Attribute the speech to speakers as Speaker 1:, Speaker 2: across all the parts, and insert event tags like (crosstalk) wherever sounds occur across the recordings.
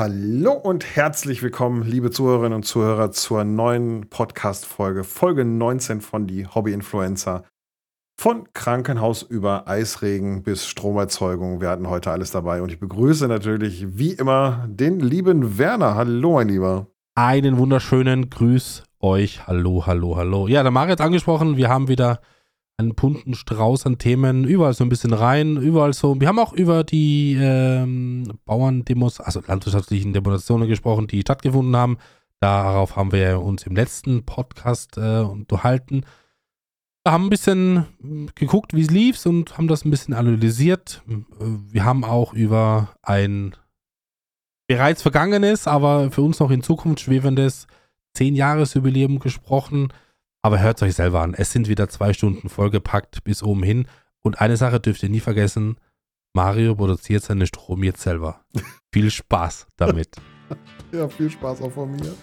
Speaker 1: Hallo und herzlich willkommen, liebe Zuhörerinnen und Zuhörer, zur neuen Podcast-Folge, Folge 19 von Die Hobby-Influencer. Von Krankenhaus über Eisregen bis Stromerzeugung. Wir hatten heute alles dabei und ich begrüße natürlich wie immer den lieben Werner. Hallo, mein Lieber.
Speaker 2: Einen wunderschönen Grüß euch. Hallo, hallo, hallo. Ja, der Mario hat angesprochen, wir haben wieder einen bunten Strauß an Themen, überall so ein bisschen rein, überall so. Wir haben auch über die ähm, Bauerndemos, also landwirtschaftlichen Demonstrationen gesprochen, die stattgefunden haben. Darauf haben wir uns im letzten Podcast äh, unterhalten. Wir haben ein bisschen geguckt, wie es lief und haben das ein bisschen analysiert. Wir haben auch über ein bereits vergangenes, aber für uns noch in Zukunft schwebendes 10-Jahres-Jubiläum gesprochen. Aber hört es euch selber an. Es sind wieder zwei Stunden vollgepackt bis oben hin. Und eine Sache dürft ihr nie vergessen: Mario produziert seinen Strom jetzt selber. (laughs) viel Spaß damit. (laughs)
Speaker 1: ja, viel Spaß auch von mir.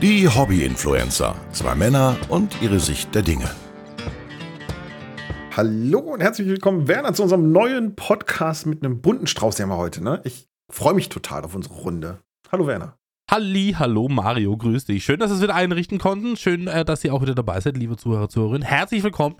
Speaker 3: Die Hobby-Influencer. Zwei Männer und ihre Sicht der Dinge.
Speaker 1: Hallo und herzlich willkommen, Werner, zu unserem neuen Podcast mit einem bunten Strauß, den haben wir heute. Ne? Ich freue mich total auf unsere Runde. Hallo, Werner.
Speaker 2: Halli, hallo Mario, grüß dich. Schön, dass wir es wieder einrichten konnten. Schön, äh, dass ihr auch wieder dabei seid, liebe Zuhörer, Zuhörerinnen. Herzlich willkommen.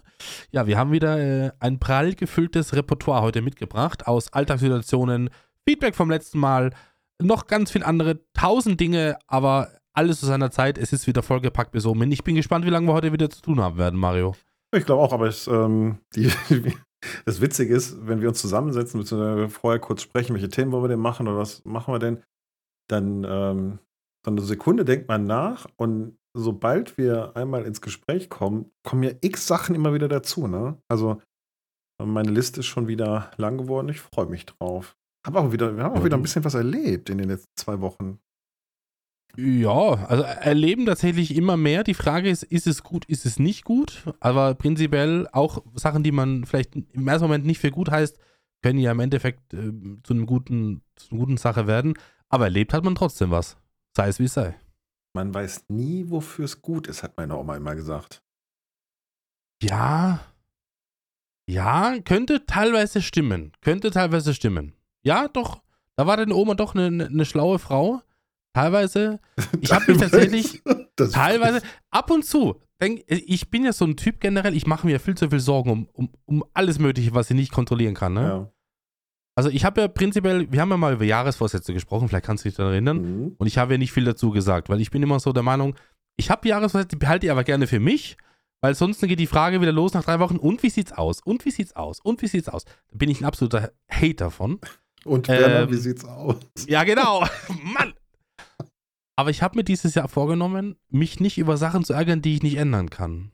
Speaker 2: Ja, wir haben wieder äh, ein prall gefülltes Repertoire heute mitgebracht aus Alltagssituationen, Feedback vom letzten Mal, noch ganz viel andere, tausend Dinge, aber alles zu seiner Zeit. Es ist wieder vollgepackt bis oben. Ich bin gespannt, wie lange wir heute wieder zu tun haben werden, Mario.
Speaker 1: Ich glaube auch, aber es, ähm, die, (laughs) das Witzige ist, wenn wir uns zusammensetzen, beziehungsweise vorher kurz sprechen, welche Themen wollen wir denn machen oder was machen wir denn, dann ähm, so eine Sekunde denkt man nach und sobald wir einmal ins Gespräch kommen, kommen ja x Sachen immer wieder dazu. Ne? Also meine Liste ist schon wieder lang geworden. Ich freue mich drauf. Hab auch wieder, wir haben auch wieder ein bisschen was erlebt in den letzten zwei Wochen.
Speaker 2: Ja, also erleben tatsächlich immer mehr. Die Frage ist, ist es gut, ist es nicht gut? Aber prinzipiell auch Sachen, die man vielleicht im ersten Moment nicht für gut heißt, können ja im Endeffekt äh, zu, einem guten, zu einer guten Sache werden. Aber erlebt hat man trotzdem was. Sei es wie es sei.
Speaker 1: Man weiß nie, wofür es gut ist, hat meine Oma immer gesagt.
Speaker 2: Ja. Ja, könnte teilweise stimmen. Könnte teilweise stimmen. Ja, doch. Da war deine Oma doch eine, eine schlaue Frau. Teilweise. Ich habe mich (laughs) tatsächlich. teilweise. Ab und zu. Denk, ich bin ja so ein Typ generell, ich mache mir viel zu viel Sorgen um, um, um alles Mögliche, was ich nicht kontrollieren kann. Ne? Ja. Also ich habe ja prinzipiell, wir haben ja mal über Jahresvorsätze gesprochen, vielleicht kannst du dich daran erinnern. Mhm. Und ich habe ja nicht viel dazu gesagt, weil ich bin immer so der Meinung, ich habe Jahresvorsätze, die behalte ich aber gerne für mich, weil sonst geht die Frage wieder los nach drei Wochen, und wie sieht's aus? Und wie sieht's aus? Und wie sieht's aus? Da bin ich ein absoluter Hater von.
Speaker 1: Und Werner, ähm, wie sieht's aus?
Speaker 2: Ja, genau. (laughs) Mann! Aber ich habe mir dieses Jahr vorgenommen, mich nicht über Sachen zu ärgern, die ich nicht ändern kann.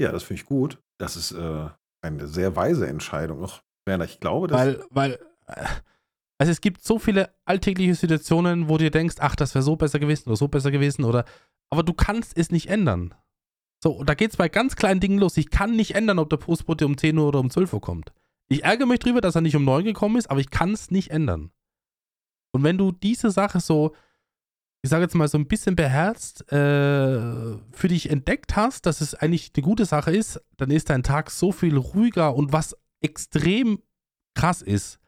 Speaker 1: Ja, das finde ich gut. Das ist äh, eine sehr weise Entscheidung. Ach, Werner, ich glaube, dass.
Speaker 2: Weil, weil, äh, also es gibt so viele alltägliche Situationen, wo du dir denkst, ach, das wäre so besser gewesen oder so besser gewesen oder, aber du kannst es nicht ändern. So, da geht es bei ganz kleinen Dingen los. Ich kann nicht ändern, ob der Postbote um 10 Uhr oder um 12 Uhr kommt. Ich ärgere mich drüber, dass er nicht um 9 gekommen ist, aber ich kann es nicht ändern. Und wenn du diese Sache so, ich sage jetzt mal, so ein bisschen beherzt äh, für dich entdeckt hast, dass es eigentlich eine gute Sache ist, dann ist dein Tag so viel ruhiger und was extrem krass ist,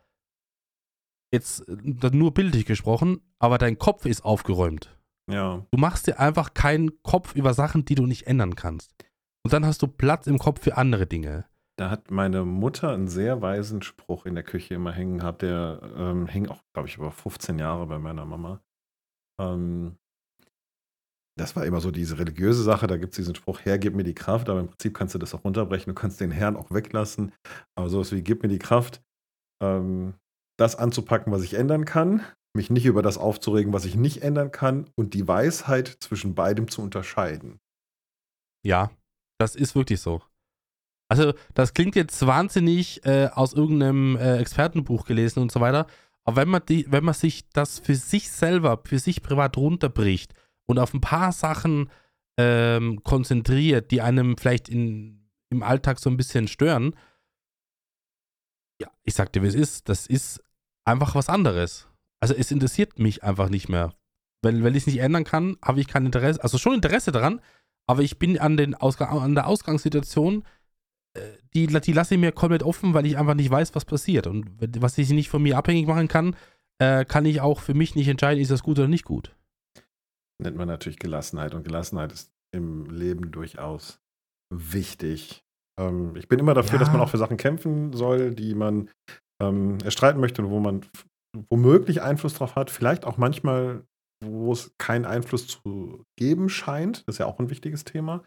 Speaker 2: jetzt äh, nur bildlich gesprochen, aber dein Kopf ist aufgeräumt.
Speaker 1: Ja.
Speaker 2: Du machst dir einfach keinen Kopf über Sachen, die du nicht ändern kannst. Und dann hast du Platz im Kopf für andere Dinge.
Speaker 1: Da hat meine Mutter einen sehr weisen Spruch in der Küche immer hängen gehabt. Der ähm, hing auch, glaube ich, über 15 Jahre bei meiner Mama. Ähm, das war immer so diese religiöse Sache, da gibt es diesen Spruch, Herr, gib mir die Kraft, aber im Prinzip kannst du das auch runterbrechen, du kannst den Herrn auch weglassen, aber sowas wie, gib mir die Kraft, ähm, das anzupacken, was ich ändern kann, mich nicht über das aufzuregen, was ich nicht ändern kann und die Weisheit zwischen beidem zu unterscheiden.
Speaker 2: Ja, das ist wirklich so. Also, das klingt jetzt wahnsinnig äh, aus irgendeinem äh, Expertenbuch gelesen und so weiter, aber wenn man, die, wenn man sich das für sich selber, für sich privat runterbricht und auf ein paar Sachen ähm, konzentriert, die einem vielleicht in, im Alltag so ein bisschen stören, ja, ich sag dir, wie es ist, das ist einfach was anderes. Also es interessiert mich einfach nicht mehr. Weil, weil ich es nicht ändern kann, habe ich kein Interesse, also schon Interesse daran, aber ich bin an, den Ausgang, an der Ausgangssituation die, die lasse ich mir komplett offen, weil ich einfach nicht weiß, was passiert. Und was ich nicht von mir abhängig machen kann, äh, kann ich auch für mich nicht entscheiden, ist das gut oder nicht gut.
Speaker 1: Nennt man natürlich Gelassenheit. Und Gelassenheit ist im Leben durchaus wichtig. Ähm, ich bin immer dafür, ja. dass man auch für Sachen kämpfen soll, die man ähm, erstreiten möchte und wo man womöglich Einfluss drauf hat. Vielleicht auch manchmal, wo es keinen Einfluss zu geben scheint. Das ist ja auch ein wichtiges Thema.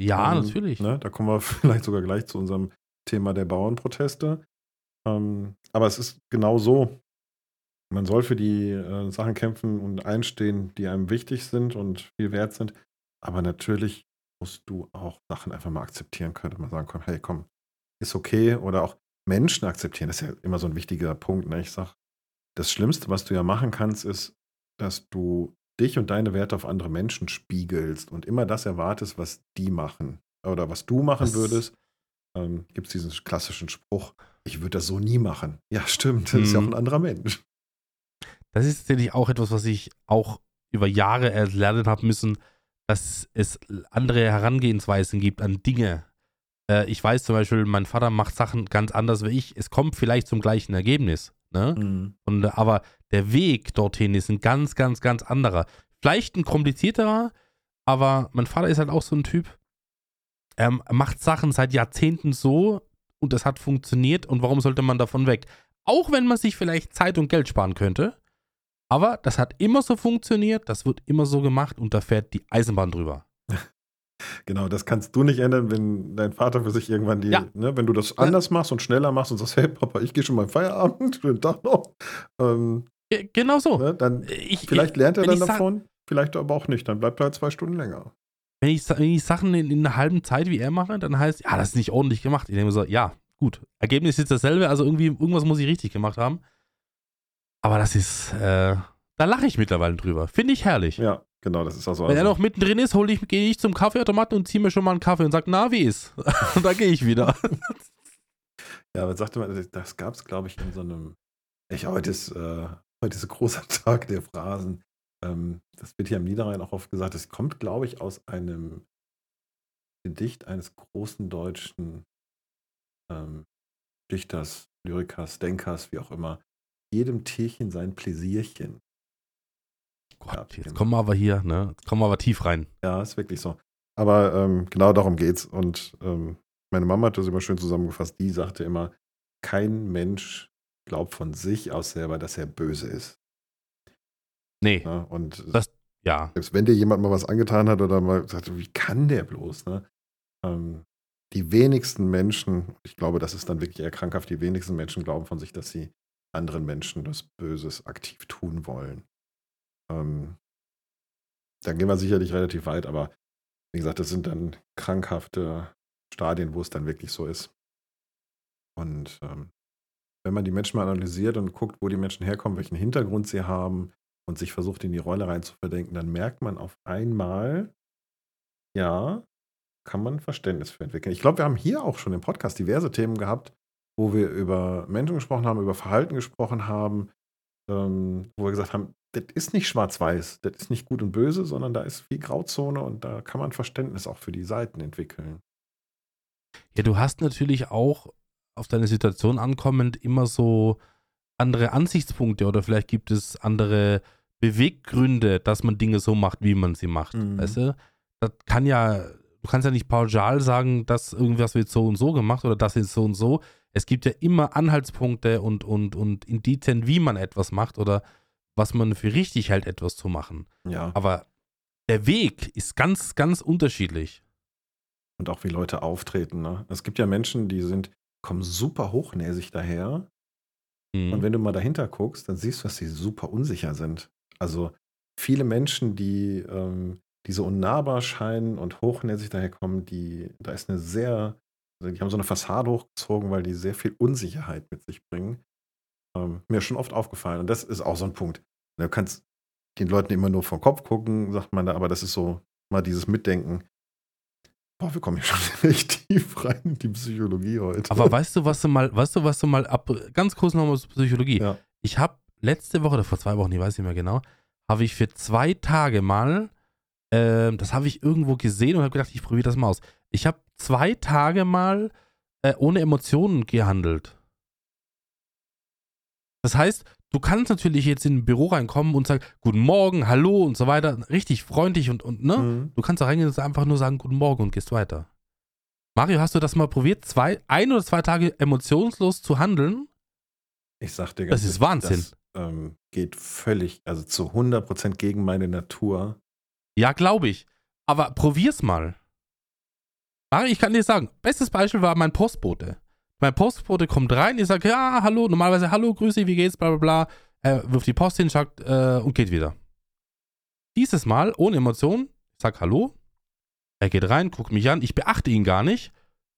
Speaker 2: Ja, ähm, natürlich.
Speaker 1: Ne, da kommen wir (laughs) vielleicht sogar gleich zu unserem Thema der Bauernproteste. Ähm, aber es ist genau so. Man soll für die äh, Sachen kämpfen und einstehen, die einem wichtig sind und viel wert sind. Aber natürlich musst du auch Sachen einfach mal akzeptieren können. Mal sagen, komm, hey, komm, ist okay. Oder auch Menschen akzeptieren. Das ist ja immer so ein wichtiger Punkt. Ne? Ich sage, das Schlimmste, was du ja machen kannst, ist, dass du dich und deine Werte auf andere Menschen spiegelst und immer das erwartest, was die machen oder was du machen das würdest. Ähm, Gibt es diesen klassischen Spruch, ich würde das so nie machen. Ja, stimmt, das mhm. ist ja auch ein mhm. anderer Mensch.
Speaker 2: Das ist tatsächlich auch etwas, was ich auch über Jahre erlernen habe müssen, dass es andere Herangehensweisen gibt an Dinge. Äh, ich weiß zum Beispiel, mein Vater macht Sachen ganz anders wie ich. Es kommt vielleicht zum gleichen Ergebnis. Ne? Mhm. Und, aber der Weg dorthin ist ein ganz, ganz, ganz anderer. Vielleicht ein komplizierterer, aber mein Vater ist halt auch so ein Typ, er macht Sachen seit Jahrzehnten so und das hat funktioniert und warum sollte man davon weg? Auch wenn man sich vielleicht Zeit und Geld sparen könnte, aber das hat immer so funktioniert, das wird immer so gemacht und da fährt die Eisenbahn drüber. (laughs)
Speaker 1: Genau, das kannst du nicht ändern, wenn dein Vater für sich irgendwann die, ja. ne, wenn du das anders machst und schneller machst und sagst, hey Papa, ich gehe schon mal Feierabend, (laughs) schönen Tag noch. Ähm,
Speaker 2: genau so.
Speaker 1: Ne, dann ich, vielleicht lernt er dann davon, vielleicht aber auch nicht, dann bleibt er halt zwei Stunden länger.
Speaker 2: Wenn ich, wenn ich Sachen in, in, einer halben Zeit wie er mache, dann heißt, ja, das ist nicht ordentlich gemacht. Ich denke mir so, ja, gut, Ergebnis ist dasselbe, also irgendwie, irgendwas muss ich richtig gemacht haben. Aber das ist, äh, da lache ich mittlerweile drüber. Finde ich herrlich.
Speaker 1: Ja, Genau, das ist auch so.
Speaker 2: Wenn also. er noch mittendrin ist, hole ich, gehe ich zum Kaffeeautomaten und ziehe mir schon mal einen Kaffee und sage, na, wie ist? (laughs) und dann gehe ich wieder. (laughs)
Speaker 1: ja, aber sagte man, das gab es, glaube ich, in so einem. Ich, heute ist, äh, ein großer (laughs) Tag der Phrasen. Ähm, das wird hier am Niederrhein auch oft gesagt. Das kommt, glaube ich, aus einem Gedicht eines großen deutschen ähm, Dichters, Lyrikers, Denkers, wie auch immer. Jedem Tierchen sein Pläsierchen.
Speaker 2: Gott, jetzt genau. kommen wir aber hier, ne? Jetzt kommen wir aber tief rein.
Speaker 1: Ja, ist wirklich so. Aber ähm, genau darum geht's. Und ähm, meine Mama hat das immer schön zusammengefasst. Die sagte immer, kein Mensch glaubt von sich aus selber, dass er böse ist.
Speaker 2: Nee.
Speaker 1: Ja, und
Speaker 2: das, ja.
Speaker 1: selbst wenn dir jemand mal was angetan hat oder mal sagt, wie kann der bloß, ne? Ähm, die wenigsten Menschen, ich glaube, das ist dann wirklich eher krankhaft, die wenigsten Menschen glauben von sich, dass sie anderen Menschen das Böses aktiv tun wollen. Ähm, dann gehen wir sicherlich relativ weit, aber wie gesagt, das sind dann krankhafte Stadien, wo es dann wirklich so ist. Und ähm, wenn man die Menschen mal analysiert und guckt, wo die Menschen herkommen, welchen Hintergrund sie haben und sich versucht, in die Rolle rein zu verdenken, dann merkt man auf einmal, ja, kann man Verständnis für entwickeln. Ich glaube, wir haben hier auch schon im Podcast diverse Themen gehabt, wo wir über Menschen gesprochen haben, über Verhalten gesprochen haben, ähm, wo wir gesagt haben, das ist nicht schwarz-weiß, das ist nicht gut und böse, sondern da ist viel Grauzone und da kann man Verständnis auch für die Seiten entwickeln.
Speaker 2: Ja, du hast natürlich auch auf deine Situation ankommend immer so andere Ansichtspunkte oder vielleicht gibt es andere Beweggründe, dass man Dinge so macht, wie man sie macht. Mhm. Weißt du? Das kann ja, du kannst ja nicht pauschal sagen, dass irgendwas wird so und so gemacht oder das ist so und so. Es gibt ja immer Anhaltspunkte und, und, und Indizien, wie man etwas macht oder was man für richtig hält, etwas zu machen.
Speaker 1: Ja.
Speaker 2: Aber der Weg ist ganz, ganz unterschiedlich.
Speaker 1: Und auch wie Leute auftreten. Ne? Es gibt ja Menschen, die sind, kommen super hochnäsig daher. Mhm. Und wenn du mal dahinter guckst, dann siehst du, dass sie super unsicher sind. Also viele Menschen, die, ähm, die so unnahbar scheinen und hochnäsig daherkommen, die, da ist eine sehr, also die haben so eine Fassade hochgezogen, weil die sehr viel Unsicherheit mit sich bringen. Ähm, mir schon oft aufgefallen. Und das ist auch so ein Punkt. Du kannst den Leuten immer nur vom Kopf gucken, sagt man da, aber das ist so mal dieses Mitdenken. Boah, wir kommen hier schon (laughs) echt tief rein in die Psychologie heute.
Speaker 2: Aber weißt du, was du mal, weißt du, was du mal ab, ganz kurz nochmal zur Psychologie. Ja. Ich habe letzte Woche oder vor zwei Wochen, ich weiß nicht mehr genau, habe ich für zwei Tage mal, äh, das habe ich irgendwo gesehen und habe gedacht, ich probiere das mal aus. Ich habe zwei Tage mal äh, ohne Emotionen gehandelt. Das heißt, du kannst natürlich jetzt in ein Büro reinkommen und sagen, guten Morgen, hallo und so weiter, richtig freundlich und, und ne?
Speaker 1: Mhm.
Speaker 2: Du kannst da reingehen und einfach nur sagen, guten Morgen und gehst weiter. Mario, hast du das mal probiert, zwei, ein oder zwei Tage emotionslos zu handeln?
Speaker 1: Ich sag dir
Speaker 2: Das ist Wahnsinn.
Speaker 1: Das ähm, geht völlig, also zu 100% gegen meine Natur.
Speaker 2: Ja, glaube ich. Aber probier's mal. Mario, ich kann dir sagen, bestes Beispiel war mein Postbote. Mein Postbote kommt rein, ich sage, ja, hallo, normalerweise, hallo, grüße wie geht's, bla bla bla. Er wirft die Post hin, sagt, äh, und geht wieder. Dieses Mal, ohne Emotion, ich sag Hallo. Er geht rein, guckt mich an, ich beachte ihn gar nicht,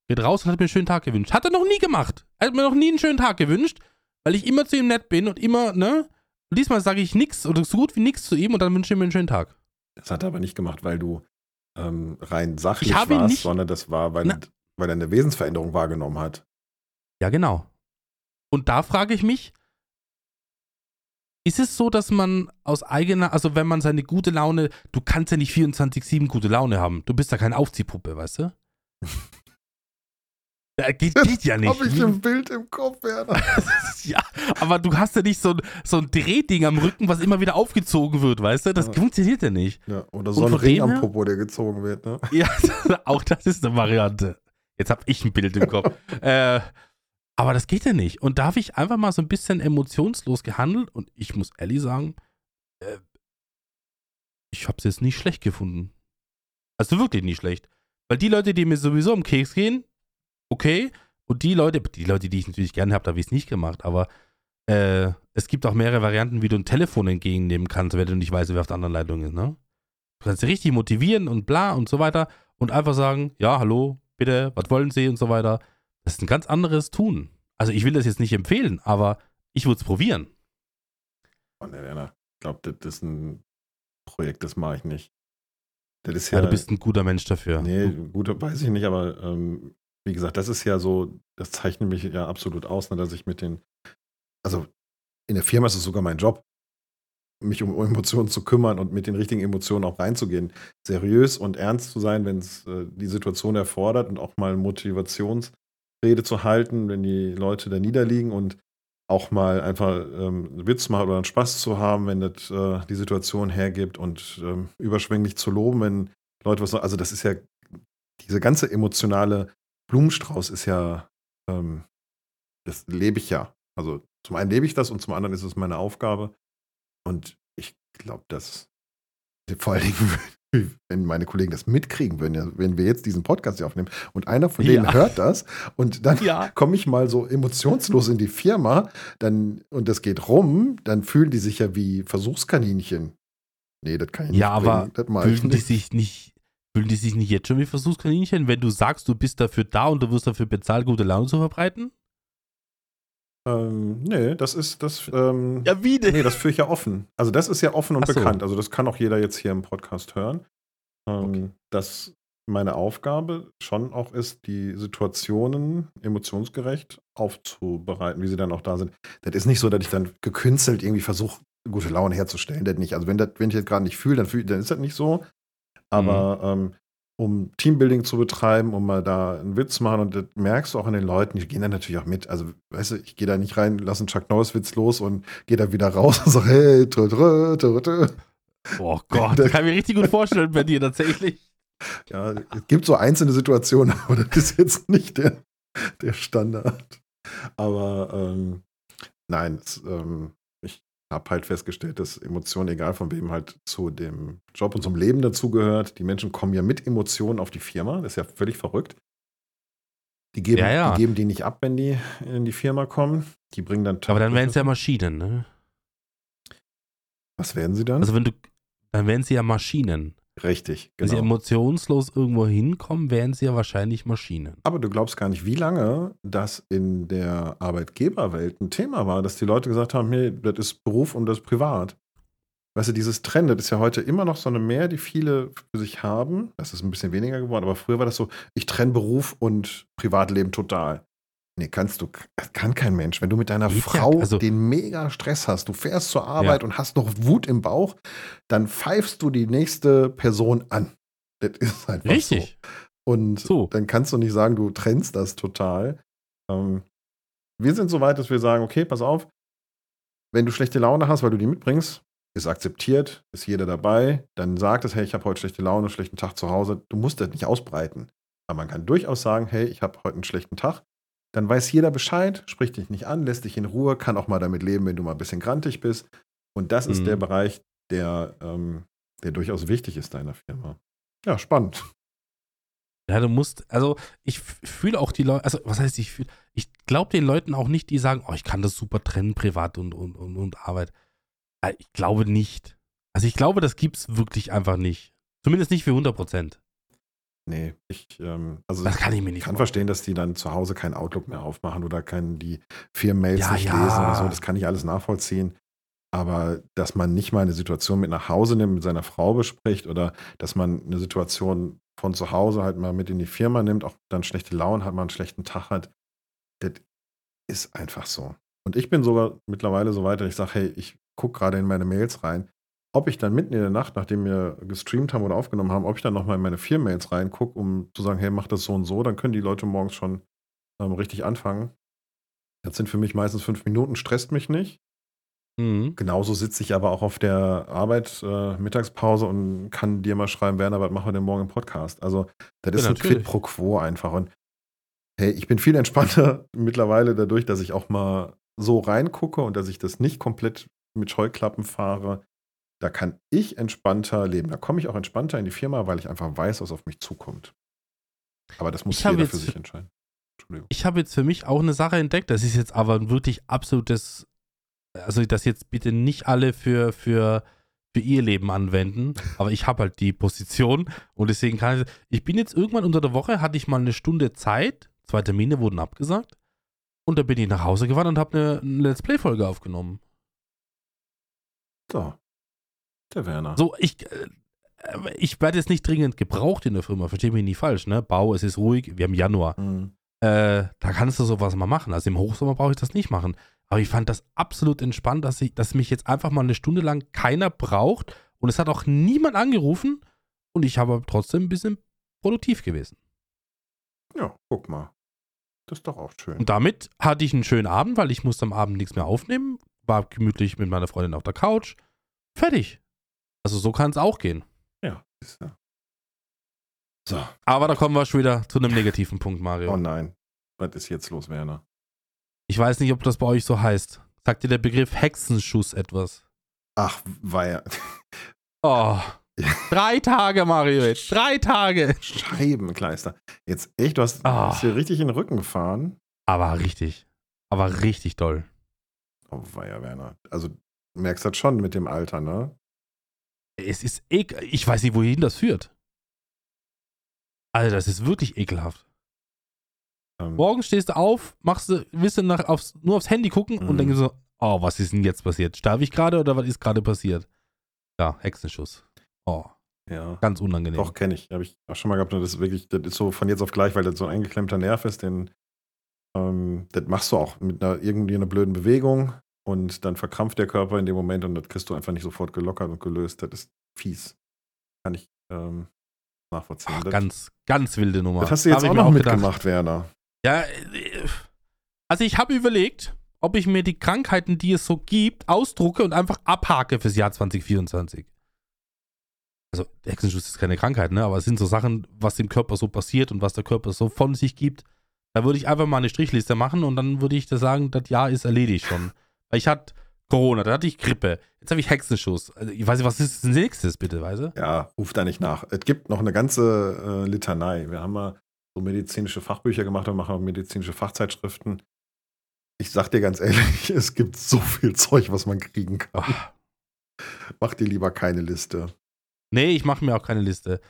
Speaker 2: geht raus und hat mir einen schönen Tag gewünscht. Hat er noch nie gemacht. Er hat mir noch nie einen schönen Tag gewünscht, weil ich immer zu ihm nett bin und immer, ne? Und diesmal sage ich nichts oder so gut wie nichts zu ihm und dann wünsche ich ihm einen schönen Tag.
Speaker 1: Das hat er aber nicht gemacht, weil du ähm, rein sachlich warst,
Speaker 2: nicht-
Speaker 1: sondern das war, weil,
Speaker 2: Na-
Speaker 1: weil er eine Wesensveränderung wahrgenommen hat.
Speaker 2: Ja, genau. Und da frage ich mich, ist es so, dass man aus eigener, also wenn man seine gute Laune, du kannst ja nicht 24-7 gute Laune haben. Du bist ja keine Aufziehpuppe, weißt du? (laughs) Ja, geht, geht ja nicht.
Speaker 1: Hab ich ein Bild im Kopf, Werner. (laughs)
Speaker 2: ja, aber du hast ja nicht so, ein- so ein Drehding am Rücken, was immer wieder aufgezogen wird, weißt du? Das
Speaker 1: Ja.
Speaker 2: funktioniert ja nicht.
Speaker 1: Ja, oder so ein Ring am Popo, der gezogen wird, ne?
Speaker 2: Ja, (laughs) auch das ist eine Variante. Jetzt habe ich ein Bild im Kopf. äh, aber das geht ja nicht. Und da habe ich einfach mal so ein bisschen emotionslos gehandelt und ich muss ehrlich sagen, äh, ich habe es jetzt nicht schlecht gefunden. Also wirklich nicht schlecht. Weil die Leute, die mir sowieso um Keks gehen, okay. Und die Leute, die Leute, die ich natürlich gerne habe, da habe ich es nicht gemacht. Aber äh, es gibt auch mehrere Varianten, wie du ein Telefon entgegennehmen kannst, wenn du nicht weißt, wer auf der anderen Leitung ist, ne? Du kannst sie richtig motivieren und bla und so weiter und einfach sagen, ja, hallo, bitte, was wollen Sie und so weiter. Das ist ein ganz anderes Tun. Also ich will das jetzt nicht empfehlen, aber ich würde es probieren.
Speaker 1: Oh, ne, Werner. Ich glaube, das ist ein Projekt, das mache ich nicht. Das ist
Speaker 2: Ja,
Speaker 1: ja.
Speaker 2: du bist ein guter Mensch dafür.
Speaker 1: Nee,
Speaker 2: Du-
Speaker 1: gut, weiß ich nicht, aber ähm, wie gesagt, das ist ja so, das zeichnet mich ja absolut aus, ne, dass ich mit den, also in der Firma ist es sogar mein Job, mich um Emotionen zu kümmern und mit den richtigen Emotionen auch reinzugehen. Seriös und ernst zu sein, wenn es äh, die Situation erfordert und auch mal Motivationsrede zu halten, wenn die Leute da niederliegen und auch mal einfach ähm, einen Witz machen oder einen Spaß zu haben, wenn das äh, die Situation hergibt und ähm, überschwänglich zu loben, wenn Leute was. Also das ist ja, diese ganze emotionale Blumenstrauß ist ja, ähm, das lebe ich ja. Also zum einen lebe ich das und zum anderen ist es meine Aufgabe. Und ich glaube, dass vor allen Dingen, wenn meine Kollegen das mitkriegen würden, ja, wenn wir jetzt diesen Podcast hier aufnehmen und einer von denen
Speaker 2: Ja.
Speaker 1: hört das und dann
Speaker 2: Ja. (laughs)
Speaker 1: komme ich mal so emotionslos in die Firma, dann und das geht rum, dann fühlen die sich ja wie Versuchskaninchen. Nee, das kann ich
Speaker 2: Ja,
Speaker 1: nicht
Speaker 2: aber
Speaker 1: bringen. Das
Speaker 2: Fühlen die sich nicht, fühlen die sich nicht jetzt schon wie Versuchskaninchen, wenn du sagst, du bist dafür da und du wirst dafür bezahlt, gute Laune zu verbreiten?
Speaker 1: Ähm, nee, das ist das. Ähm,
Speaker 2: Ja, wie denn?
Speaker 1: Nee, das führe ich ja offen. Also das ist ja offen und
Speaker 2: so.
Speaker 1: bekannt. Also das kann auch jeder jetzt hier im Podcast hören. Ähm,
Speaker 2: Okay.
Speaker 1: Dass meine Aufgabe schon auch ist, die Situationen emotionsgerecht aufzubereiten, wie sie dann auch da sind. Das ist nicht so, dass ich dann gekünstelt irgendwie versuche, gute Laune herzustellen. Das nicht. Also wenn, das, wenn ich jetzt gerade nicht fühle, dann, fühl, dann ist das nicht so. Aber ähm, um Teambuilding zu betreiben, um mal da einen Witz zu machen und das merkst du auch an den Leuten, die gehen dann natürlich auch mit. Also, weißt du, ich gehe da nicht rein, lasse einen Chuck Norris-Witz los und gehe da wieder raus und sage, hey, trö, trö, trö, trö.
Speaker 2: Oh Gott, das kann ich mir richtig gut vorstellen bei dir tatsächlich.
Speaker 1: Ja, es gibt so einzelne Situationen, (laughs) aber das ist jetzt nicht der, der Standard. Aber ähm, nein, es, ähm, habe halt festgestellt, dass Emotionen, egal von wem, halt zu dem Job und zum Leben dazugehört. Die Menschen kommen ja mit Emotionen auf die Firma. Das ist ja völlig verrückt. Die geben,
Speaker 2: Ja, ja.
Speaker 1: Die, geben die nicht ab, wenn die in die Firma kommen. Die bringen dann.
Speaker 2: Aber dann wären es ja Maschinen, ne?
Speaker 1: Was werden sie dann?
Speaker 2: Also wenn du, dann wären sie ja Maschinen.
Speaker 1: Richtig,
Speaker 2: Wenn sie
Speaker 1: genau.
Speaker 2: emotionslos irgendwo hinkommen, wären sie ja wahrscheinlich Maschinen.
Speaker 1: Aber du glaubst gar nicht, wie lange das in der Arbeitgeberwelt ein Thema war, dass die Leute gesagt haben, hey, das ist Beruf und das ist privat. Weißt du, dieses Trend, das ist ja heute immer noch so eine Mehr, die viele für sich haben. Das ist ein bisschen weniger geworden, aber früher war das so, ich trenne Beruf und Privatleben total. Nee, kannst du, kann kein Mensch. Wenn du mit deiner
Speaker 2: Geht ja,
Speaker 1: Frau
Speaker 2: also-
Speaker 1: den mega Stress hast, du fährst zur Arbeit und hast noch Wut im Bauch, dann pfeifst du die nächste Person an. Das ist einfach so.
Speaker 2: Richtig.
Speaker 1: Und
Speaker 2: So.
Speaker 1: dann kannst du nicht sagen, du trennst das total. Ähm, wir sind so weit, dass wir sagen, okay, pass auf, wenn du schlechte Laune hast, weil du die mitbringst, ist akzeptiert, ist jeder dabei, dann sagt es, hey, ich habe heute schlechte Laune, schlechten Tag zu Hause. Du musst das nicht ausbreiten. Aber man kann durchaus sagen, hey, ich habe heute einen schlechten Tag. Dann weiß jeder Bescheid, spricht dich nicht an, lässt dich in Ruhe, kann auch mal damit leben, wenn du mal ein bisschen grantig bist. Und das ist
Speaker 2: Mhm.
Speaker 1: der Bereich, der, ähm, der durchaus wichtig ist deiner Firma. Ja, spannend.
Speaker 2: Ja, du musst, also ich fühle auch die Leute, also was heißt ich fühle, ich glaube den Leuten auch nicht, die sagen, oh, ich kann das super trennen, privat und, und, und, und Arbeit. Äh, Ich glaube nicht. Also ich glaube, das gibt's wirklich einfach nicht. Zumindest nicht für 100 Prozent.
Speaker 1: Nee, ich, ähm, also
Speaker 2: Das kann ich mir
Speaker 1: ich
Speaker 2: nicht
Speaker 1: kann
Speaker 2: vorstellen.
Speaker 1: verstehen, dass die dann zu Hause keinen Outlook mehr aufmachen oder keinen die Firmenmails
Speaker 2: Ja,
Speaker 1: nicht
Speaker 2: ja.
Speaker 1: lesen oder so. Das kann ich alles nachvollziehen. Aber dass man nicht mal eine Situation mit nach Hause nimmt, mit seiner Frau bespricht oder dass man eine Situation von zu Hause halt mal mit in die Firma nimmt, auch dann schlechte Laune hat, mal einen schlechten Tag hat, das ist einfach so. Und ich bin sogar mittlerweile so weit, dass ich sage, hey, ich gucke gerade in meine Mails rein. Ob ich dann mitten in der Nacht, nachdem wir gestreamt haben oder aufgenommen haben, ob ich dann nochmal in meine Firmenmails reingucke, um zu sagen, hey, mach das so und so, dann können die Leute morgens schon ähm, richtig anfangen. Das sind für mich meistens fünf Minuten, stresst mich nicht.
Speaker 2: Mhm.
Speaker 1: Genauso sitze ich aber auch auf der Arbeit äh, Mittagspause und kann dir mal schreiben, Werner, was machen wir denn morgen im Podcast? Also, das
Speaker 2: Ja,
Speaker 1: ist ein
Speaker 2: natürlich.
Speaker 1: Quid pro quo einfach. Und hey, ich bin viel entspannter (laughs) mittlerweile dadurch, dass ich auch mal so reingucke und dass ich das nicht komplett mit Scheuklappen fahre. Da kann ich entspannter leben. Da komme ich auch entspannter in die Firma, weil ich einfach weiß, was auf mich zukommt. Aber das muss
Speaker 2: Ich
Speaker 1: jeder
Speaker 2: jetzt-
Speaker 1: für sich entscheiden. Entschuldigung.
Speaker 2: Ich habe jetzt für mich auch eine Sache entdeckt. Das ist jetzt aber wirklich absolutes, also das jetzt bitte nicht alle für, für, für ihr Leben anwenden, (laughs) aber ich habe halt die Position und deswegen kann ich, ich bin jetzt irgendwann unter der Woche, hatte ich mal eine Stunde Zeit, zwei Termine wurden abgesagt und da bin ich nach Hause gefahren und habe eine, eine Let's Play-Folge aufgenommen.
Speaker 1: So. Der Werner.
Speaker 2: So, ich, äh, ich werde jetzt nicht dringend gebraucht in der Firma, verstehe mich nicht falsch, ne? Bau, es ist ruhig, wir haben Januar.
Speaker 1: Mhm.
Speaker 2: äh, da kannst du sowas mal machen. Also im Hochsommer brauche ich das nicht machen. Aber ich fand das absolut entspannt, dass, ich, dass mich jetzt einfach mal eine Stunde lang keiner braucht und es hat auch niemand angerufen und ich habe trotzdem ein bisschen produktiv gewesen.
Speaker 1: Ja, guck mal. Das ist doch auch schön.
Speaker 2: Und damit hatte ich einen schönen Abend, weil ich musste am Abend nichts mehr aufnehmen, war gemütlich mit meiner Freundin auf der Couch. Fertig. Also so kann es auch gehen.
Speaker 1: Ja, ist ja. So.
Speaker 2: Aber da kommen wir schon wieder zu einem negativen Punkt, Mario.
Speaker 1: Oh nein. Was ist jetzt los, Werner?
Speaker 2: Ich weiß nicht, ob das bei euch so heißt. Sagt dir der Begriff Hexenschuss etwas?
Speaker 1: Ach, (laughs) ja.
Speaker 2: Oh. Drei Tage, Mario, jetzt. Drei Tage.
Speaker 1: Scheibenkleister. Jetzt echt, du hast,
Speaker 2: Ah.
Speaker 1: hast hier richtig in den Rücken gefahren.
Speaker 2: Aber richtig. Aber richtig doll.
Speaker 1: Oh, ja, Werner. Also, du merkst das schon mit dem Alter, ne?
Speaker 2: Es ist ekel. Ich weiß nicht, wohin das führt. Also, das ist wirklich ekelhaft.
Speaker 1: Ähm,
Speaker 2: Morgens stehst du auf, machst du, willst du nach, aufs, nur aufs Handy gucken und
Speaker 1: Mhm.
Speaker 2: denkst so, oh, was ist denn jetzt passiert? Sterbe ich gerade oder was ist gerade passiert? Ja, Hexenschuss. Oh,
Speaker 1: ja.
Speaker 2: ganz unangenehm.
Speaker 1: Doch, kenne ich. Habe ich auch schon mal gehabt. Und das ist wirklich, das ist so von jetzt auf gleich, weil das so ein eingeklemmter Nerv ist, den, ähm, das machst du auch mit einer irgendwie einer blöden Bewegung und dann verkrampft der Körper in dem Moment und das kriegst du einfach nicht sofort gelockert und gelöst. Das ist fies. Kann ich ähm, nachvollziehen.
Speaker 2: Ach,
Speaker 1: das,
Speaker 2: ganz, ganz wilde Nummer.
Speaker 1: das hast du jetzt auch noch
Speaker 2: gedacht.
Speaker 1: mitgemacht, Werner.
Speaker 2: Ja, äh, also ich habe überlegt, ob ich mir die Krankheiten, die es so gibt, ausdrucke und einfach abhake fürs Jahr 2024. Also Hexenschuss ist keine Krankheit, ne? Aber es sind so Sachen, was dem Körper so passiert und was der Körper so von sich gibt. Da würde ich einfach mal eine Strichliste machen und dann würde ich da sagen, das Jahr ist erledigt schon. Weil ich hatte Corona, dann hatte ich Grippe, jetzt habe ich Hexenschuss. Also ich weiß nicht, was ist das nächstes, bitte, weißt du?
Speaker 1: Ja, ruf da nicht nach. Es gibt noch eine ganze äh, Litanei. Wir haben mal so medizinische Fachbücher gemacht und machen auch medizinische Fachzeitschriften. Ich sag dir ganz ehrlich, (laughs) es gibt so viel Zeug, was man kriegen kann.
Speaker 2: Ach,
Speaker 1: Mach dir lieber keine Liste.
Speaker 2: Nee, ich mache mir auch keine Liste.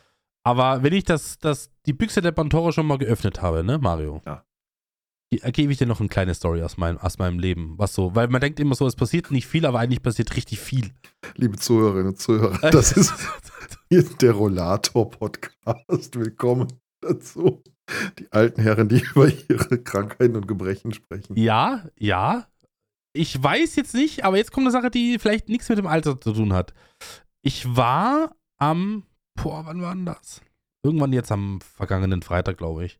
Speaker 2: Aber wenn ich das, das, die Büchse der Pandora schon mal geöffnet habe, ne, Mario?
Speaker 1: Ja.
Speaker 2: Ge- Gebe ich dir noch eine kleine Story aus meinem, aus meinem Leben. Was so, weil man denkt immer so, es passiert nicht viel, aber eigentlich passiert richtig viel.
Speaker 1: Liebe Zuhörerinnen und Zuhörer, das ist der Rollator-Podcast. Willkommen dazu. Die alten Herren, die (laughs) über ihre Krankheiten und Gebrechen sprechen.
Speaker 2: ja, ja. Ich weiß jetzt nicht, aber jetzt kommt eine Sache, die vielleicht nichts mit dem Alter zu tun hat. Ich war am, boah, wann war denn das? irgendwann jetzt am vergangenen Freitag, glaube ich,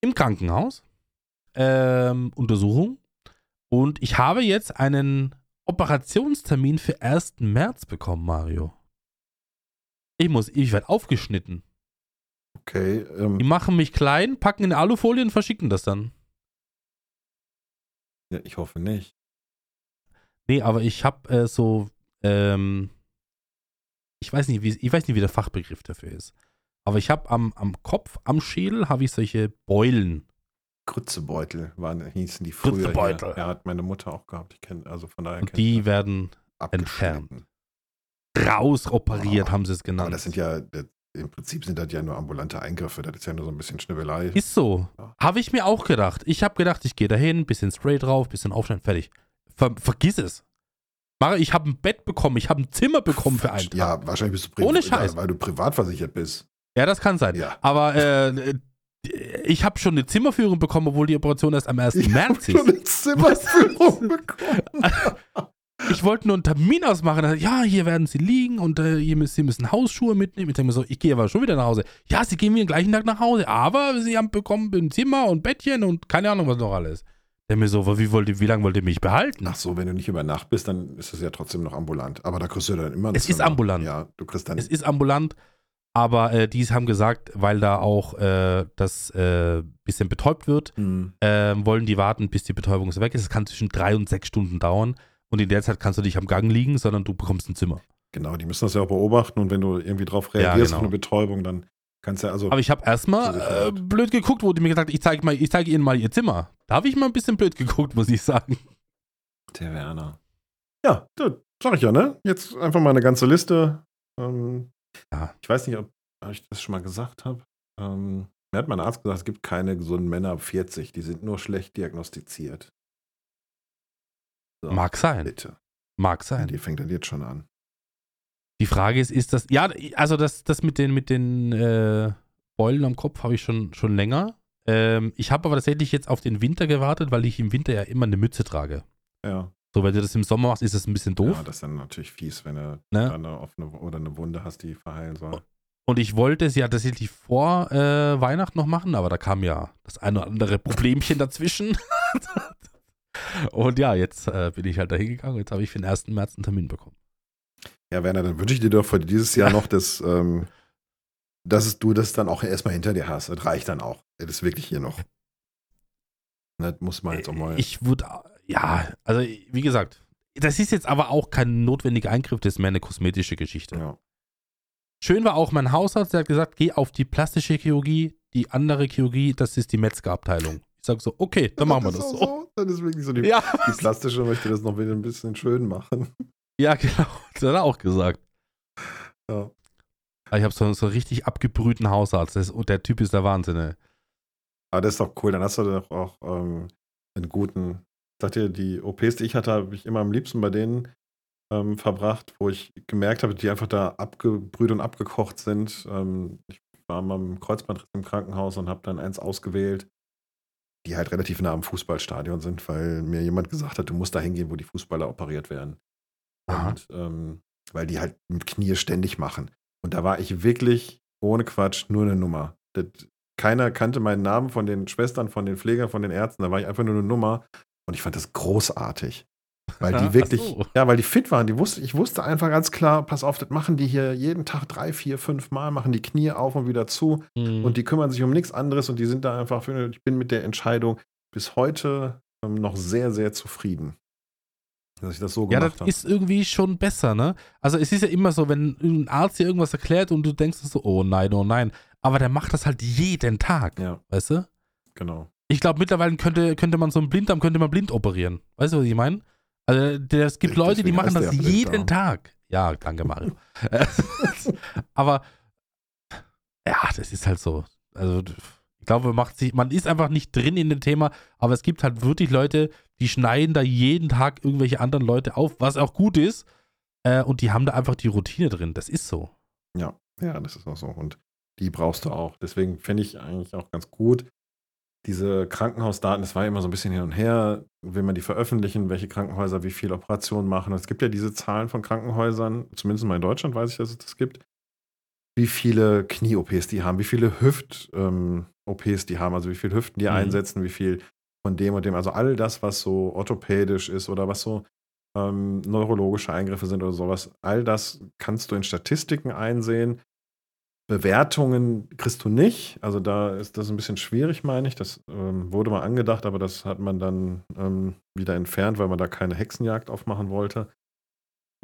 Speaker 2: im Krankenhaus. Ähm, Untersuchung. Und ich habe jetzt einen Operationstermin für 1. März bekommen, Mario. Ich muss, ich werde aufgeschnitten.
Speaker 1: Okay. Ähm,
Speaker 2: Die machen mich klein, packen in Alufolie und verschicken das dann.
Speaker 1: ja, ich hoffe nicht.
Speaker 2: Nee, aber ich habe äh, so, ähm, ich weiß nicht, wie, ich weiß nicht, wie der Fachbegriff dafür ist. Aber ich habe am, am Kopf, am Schädel, habe ich solche Beulen.
Speaker 1: Grützebeutel waren, hießen die früher.
Speaker 2: Grützebeutel.
Speaker 1: Ja, hat meine Mutter auch gehabt. Ich kenne, also von daher
Speaker 2: die werden
Speaker 1: Abgeschnitten.
Speaker 2: rausoperiert,
Speaker 1: Oh,
Speaker 2: haben sie es genannt.
Speaker 1: Aber das sind ja, im Prinzip sind das ja nur ambulante Eingriffe. Das ist ja nur so ein bisschen Schnibbelei.
Speaker 2: Ist so.
Speaker 1: Ja.
Speaker 2: Habe ich mir auch gedacht. Ich habe gedacht, ich gehe dahin, bisschen Spray drauf, bisschen aufschneiden, fertig. Ver vergiss es. Ich habe ein Bett bekommen, ich habe ein Zimmer bekommen für einen Tag.
Speaker 1: Ja, wahrscheinlich bist du
Speaker 2: Ohne
Speaker 1: ja,
Speaker 2: Scheiß.
Speaker 1: weil du privat versichert bist.
Speaker 2: Ja, das kann sein.
Speaker 1: Ja.
Speaker 2: Aber äh, ich habe schon eine Zimmerführung bekommen, obwohl die Operation erst am 1.
Speaker 1: Ich
Speaker 2: März
Speaker 1: habe schon
Speaker 2: ist.
Speaker 1: eine Zimmerführung (laughs) bekommen. (laughs)
Speaker 2: Ich wollte nur einen Termin ausmachen. Dann, Ja, hier werden sie liegen und äh, müsst, sie müssen Hausschuhe mitnehmen. Ich denke mir so, ich gehe aber schon wieder nach Hause. Ja, sie gehen wieder den gleichen Tag nach Hause, aber sie haben bekommen ein Zimmer und Bettchen und keine Ahnung, was noch alles. Der mir so, wie, wollt ihr, wie lange wollt ihr mich behalten?
Speaker 1: Ach so, wenn du nicht über Nacht bist, dann ist es ja trotzdem noch ambulant. Aber da kriegst du dann immer ein
Speaker 2: Es ist
Speaker 1: Zimmer.
Speaker 2: ambulant.
Speaker 1: Ja, du kriegst dann.
Speaker 2: Es ist ambulant, aber äh, die haben gesagt, weil da auch äh, das äh, bisschen betäubt wird,
Speaker 1: Hm,
Speaker 2: ähm, wollen die warten, bis die Betäubung weg ist. Es kann zwischen drei und sechs Stunden dauern. Und in der Zeit kannst du nicht am Gang liegen, sondern du bekommst ein Zimmer.
Speaker 1: genau, die müssen das ja auch beobachten und wenn du irgendwie drauf
Speaker 2: Ja,
Speaker 1: reagierst
Speaker 2: genau.
Speaker 1: auf eine Betäubung, dann kannst du ja also.
Speaker 2: Aber ich habe erstmal äh, blöd geguckt, wo die mir gesagt ich zeige zeige ihnen mal ihr Zimmer. Da habe ich mal ein bisschen blöd geguckt, muss ich sagen.
Speaker 1: Der Werner. Ja, sag ich ja, ne? Jetzt einfach mal eine ganze Liste. Ähm,
Speaker 2: Ja.
Speaker 1: Ich weiß nicht, ob ich das schon mal gesagt habe. Ähm, mir hat mein Arzt gesagt, es gibt keine gesunden Männer ab 40, die sind nur schlecht diagnostiziert. So,
Speaker 2: Mag sein.
Speaker 1: Bitte.
Speaker 2: Mag
Speaker 1: Ja,
Speaker 2: sein.
Speaker 1: die fängt dann jetzt schon an.
Speaker 2: Die Frage ist, ist das, ja, also das, das mit den, mit den äh, Beulen am Kopf habe ich schon, schon länger. Ähm, ich habe aber tatsächlich jetzt auf den Winter gewartet, weil ich im Winter ja immer eine Mütze trage.
Speaker 1: Ja.
Speaker 2: So, wenn du das im Sommer machst, ist das ein bisschen doof.
Speaker 1: Ja, das ist dann natürlich fies, wenn du
Speaker 2: Ne?
Speaker 1: eine offene oder eine Wunde hast, die verheilen soll.
Speaker 2: Und ich wollte es ja tatsächlich vor äh, Weihnachten noch machen, aber da kam ja das eine oder andere Problemchen dazwischen. (laughs) Und ja, jetzt äh, bin ich halt da hingegangen. Jetzt habe ich für den 1. März einen Termin bekommen.
Speaker 1: Ja, Werner, dann wünsche ich dir doch für dieses Jahr noch, dass, ähm, dass du das dann auch erstmal hinter dir hast. Das reicht dann auch. Das ist wirklich hier noch. Das muss man jetzt auch mal.
Speaker 2: Ich würde, ja, also wie gesagt, das ist jetzt aber auch kein notwendiger Eingriff, das ist mehr eine kosmetische Geschichte.
Speaker 1: ja.
Speaker 2: Schön war auch mein Hausarzt, der hat gesagt, geh auf die plastische Chirurgie, die andere Chirurgie, das ist die Metzgerabteilung. Ich sage so, okay, dann machen wir das
Speaker 1: auch
Speaker 2: so.
Speaker 1: Das ist wirklich so die,
Speaker 2: Ja,
Speaker 1: die plastische möchte das noch wieder ein bisschen schön machen.
Speaker 2: ja, (laughs) genau, das hat er auch gesagt.
Speaker 1: Ja.
Speaker 2: Aber Ich habe so, so einen richtig abgebrühten Hausarzt. Das und der Typ ist der Wahnsinn, ey.
Speaker 1: Aber das ist doch cool. Dann hast du doch auch ähm, einen guten. Ich sag dir, die OPs, die ich hatte, habe ich immer am liebsten bei denen ähm, verbracht, wo ich gemerkt habe, die einfach da abgebrüht und abgekocht sind. Ähm, ich war mal im Kreuzbandriss im Krankenhaus und habe dann eins ausgewählt, die halt relativ nah am Fußballstadion sind, weil mir jemand gesagt hat, du musst da hingehen, wo die Fußballer operiert werden.
Speaker 2: Aha.
Speaker 1: Und ähm, weil die halt mit Knie ständig machen. Und da war ich wirklich ohne Quatsch nur eine Nummer. Das, keiner kannte meinen Namen von den Schwestern, von den Pflegern, von den Ärzten. Da war ich einfach nur eine Nummer. Und ich fand das großartig. Weil die (laughs) wirklich,
Speaker 2: so.
Speaker 1: ja, weil die fit waren. Die wusste, ich wusste einfach ganz klar, pass auf, das machen die hier jeden Tag drei, vier, fünf Mal, machen die Knie auf und wieder zu.
Speaker 2: Mhm.
Speaker 1: Und die kümmern sich um nichts anderes und die sind da einfach ich bin mit der Entscheidung bis heute ähm, noch sehr, sehr zufrieden. Dass ich das so
Speaker 2: ja,
Speaker 1: gemacht
Speaker 2: das
Speaker 1: habe.
Speaker 2: ist irgendwie schon besser, ne? Also es ist ja immer so, wenn ein Arzt dir irgendwas erklärt und du denkst so, oh nein, oh nein. Aber der macht das halt jeden Tag,
Speaker 1: Ja,
Speaker 2: weißt du?
Speaker 1: genau.
Speaker 2: Ich glaube, mittlerweile könnte, könnte man so einen Blinddarm, könnte man blind operieren. Weißt du, was ich meine? Also es gibt Leute, die machen das jeden. Tag. Ja, danke, Mario. (laughs) Aber ja, das ist halt so. Also ich glaube, man macht sich, man ist einfach nicht drin in dem Thema, aber es gibt halt wirklich Leute, die schneiden da jeden Tag irgendwelche anderen Leute auf, was auch gut ist. Äh, und die haben da einfach die Routine drin. Das ist so.
Speaker 1: Ja, ja, das ist auch so. Und die brauchst du auch. Deswegen finde ich eigentlich auch ganz gut, diese Krankenhausdaten, das war ja immer so ein bisschen hin und her, will man die veröffentlichen, welche Krankenhäuser wie viele Operationen machen. Es gibt ja diese Zahlen von Krankenhäusern, zumindest mal in Deutschland weiß ich, dass es das gibt. wie viele Knie-OPs die haben, wie viele Hüft-OPs die haben, also wie viele Hüften die
Speaker 2: Mhm.
Speaker 1: einsetzen, wie viel von dem und dem. Also all das, was so orthopädisch ist oder was so ähm, neurologische Eingriffe sind oder sowas, all das kannst du in Statistiken einsehen. Bewertungen kriegst du nicht. Also da ist das ein bisschen schwierig, meine ich. Das ähm, wurde mal angedacht, aber das hat man dann ähm, wieder entfernt, weil man da keine Hexenjagd aufmachen wollte.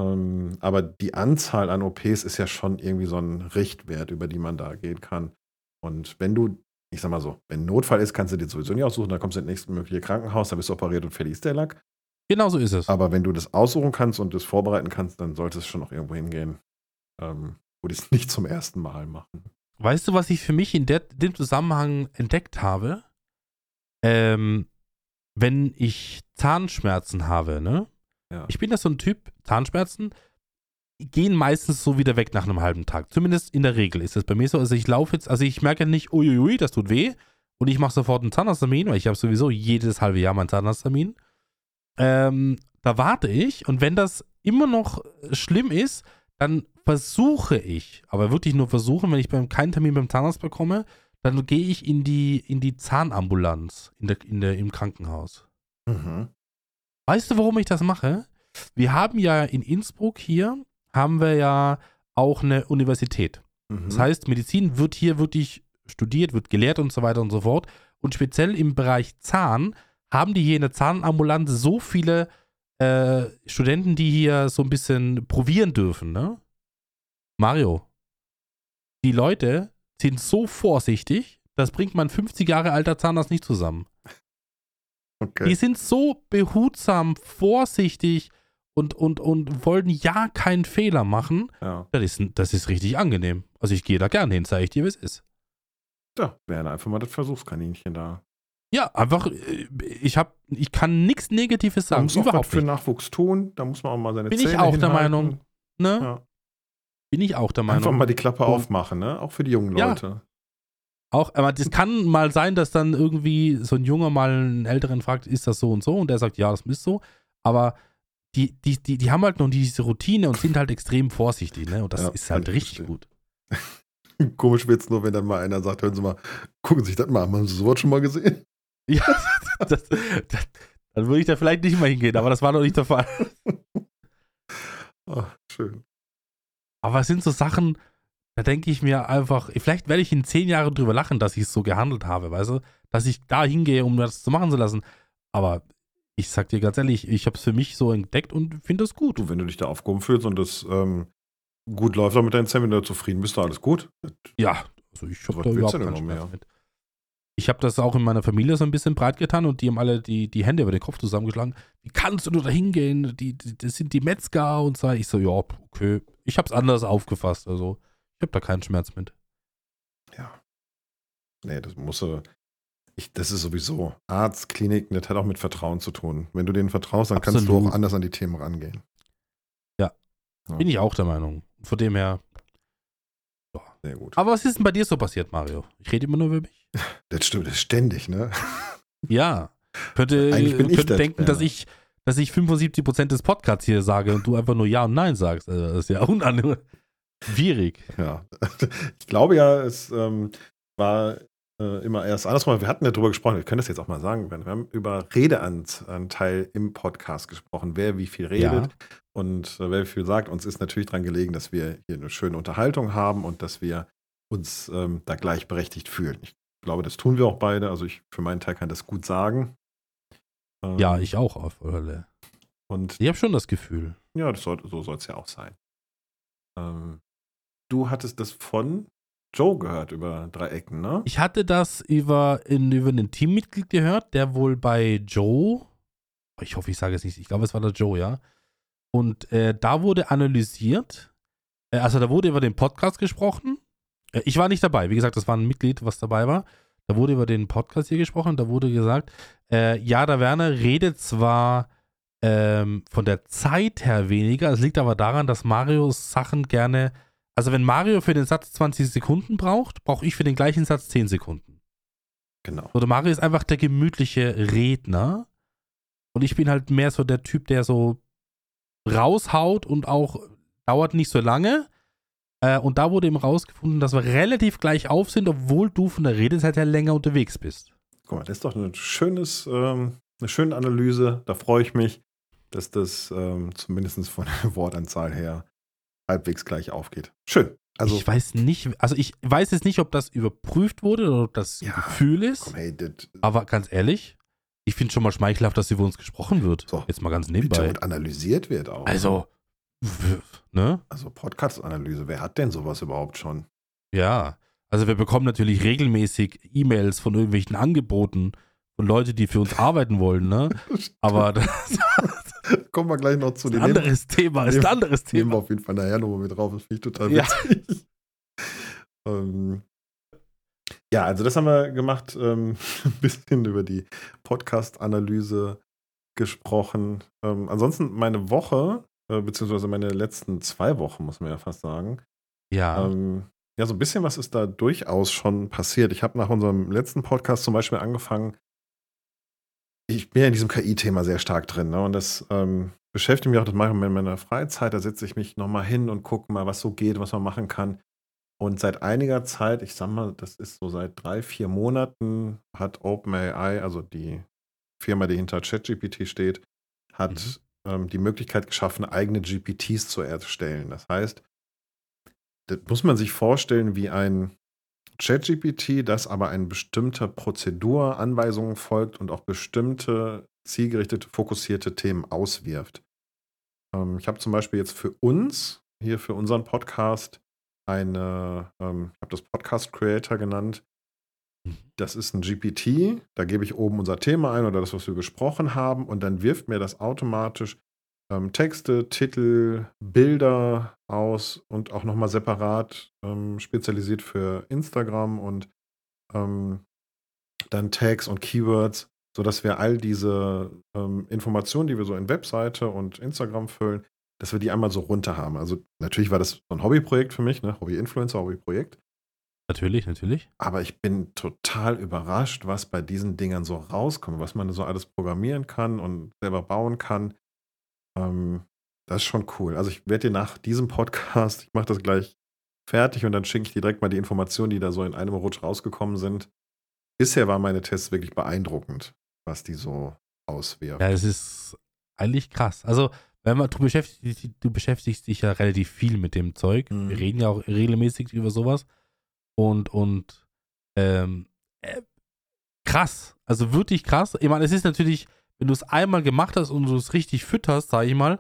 Speaker 1: Ähm, aber die Anzahl an OPs ist ja schon irgendwie so ein Richtwert, über die man da gehen kann. Und wenn du, ich sag mal so, wenn Notfall ist, kannst du dir sowieso nicht aussuchen, dann kommst du ins nächste mögliche Krankenhaus, dann bist du operiert und fertig ist der Lack.
Speaker 2: Genau so ist es.
Speaker 1: Aber wenn du das aussuchen kannst und das vorbereiten kannst, dann sollte es schon noch irgendwo hingehen, ähm, wo die es (laughs) nicht zum ersten Mal machen.
Speaker 2: Weißt du, was ich für mich in der, dem Zusammenhang entdeckt habe? Ähm, wenn ich Zahnschmerzen habe, ne?
Speaker 1: Ja.
Speaker 2: Ich bin ja so ein Typ, Zahnschmerzen gehen meistens so wieder weg nach einem halben Tag. Zumindest in der Regel ist es bei mir so. Also ich laufe jetzt, also ich merke nicht, uiuiui, das tut weh. Und ich mache sofort einen Zahnarzttermin, weil ich habe sowieso jedes halbe Jahr meinen Zahnarzttermin. Ähm, da warte ich und wenn das immer noch schlimm ist, dann versuche ich, aber wirklich nur versuchen, wenn ich beim, keinen Termin beim Zahnarzt bekomme, dann gehe ich in die, in die Zahnambulanz in der, in der, im Krankenhaus.
Speaker 1: Mhm.
Speaker 2: Weißt du, warum ich das mache? Wir haben ja in Innsbruck hier, haben wir ja auch eine Universität.
Speaker 1: Mhm.
Speaker 2: Das heißt, Medizin wird hier wirklich studiert, wird gelehrt und so weiter und so fort. Und speziell im Bereich Zahn haben die hier in der Zahnambulanz so viele äh, Studenten, die hier so ein bisschen probieren dürfen, ne? Mario, die Leute sind so vorsichtig, das bringt mein 50 Jahre alter Zahnarzt nicht zusammen. Die
Speaker 1: okay.
Speaker 2: sind so behutsam, vorsichtig und, und, und wollen ja keinen Fehler machen.
Speaker 1: Ja.
Speaker 2: Das ist, das ist richtig angenehm. Also ich gehe da gerne hin, zeige ich dir, wie es ist.
Speaker 1: ja, wäre einfach mal das Versuchskaninchen da.
Speaker 2: Ja, einfach, äh, ich habe, ich kann nichts Negatives
Speaker 1: Da
Speaker 2: sagen.
Speaker 1: muss auch was
Speaker 2: Überhaupt
Speaker 1: für. Nachwuchs tun. Da muss man auch mal seine
Speaker 2: Bin ich
Speaker 1: Zähne
Speaker 2: auch der
Speaker 1: hinhalten.
Speaker 2: Meinung. Ne?
Speaker 1: Ja.
Speaker 2: Bin ich auch der Meinung.
Speaker 1: Einfach mal die Klappe
Speaker 2: Und-
Speaker 1: aufmachen, ne? Auch für die jungen
Speaker 2: Ja.
Speaker 1: Leute.
Speaker 2: Auch, aber das kann mal sein, dass dann irgendwie so ein Junger mal einen Älteren fragt, ist das so und so? Und der sagt, ja, das ist so. Aber die, die, die, die haben halt noch diese Routine und sind halt extrem vorsichtig, ne? Und das
Speaker 1: Ja,
Speaker 2: ist halt
Speaker 1: ich
Speaker 2: richtig
Speaker 1: verstehen.
Speaker 2: gut. (laughs)
Speaker 1: Komisch wird's nur, wenn dann mal einer sagt, hören Sie mal, gucken Sie sich das mal an. Haben Sie sowas schon mal gesehen? (laughs)
Speaker 2: Ja, das, das, dann würde ich da vielleicht nicht mal hingehen, aber das war noch nicht der Fall.
Speaker 1: Ach, schön.
Speaker 2: Aber es sind so Sachen, da denke ich mir einfach, vielleicht werde ich in zehn Jahren drüber lachen, dass ich es so gehandelt habe, weißt du? Dass ich da hingehe, um das zu machen zu lassen. Aber ich sag dir ganz ehrlich, ich habe es für mich so entdeckt und finde es gut.
Speaker 1: Du, wenn du dich da aufgehoben fühlst und das ähm, gut läuft, auch mit wenn du zufrieden bist, da alles gut.
Speaker 2: Ja, also ich habe da überhaupt
Speaker 1: du
Speaker 2: keinen
Speaker 1: noch
Speaker 2: Schmerz
Speaker 1: mehr?
Speaker 2: mit. Ich habe das auch in meiner Familie so ein bisschen breit getan und die haben alle die, die Hände über den Kopf zusammengeschlagen. Wie kannst du nur da hingehen? Die, die, das sind die Metzger und so. Ich so, ja, okay. Ich habe es anders aufgefasst. Also, ich habe da keinen Schmerz mit.
Speaker 1: Ja. Nee, das muss äh, ich, das ist sowieso Arzt, Kliniken, das hat auch mit Vertrauen zu tun. Wenn du denen vertraust, dann kannst du
Speaker 2: Absolut.
Speaker 1: auch anders an die Themen rangehen.
Speaker 2: Ja.
Speaker 1: Ja.
Speaker 2: Bin ich auch der Meinung. Von dem her.
Speaker 1: Sehr gut.
Speaker 2: Aber was ist denn bei dir so passiert, Mario? Ich rede immer nur über mich. (laughs)
Speaker 1: Das stimmt, das ist ständig, ne?
Speaker 2: Ja. Könnte,
Speaker 1: Eigentlich bin ich
Speaker 2: könnte
Speaker 1: das,
Speaker 2: denken,
Speaker 1: ja.
Speaker 2: dass ich, dass ich 75% des Podcasts hier sage und du einfach nur Ja und Nein sagst. Also, das ist ja unangenehm. Schwierig.
Speaker 1: Ja. (laughs) Ich glaube ja, es ähm, war äh, immer erst andersrum. Wir hatten ja drüber gesprochen, wir können das jetzt auch mal sagen. Wir haben über Redeanteil im Podcast gesprochen, wer wie viel redet.
Speaker 2: Ja.
Speaker 1: Und äh, wer wie viel sagt, uns ist natürlich daran gelegen, dass wir hier eine schöne Unterhaltung haben und dass wir uns ähm, da gleichberechtigt fühlen. Ich glaube, das tun wir auch beide. Also ich für meinen Teil kann das gut sagen. Ähm,
Speaker 2: Ja, ich auch auf alle Fälle.
Speaker 1: Und
Speaker 2: Ich habe schon das Gefühl.
Speaker 1: ja, das soll, so soll es ja auch sein. Ähm, du hattest das von Joe gehört über drei Ecken, ne?
Speaker 2: Ich hatte das über, in, über einen Teammitglied gehört, der wohl bei Joe, ich hoffe, ich sage es nicht, ich glaube, es war der Joe, ja. Und äh, da wurde analysiert, äh, also da wurde über den Podcast gesprochen. Äh, ich war nicht dabei, wie gesagt, das war ein Mitglied, was dabei war. Da wurde über den Podcast hier gesprochen, da wurde gesagt, äh, ja, der Werner redet zwar ähm, von der Zeit her weniger, es liegt aber daran, dass Mario Sachen gerne, also wenn Mario für den Satz 20 Sekunden braucht, brauche ich für den gleichen Satz 10 Sekunden.
Speaker 1: Genau.
Speaker 2: So, der Mario ist einfach der gemütliche Redner. Und ich bin halt mehr so der Typ, der so raushaut und auch dauert nicht so lange. Äh, und da wurde eben rausgefunden, dass wir relativ gleich auf sind, obwohl du von der Redezeit her länger unterwegs bist.
Speaker 1: Guck mal, das ist doch ein schönes, ähm, eine schöne Analyse. Da freue ich mich, dass das ähm, zumindest von der (laughs) Wortanzahl her halbwegs gleich aufgeht. Schön. Also,
Speaker 2: ich weiß nicht, also ich weiß jetzt nicht, ob das überprüft wurde oder ob das
Speaker 1: Ja,
Speaker 2: Gefühl ist.
Speaker 1: komm, hey,
Speaker 2: Aber ganz ehrlich, ich finde schon mal schmeichelhaft, dass über uns gesprochen wird.
Speaker 1: So.
Speaker 2: Jetzt mal ganz nebenbei.
Speaker 1: und analysiert wird auch.
Speaker 2: Also, ne?
Speaker 1: Also Podcast-Analyse, wer hat denn sowas überhaupt schon?
Speaker 2: Ja. Also wir bekommen natürlich regelmäßig E-Mails von irgendwelchen Angeboten von Leuten, die für uns arbeiten wollen, ne? (laughs) Aber das (laughs)
Speaker 1: Kommen wir gleich noch zu
Speaker 2: ist
Speaker 1: den
Speaker 2: ein anderes Thema, ist ein anderes
Speaker 1: Nehmen wir
Speaker 2: Thema.
Speaker 1: auf jeden Fall nachher nochmal mit drauf. Das finde ich total
Speaker 2: Ja.
Speaker 1: witzig. (laughs) ähm, ja, also das haben wir gemacht. Ähm, (laughs) ein bisschen über die Podcast-Analyse gesprochen. Ähm, ansonsten meine Woche, äh, beziehungsweise meine letzten zwei Wochen, muss man ja fast sagen.
Speaker 2: Ja.
Speaker 1: Ähm, ja, so ein bisschen was ist da durchaus schon passiert. Ich habe nach unserem letzten Podcast zum Beispiel angefangen, ich bin ja in diesem KI-Thema sehr stark drin, ne? Und das ähm, beschäftigt mich auch, das mache ich in meiner Freizeit. Da setze ich mich nochmal hin und gucke mal, was so geht, was man machen kann. Und seit einiger Zeit, ich sag mal, das ist so seit drei, vier Monaten, hat OpenAI, also die Firma, die hinter ChatGPT steht, hat ähm, die Möglichkeit geschaffen, eigene GPTs zu erstellen. Das heißt, das muss man sich vorstellen wie ein ChatGPT, das aber eine bestimmte Prozedur, Anweisungen folgt und auch bestimmte zielgerichtete, fokussierte Themen auswirft. Ähm, ich habe zum Beispiel jetzt für uns, hier für unseren Podcast, eine, ähm, ich habe das Podcast Creator genannt. Das ist ein GPT, da gebe ich oben unser Thema ein oder das, was wir besprochen haben, und dann wirft mir das automatisch ähm, Texte, Titel, Bilder aus und auch nochmal separat ähm, spezialisiert für Instagram und ähm, dann Tags und Keywords, sodass wir all diese ähm, Informationen, die wir so in Webseite und Instagram füllen, dass wir die einmal so runter haben. Also natürlich war das so ein Hobbyprojekt für mich, ne? Hobby-Influencer, Hobbyprojekt.
Speaker 2: natürlich, natürlich.
Speaker 1: Aber ich bin total überrascht, was bei diesen Dingern so rauskommt, was man so alles programmieren kann und selber bauen kann. Ähm, das ist schon cool. Also ich werde dir nach diesem Podcast, ich mache das gleich fertig und dann schicke ich dir direkt mal die Informationen, die da so in einem Rutsch rausgekommen sind. Bisher waren meine Tests wirklich beeindruckend, was die so auswirft.
Speaker 2: Ja, es ist eigentlich krass. Also, wenn man, du beschäftigst, dich- du beschäftigst dich ja relativ viel mit dem Zeug.
Speaker 1: Mhm.
Speaker 2: Wir reden ja auch regelmäßig über sowas. Und, und, ähm, äh, krass. Also wirklich krass. Ich meine, es ist natürlich, wenn du es einmal gemacht hast und du es richtig fütterst, sag ich mal,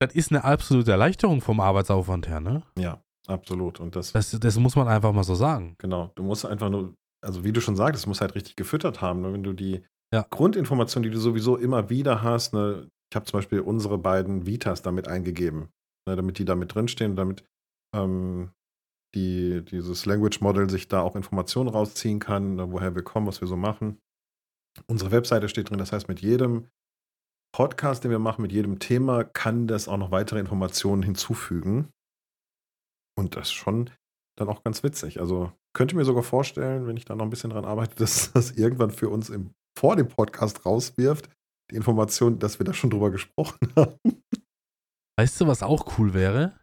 Speaker 2: das ist eine absolute Erleichterung vom Arbeitsaufwand her, ne?
Speaker 1: Ja, absolut. Und das,
Speaker 2: Das, das muss man einfach mal so sagen.
Speaker 1: genau, du musst einfach nur, also wie du schon sagst, es muss halt richtig gefüttert haben. Ne? Wenn du die
Speaker 2: Ja.
Speaker 1: Grundinformationen, die du sowieso immer wieder hast, ne? ich habe zum Beispiel unsere beiden Vitas damit eingegeben, ne? damit die da mit drinstehen, damit ähm, die, dieses Language Model sich da auch Informationen rausziehen kann, ne? woher wir kommen, was wir so machen. Unsere Webseite steht drin, das heißt, mit jedem Podcast, den wir machen, mit jedem Thema, kann das auch noch weitere Informationen hinzufügen. Und das ist schon dann auch ganz witzig. Also könnte mir sogar vorstellen, wenn ich da noch ein bisschen dran arbeite, (laughs) dass das irgendwann für uns im, vor dem Podcast rauswirft, die Information, dass wir da schon drüber gesprochen (laughs) haben.
Speaker 2: Weißt du, was auch cool wäre?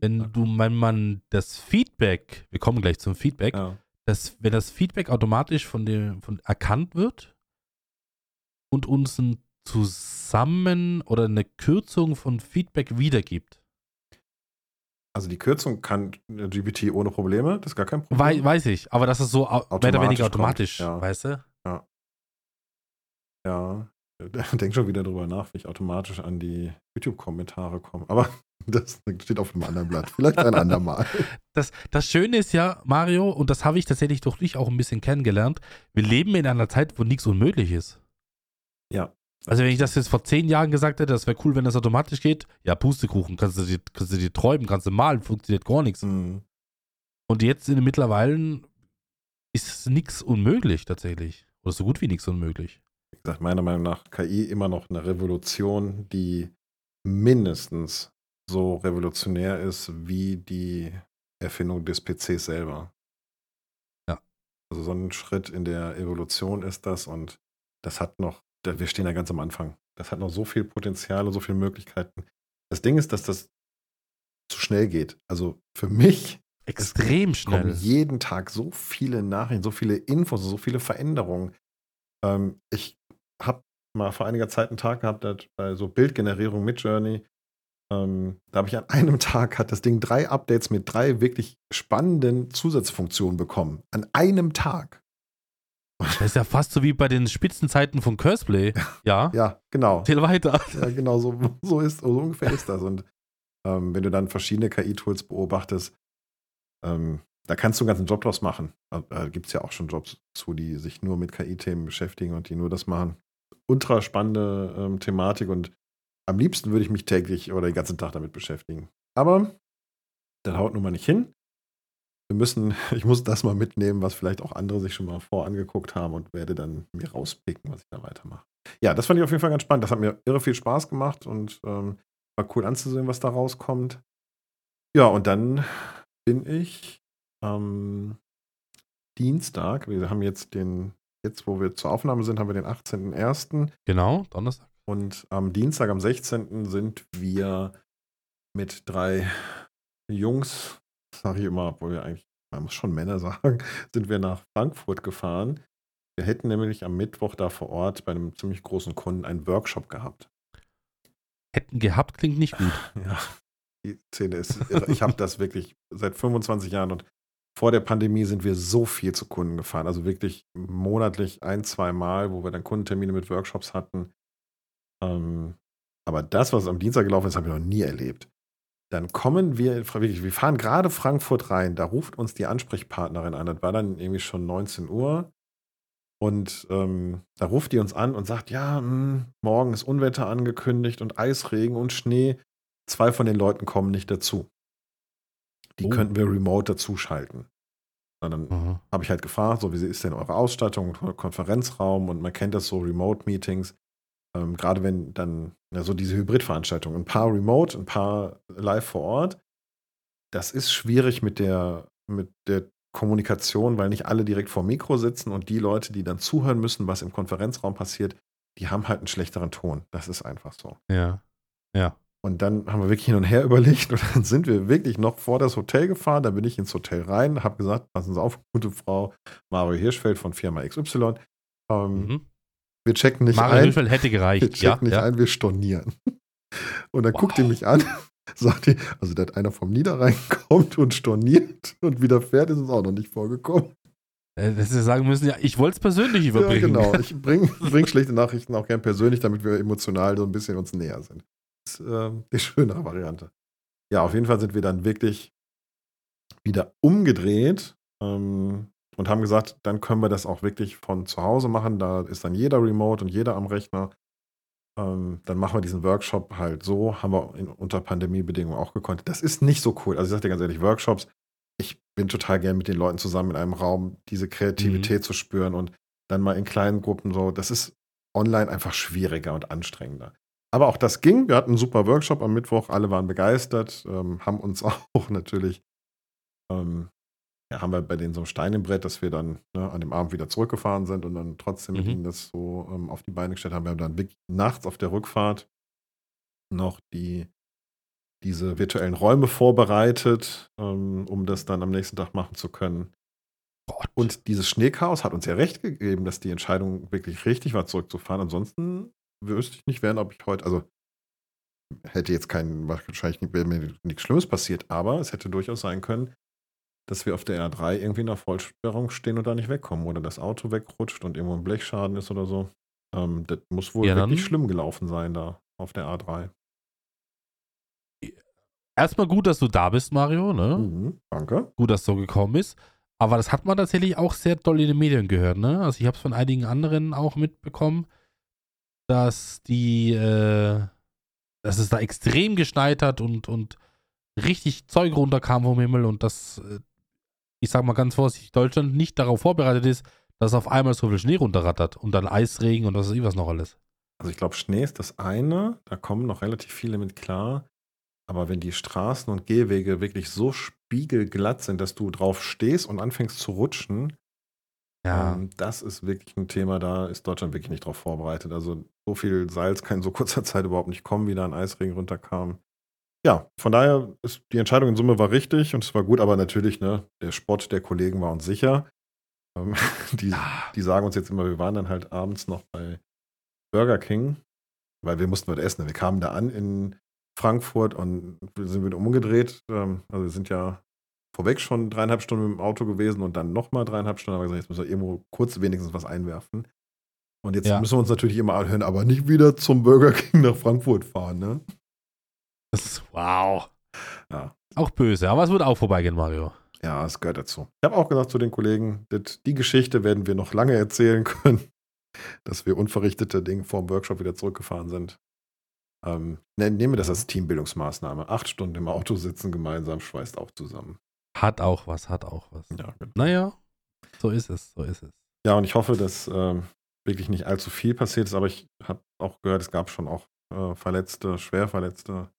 Speaker 2: Wenn du, wenn man das Feedback, wir kommen gleich zum Feedback,
Speaker 1: Ja.
Speaker 2: Dass, wenn das Feedback automatisch von dem von erkannt wird und uns ein Zusammen- oder eine Kürzung von Feedback wiedergibt.
Speaker 1: Also die Kürzung kann GPT ohne Probleme, das ist gar kein Problem.
Speaker 2: Wei weiß ich, aber das ist so mehr oder
Speaker 1: Automatisch
Speaker 2: weniger
Speaker 1: kommt,
Speaker 2: automatisch,
Speaker 1: ja.
Speaker 2: weißt du?
Speaker 1: Ja, (laughs) denk schon wieder drüber nach, wie ich automatisch an die YouTube-Kommentare komme. Aber das steht auf einem anderen Blatt. Vielleicht ein andermal. (laughs)
Speaker 2: Das, das Schöne ist ja, Mario, und das habe ich tatsächlich durch dich auch ein bisschen kennengelernt, wir leben in einer Zeit, wo nichts unmöglich ist.
Speaker 1: Ja.
Speaker 2: Also wenn ich das jetzt vor zehn Jahren gesagt hätte, das wäre cool, wenn das automatisch geht, ja, Pustekuchen, kannst du dir, kannst du dir träumen, kannst du malen, funktioniert gar nichts.
Speaker 1: Mhm.
Speaker 2: Und jetzt in den mittlerweile ist nichts unmöglich tatsächlich. Oder so gut wie nichts unmöglich.
Speaker 1: Wie gesagt, meiner Meinung nach KI immer noch eine Revolution, die mindestens so revolutionär ist wie die Erfindung des PCs selber.
Speaker 2: Ja.
Speaker 1: Also so ein Schritt in der Evolution ist das und das hat noch, wir stehen ja ganz am Anfang. Das hat noch so viel Potenzial und so viele Möglichkeiten. Das Ding ist, dass das zu schnell geht. Also für mich (laughs)
Speaker 2: Extrem
Speaker 1: kommen
Speaker 2: schnell.
Speaker 1: jeden Tag so viele Nachrichten, so viele Infos, so viele Veränderungen. Ähm, ich habe mal vor einiger Zeit einen Tag gehabt, da- bei so Bildgenerierung mit Journey. Ähm, da habe ich an (laughs) einem Tag hat das Ding drei Updates mit drei wirklich spannenden Zusatzfunktionen bekommen. An einem Tag.
Speaker 2: Das ist ja fast so wie bei den Spitzenzeiten von Curseplay. (laughs) Ja.
Speaker 1: Ja, genau.
Speaker 2: Erzähl weiter.
Speaker 1: Ja, genau, so, so, ist, so ungefähr ist das. Und ähm, wenn du dann verschiedene KI-Tools beobachtest, ähm, da kannst du einen ganzen Job draus machen. Da, da gibt es ja auch schon Jobs zu, die sich nur mit KI-Themen beschäftigen und die nur das machen. Ultra spannende ähm, Thematik und am liebsten würde ich mich täglich oder den ganzen Tag damit beschäftigen. Aber das haut nun mal nicht hin. Wir müssen, (laughs) ich muss das mal mitnehmen, was vielleicht auch andere sich schon mal vorangeguckt haben und werde dann mir rauspicken, was ich da weitermache. Ja, das fand ich auf jeden Fall ganz spannend. Das hat mir irre viel Spaß gemacht und ähm, war cool anzusehen, was da rauskommt. Ja, und dann bin ich am Dienstag, wir haben jetzt den, jetzt wo wir zur Aufnahme sind, haben wir den 18.01.
Speaker 2: Genau, Donnerstag.
Speaker 1: Und am Dienstag, am 16. sind wir mit drei Jungs, sage ich immer, obwohl wir eigentlich, man muss schon Männer (laughs) sagen, sind wir nach Frankfurt gefahren. Wir hätten nämlich am Mittwoch da vor Ort bei einem ziemlich großen Kunden einen Workshop gehabt.
Speaker 2: Hätten gehabt klingt nicht gut. (laughs)
Speaker 1: Ja, die Szene ist. Ich habe das wirklich seit 25 Jahren und vor der Pandemie sind wir so viel zu Kunden gefahren. Also wirklich monatlich ein, zwei Mal, wo wir dann Kundentermine mit Workshops hatten. Ähm, aber das, was am Dienstag gelaufen ist, habe ich noch nie erlebt. Dann kommen wir, wirklich, wir fahren gerade Frankfurt rein, da ruft uns die Ansprechpartnerin an. Das war dann irgendwie schon 19 Uhr. Und ähm, da ruft die uns an und sagt, ja, mh, morgen ist Unwetter angekündigt und Eisregen und Schnee. Zwei von den Leuten kommen nicht dazu. Die
Speaker 2: Oh.
Speaker 1: könnten wir remote dazuschalten. Und dann habe ich halt gefragt, so wie ist denn eure Ausstattung, Konferenzraum und man kennt das so, Remote-Meetings. Ähm, Gerade wenn dann so diese Hybridveranstaltungen, ein paar remote, ein paar live vor Ort. Das ist schwierig mit der, mit der Kommunikation, weil nicht alle direkt vor dem Mikro sitzen und die Leute, die dann zuhören müssen, was im Konferenzraum passiert, die haben halt einen schlechteren Ton. Das ist einfach so.
Speaker 2: Ja. Ja.
Speaker 1: Und dann haben wir wirklich hin und her (laughs) überlegt und dann sind wir wirklich noch vor das Hotel gefahren. Da bin ich ins Hotel rein, habe gesagt, passen Sie auf, gute Frau Mario Hirschfeld von Firma XY. Ähm,
Speaker 2: Mhm.
Speaker 1: Wir checken nicht
Speaker 2: Mario
Speaker 1: ein.
Speaker 2: Hilfeld hätte
Speaker 1: Wir
Speaker 2: gereicht.
Speaker 1: checken
Speaker 2: Ja,
Speaker 1: nicht
Speaker 2: ja.
Speaker 1: ein, wir stornieren. (laughs) Und dann
Speaker 2: Wow.
Speaker 1: guckt die mich an, (laughs) sagt die, also da hat einer vom Niederrhein kommt und storniert (laughs) und wieder fährt, ist uns auch noch nicht vorgekommen.
Speaker 2: Äh, Dass sie sagen müssen, ja, ich wollte es persönlich überbringen.
Speaker 1: Ja, genau. Ich bringe bring schlechte Nachrichten auch gern persönlich, damit wir emotional so ein bisschen uns näher sind. Das ist ähm, die schönere Variante. Ja, auf jeden Fall sind wir dann wirklich wieder umgedreht ähm, und haben gesagt, dann können wir das auch wirklich von zu Hause machen. Da ist dann jeder remote und jeder am Rechner. Ähm, dann machen wir diesen Workshop halt so, haben wir in, unter Pandemiebedingungen auch gekonnt. Das ist nicht so cool. Also ich sage dir ganz ehrlich, Workshops, ich bin total gern mit den Leuten zusammen in einem Raum, diese Kreativität zu spüren und dann mal in kleinen Gruppen so. Das ist online einfach schwieriger und anstrengender. Aber auch das ging. Wir hatten einen super Workshop am Mittwoch. Alle waren begeistert, ähm, haben uns (laughs) auch natürlich, ähm, ja, haben wir bei denen so ein Stein im Brett, dass wir dann ne, an dem Abend wieder zurückgefahren sind und dann trotzdem mit
Speaker 2: Mhm.
Speaker 1: ihnen das so ähm, auf die Beine gestellt haben. Wir haben dann wirklich nachts auf der Rückfahrt noch die, diese virtuellen Räume vorbereitet, ähm, um das dann am nächsten Tag machen zu können.
Speaker 2: Gott.
Speaker 1: Und dieses Schneechaos hat uns ja recht gegeben, dass die Entscheidung wirklich richtig war, zurückzufahren. Ansonsten wüsste ich nicht werden, ob ich heute, also hätte jetzt kein, wahrscheinlich wäre mir nichts Schlimmes passiert, aber es hätte durchaus sein können, dass wir auf der R3 irgendwie in der Vollsperrung stehen und da nicht wegkommen oder das Auto wegrutscht und irgendwo ein Blechschaden ist oder so. Ähm, das muss wohl
Speaker 2: Ja,
Speaker 1: wirklich schlimm gelaufen sein da auf der A3.
Speaker 2: Erstmal gut, dass du da bist, Mario, ne?
Speaker 1: Mhm, danke.
Speaker 2: Gut, dass es so gekommen ist. Aber das hat man tatsächlich auch sehr doll in den Medien gehört, ne? Also ich habe es von einigen anderen auch mitbekommen, dass die, äh, dass es da extrem geschneit hat und, und richtig Zeug runterkam vom Himmel und dass, äh, ich sag mal ganz vorsichtig, Deutschland nicht darauf vorbereitet ist, dass auf einmal so viel Schnee runterrattert und dann Eisregen und was weiß ich was noch alles.
Speaker 1: Also ich glaube, Schnee ist das eine, da kommen noch relativ viele mit klar. Aber wenn die Straßen und Gehwege wirklich so spiegelglatt sind, dass du drauf stehst und anfängst zu rutschen,
Speaker 2: Ja.
Speaker 1: ähm, das ist wirklich ein Thema, da ist Deutschland wirklich nicht drauf vorbereitet. Also so viel Salz kann in so kurzer Zeit überhaupt nicht kommen, wie da ein Eisregen runterkam. Ja, von daher ist die Entscheidung in Summe war richtig und es war gut, aber natürlich, ne, der Spott der Kollegen war uns sicher. Ähm, (laughs) die, die sagen uns jetzt immer, wir waren dann halt abends noch bei Burger King, weil wir mussten was essen. Wir kamen da an in Frankfurt und sind wieder umgedreht. Ähm, also wir sind ja vorweg schon dreieinhalb Stunden mit dem Auto gewesen und dann nochmal dreieinhalb Stunden. Aber gesagt, jetzt müssen wir irgendwo kurz wenigstens was einwerfen. Und jetzt
Speaker 2: Ja.
Speaker 1: müssen wir uns natürlich immer anhören, aber nicht wieder zum Burger King nach Frankfurt fahren, ne?
Speaker 2: Das ist, wow.
Speaker 1: Ja.
Speaker 2: Auch böse, aber es wird auch vorbeigehen, Mario.
Speaker 1: Ja, es gehört dazu. Ich habe auch gesagt zu den Kollegen, die Geschichte werden wir noch lange erzählen (laughs) können, dass wir unverrichtete Dinge vor dem Workshop wieder zurückgefahren sind. Ähm, ne- nehmen wir das als Teambildungsmaßnahme. Acht Stunden im Auto sitzen gemeinsam, schweißt auch zusammen.
Speaker 2: Hat auch was, hat auch was.
Speaker 1: Ja, genau.
Speaker 2: Naja, so ist es, so ist es.
Speaker 1: ja und ich hoffe, dass ähm, wirklich nicht allzu viel passiert ist, aber ich habe auch gehört, es gab schon auch äh, Verletzte, Schwerverletzte.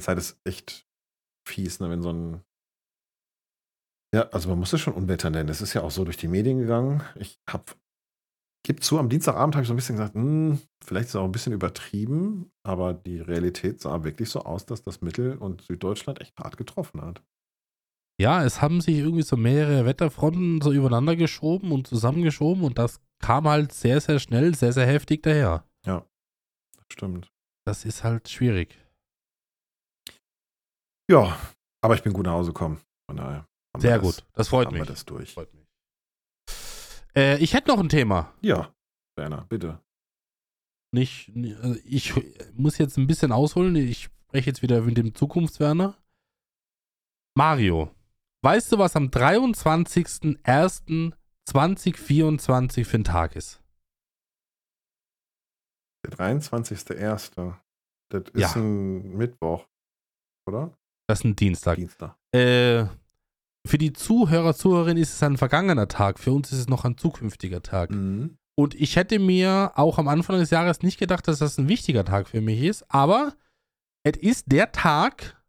Speaker 1: Zeit ist echt fies, ne, wenn so ein Ja, also man muss es schon Unwetter nennen. Es ist ja auch so durch die Medien gegangen. Ich habe, gebe zu, am Dienstagabend habe ich so ein bisschen gesagt, hm, vielleicht ist es auch ein bisschen übertrieben, aber die Realität sah wirklich so aus, dass das Mittel- und Süddeutschland echt hart getroffen hat.
Speaker 2: Ja, es haben sich irgendwie so mehrere Wetterfronten so übereinander geschoben und zusammengeschoben und das kam halt sehr, sehr schnell, sehr, sehr heftig daher.
Speaker 1: Das stimmt.
Speaker 2: Das ist halt schwierig.
Speaker 1: Ja, aber ich bin gut nach Hause gekommen. Von daher. haben
Speaker 2: Sehr
Speaker 1: das-
Speaker 2: gut. Das freut
Speaker 1: haben
Speaker 2: mich.
Speaker 1: wir das durch.
Speaker 2: Freut mich. Äh, ich hätte noch ein Thema.
Speaker 1: Ja, Werner, bitte.
Speaker 2: Nicht, also ich muss jetzt ein bisschen ausholen. Ich spreche jetzt wieder mit dem Zukunftswerner. Mario, weißt du, was am 23.01.2024 für ein Tag ist?
Speaker 1: Der 23.01. Das ist
Speaker 2: Ja.
Speaker 1: ein Mittwoch, oder?
Speaker 2: Das ist ein Dienstag.
Speaker 1: Dienstag.
Speaker 2: Äh, für die Zuhörer, Zuhörerinnen ist es ein vergangener Tag. Für uns ist es noch ein zukünftiger Tag.
Speaker 1: Mhm.
Speaker 2: Und ich hätte mir auch am Anfang des Jahres nicht gedacht, dass das ein wichtiger Tag für mich ist. Aber es ist der Tag,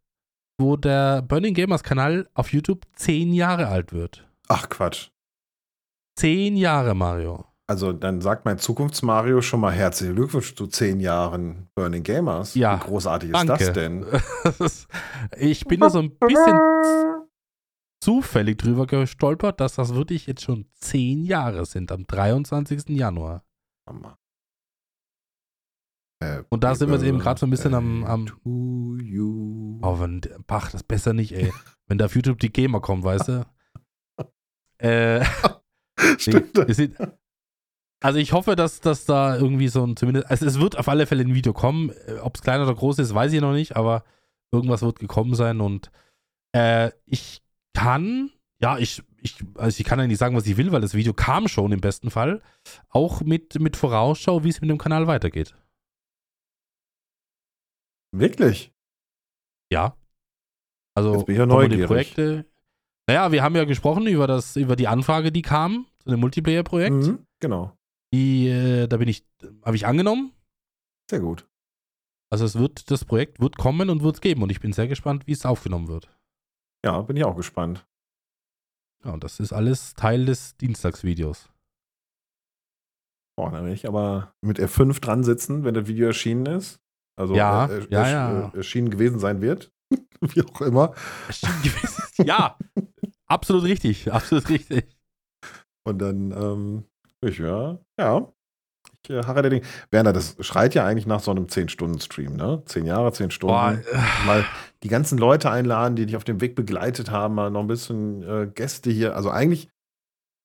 Speaker 2: wo der Burning Gamers Kanal auf YouTube zehn Jahre alt wird.
Speaker 1: Ach Quatsch.
Speaker 2: Zehn Jahre, Mario.
Speaker 1: Also dann sagt mein Zukunfts-Mario schon mal herzlichen Glückwunsch zu zehn Jahren Burning Gamers.
Speaker 2: Ja,
Speaker 1: Wie großartig
Speaker 2: danke.
Speaker 1: ist das denn? (laughs)
Speaker 2: Ich bin da so ein bisschen zufällig drüber gestolpert, dass das wirklich jetzt schon zehn Jahre sind, am 23. Januar.
Speaker 1: Hammer.
Speaker 2: Und da sind wir eben gerade so ein bisschen am- am-
Speaker 1: To you.
Speaker 2: Oh, wenn, ach, das ist besser nicht, ey. wenn da auf YouTube die Gamer kommt, weißt du? (laughs) Äh, (laughs) nee,
Speaker 1: Stimmt.
Speaker 2: sind, also ich hoffe, dass, dass da irgendwie so ein, zumindest, also es wird auf alle Fälle ein Video kommen. Ob es klein oder groß ist, weiß ich noch nicht, aber irgendwas wird gekommen sein und äh, ich kann, ja, ich, ich, also ich kann ja nicht sagen, was ich will, weil das Video kam schon im besten Fall, auch mit, mit Vorausschau, wie es mit dem Kanal weitergeht.
Speaker 1: Wirklich?
Speaker 2: Ja. Also
Speaker 1: Jetzt bin ich ja neugierig.
Speaker 2: Projekte. Naja, wir haben ja gesprochen über das, über die Anfrage, die kam zu dem Multiplayer-Projekt.
Speaker 1: Mhm, genau.
Speaker 2: Die, äh, da bin ich, habe ich angenommen.
Speaker 1: Sehr gut.
Speaker 2: Also es wird, das Projekt wird kommen und wird es geben und ich bin sehr gespannt, wie es aufgenommen wird.
Speaker 1: Ja, bin ich auch gespannt.
Speaker 2: Ja, und das ist alles Teil des Dienstagsvideos.
Speaker 1: Boah, da will ich aber mit F5 dran sitzen, wenn das Video erschienen ist. Also
Speaker 2: Ja,
Speaker 1: äh, äh,
Speaker 2: ja, ja.
Speaker 1: erschienen gewesen sein wird. (laughs) Wie auch immer.
Speaker 2: ja, (laughs) absolut richtig, absolut richtig.
Speaker 1: Und dann, ähm, ich, ja, ja. Ich äh, harre der Ding. Werner, das schreit ja eigentlich nach so einem 10-Stunden-Stream, ne? 10 Jahre, 10 Stunden.
Speaker 2: Boah, äh,
Speaker 1: Mal die ganzen Leute einladen, die dich auf dem Weg begleitet haben, mal noch ein bisschen äh, Gäste hier. Also eigentlich,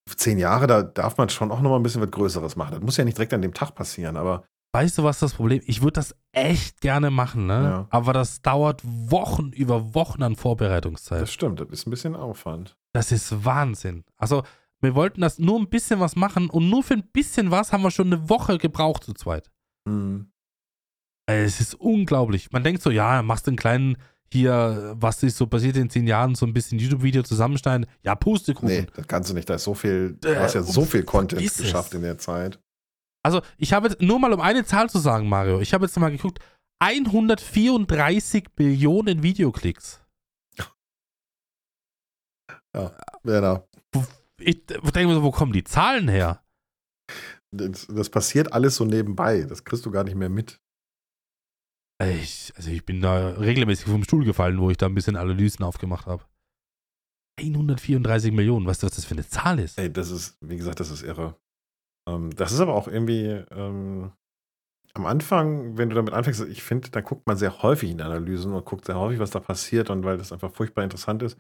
Speaker 1: 10 Jahre, da darf man schon auch noch mal ein bisschen was Größeres machen. Das muss ja nicht direkt an dem Tag passieren, aber
Speaker 2: weißt du, was das Problem ist? Ich würde das echt gerne machen, ne?
Speaker 1: Ja.
Speaker 2: Aber das dauert Wochen über Wochen an Vorbereitungszeit.
Speaker 1: das stimmt, das ist ein bisschen Aufwand.
Speaker 2: Das ist Wahnsinn. Also, wir wollten das nur ein bisschen was machen und nur für ein bisschen was haben wir schon eine Woche gebraucht zu zweit.
Speaker 1: Mhm.
Speaker 2: Es ist unglaublich. Man denkt so, ja, machst einen kleinen hier, was ist so passiert in zehn Jahren, so ein bisschen YouTube-Video zusammenschneiden. Ja, Pustekuchen.
Speaker 1: Nee, das kannst du nicht. Da ist so viel, du
Speaker 2: Äh,
Speaker 1: hast ja so viel Content
Speaker 2: vergiss es.
Speaker 1: geschafft in der Zeit.
Speaker 2: Also, ich habe jetzt, nur mal um eine Zahl zu sagen, Mario. Ich habe jetzt mal geguckt, 134 Millionen Videoklicks.
Speaker 1: Werner,
Speaker 2: Ich denke mir so, wo kommen die Zahlen her?
Speaker 1: das, das passiert alles so nebenbei. Das kriegst du gar nicht mehr mit.
Speaker 2: Ich, also ich bin da regelmäßig vom Stuhl gefallen, wo ich da ein bisschen Analysen aufgemacht habe. 134 Millionen, weißt du, was das für eine Zahl ist?
Speaker 1: Ey, das ist, wie gesagt, das ist irre. Ähm, das ist aber auch irgendwie ähm, am Anfang, wenn du damit anfängst, ich finde, da guckt man sehr häufig in Analysen und guckt sehr häufig, was da passiert und weil das einfach furchtbar interessant ist.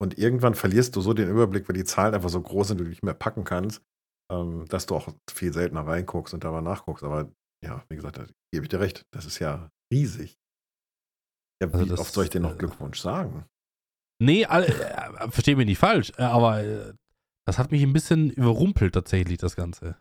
Speaker 1: Und irgendwann verlierst du so den Überblick, weil die Zahlen einfach so groß sind, du nicht mehr packen kannst, ähm, dass du auch viel seltener reinguckst und dabei nachguckst. Aber ja, wie gesagt, da gebe ich dir recht. Das ist ja riesig. Ja,
Speaker 2: Also
Speaker 1: wie
Speaker 2: das,
Speaker 1: oft soll ich dir noch
Speaker 2: äh,
Speaker 1: Glückwunsch sagen?
Speaker 2: Nee, all- äh, versteh mich nicht falsch, äh, aber äh, das hat mich ein bisschen überrumpelt tatsächlich, das Ganze.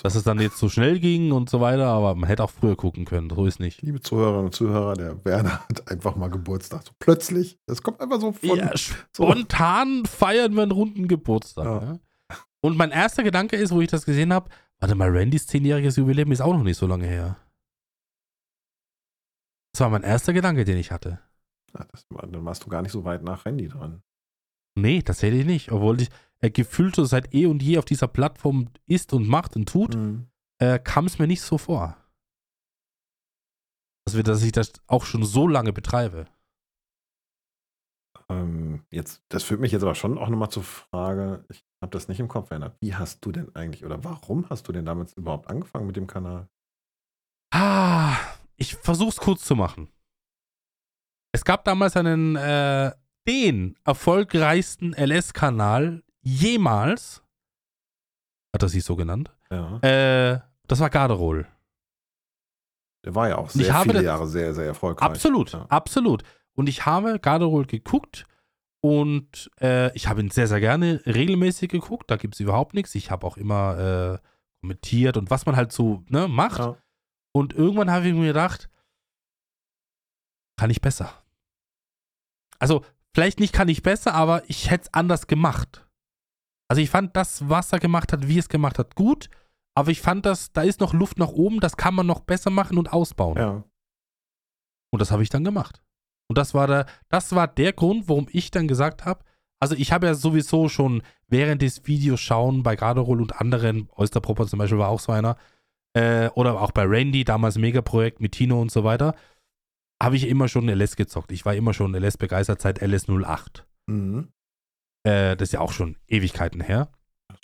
Speaker 2: Dass es dann jetzt so schnell ging und so weiter, aber man hätte auch früher gucken können, so ist nicht.
Speaker 1: Liebe Zuhörerinnen und Zuhörer, der Werner (laughs) hat einfach mal Geburtstag. So plötzlich. Das kommt einfach so von.
Speaker 2: ja, spontan feiern wir einen runden Geburtstag.
Speaker 1: Ja.
Speaker 2: Ne? Und mein erster Gedanke ist, wo ich das gesehen habe, warte mal, Randys zehnjähriges Jubiläum ist auch noch nicht so lange her. Das war mein erster Gedanke, den ich hatte.
Speaker 1: Ja, das, dann warst du gar nicht so weit nach Randy dran.
Speaker 2: Nee, tatsächlich nicht. Obwohl ich äh, gefühlt so seit eh und je auf dieser Plattform ist und macht und tut, äh, kam es mir nicht so vor. Dass, wir, dass ich das auch schon so lange betreibe.
Speaker 1: Ähm, jetzt, das führt mich jetzt aber schon auch nochmal zur Frage, ich habe das nicht im Kopf, Werner. Wie hast du denn eigentlich oder warum hast du denn damals überhaupt angefangen mit dem Kanal?
Speaker 2: Ah, ich versuch's kurz zu machen. Es gab damals einen, äh, den erfolgreichsten LS-Kanal jemals, hat er sich so genannt,
Speaker 1: Ja.
Speaker 2: äh, das war Garderol.
Speaker 1: Der war ja auch sehr viele
Speaker 2: das-
Speaker 1: Jahre sehr, sehr erfolgreich.
Speaker 2: Absolut,
Speaker 1: Ja.
Speaker 2: absolut. Und ich habe Garderol geguckt und äh, ich habe ihn sehr, sehr gerne regelmäßig geguckt. Da gibt es überhaupt nichts. Ich habe auch immer äh, kommentiert und was man halt so ne, macht.
Speaker 1: Ja.
Speaker 2: Und irgendwann habe ich mir gedacht, kann ich besser. Also, vielleicht nicht kann ich besser, aber ich hätte es anders gemacht. Also, ich fand das, was er gemacht hat, wie es gemacht hat, gut. Aber ich fand das, da ist noch Luft nach oben, das kann man noch besser machen und ausbauen.
Speaker 1: ja.
Speaker 2: Und das habe ich dann gemacht. Und das war der, das war der Grund, warum ich dann gesagt habe, also ich habe ja sowieso schon während des Videos schauen bei Garderol und anderen, Oysterpropper zum Beispiel war auch so einer, äh, oder auch bei Randy, damals Megaprojekt mit Tino und so weiter, habe ich immer schon LS gezockt. Ich war immer schon LS begeistert seit LS 08.
Speaker 1: Mhm.
Speaker 2: Äh, das ist ja auch schon Ewigkeiten her.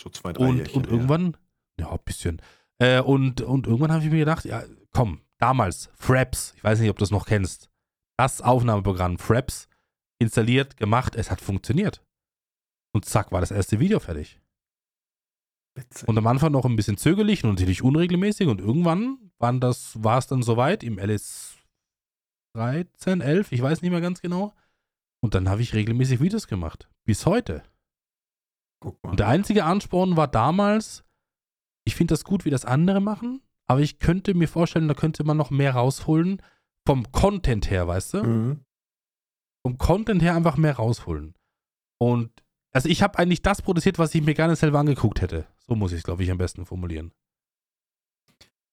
Speaker 1: So zwei, drei
Speaker 2: Und,
Speaker 1: Jährchen
Speaker 2: und irgendwann, ja, ein bisschen. Äh, und, und irgendwann habe ich mir gedacht, ja, komm, damals, Fraps, ich weiß nicht, ob du das noch kennst. Das Aufnahmeprogramm Fraps installiert, gemacht, es hat funktioniert. Und zack, war das erste Video fertig.
Speaker 1: Witzig.
Speaker 2: Und am Anfang noch ein bisschen zögerlich und natürlich unregelmäßig und irgendwann waren das, war es dann soweit im LS 13, 11, ich weiß nicht mehr ganz genau. Und dann habe ich regelmäßig Videos gemacht. Bis heute.
Speaker 1: Guck mal.
Speaker 2: Und der einzige Ansporn war damals, ich finde das gut, wie das andere machen, aber ich könnte mir vorstellen, da könnte man noch mehr rausholen. Vom Content her, weißt du?
Speaker 1: Mhm.
Speaker 2: Vom Content her einfach mehr rausholen. Und also ich habe eigentlich das produziert, was ich mir gerne selber angeguckt hätte. So muss ich es, glaube ich, am besten formulieren.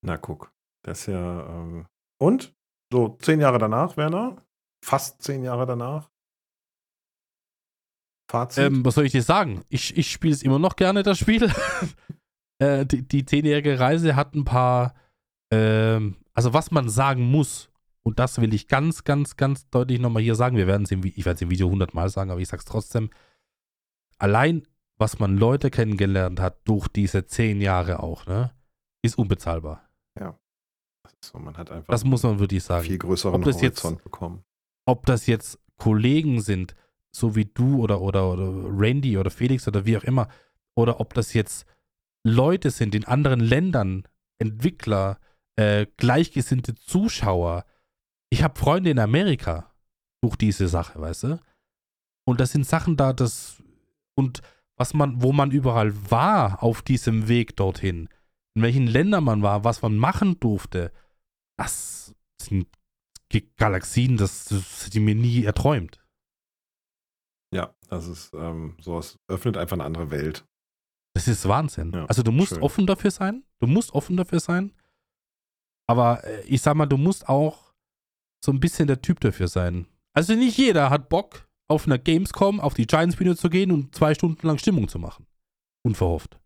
Speaker 1: Na, guck. Das ist ja. Ähm, und? So zehn Jahre danach, Werner? Fast zehn Jahre danach? Fazit?
Speaker 2: Ähm, was soll ich dir sagen? Ich, ich spiele es immer noch gerne, das Spiel. (laughs) äh, die, zehnjährige Reise hat ein paar, ähm, also was man sagen muss, und das will ich ganz, ganz, ganz deutlich nochmal hier sagen. Wir werden es im, ich werde es im Video hundertmal sagen, aber ich sage es trotzdem. Allein, was man Leute kennengelernt hat durch diese zehn Jahre auch, ne, ist unbezahlbar.
Speaker 1: Das ist so, man hat einfach
Speaker 2: Das muss man wirklich sagen.
Speaker 1: viel größeren
Speaker 2: Ob das jetzt-
Speaker 1: Horizont bekommen.
Speaker 2: ob das jetzt Kollegen sind, so wie du oder, oder, oder Randy oder Felix oder wie auch immer, oder ob das jetzt Leute sind in anderen Ländern, Entwickler, äh, gleichgesinnte Zuschauer. Ich habe Freunde in Amerika durch diese Sache, weißt du? Und das sind Sachen da, das und was man, wo man überall war auf diesem Weg dorthin, in welchen Ländern man war, was man machen durfte, das sind Galaxien, das, das hätte ich mir nie erträumt.
Speaker 1: Ja, das ist ähm, so, es öffnet einfach eine andere Welt.
Speaker 2: Das ist Wahnsinn.
Speaker 1: Ja,
Speaker 2: also du musst
Speaker 1: schön.
Speaker 2: offen dafür sein. Du musst offen dafür sein. Aber äh, ich sag mal, du musst auch so ein bisschen der Typ dafür sein. Also nicht jeder hat Bock, auf einer Gamescom auf die Giants-Bühne zu gehen und zwei Stunden lang Stimmung zu machen. Unverhofft.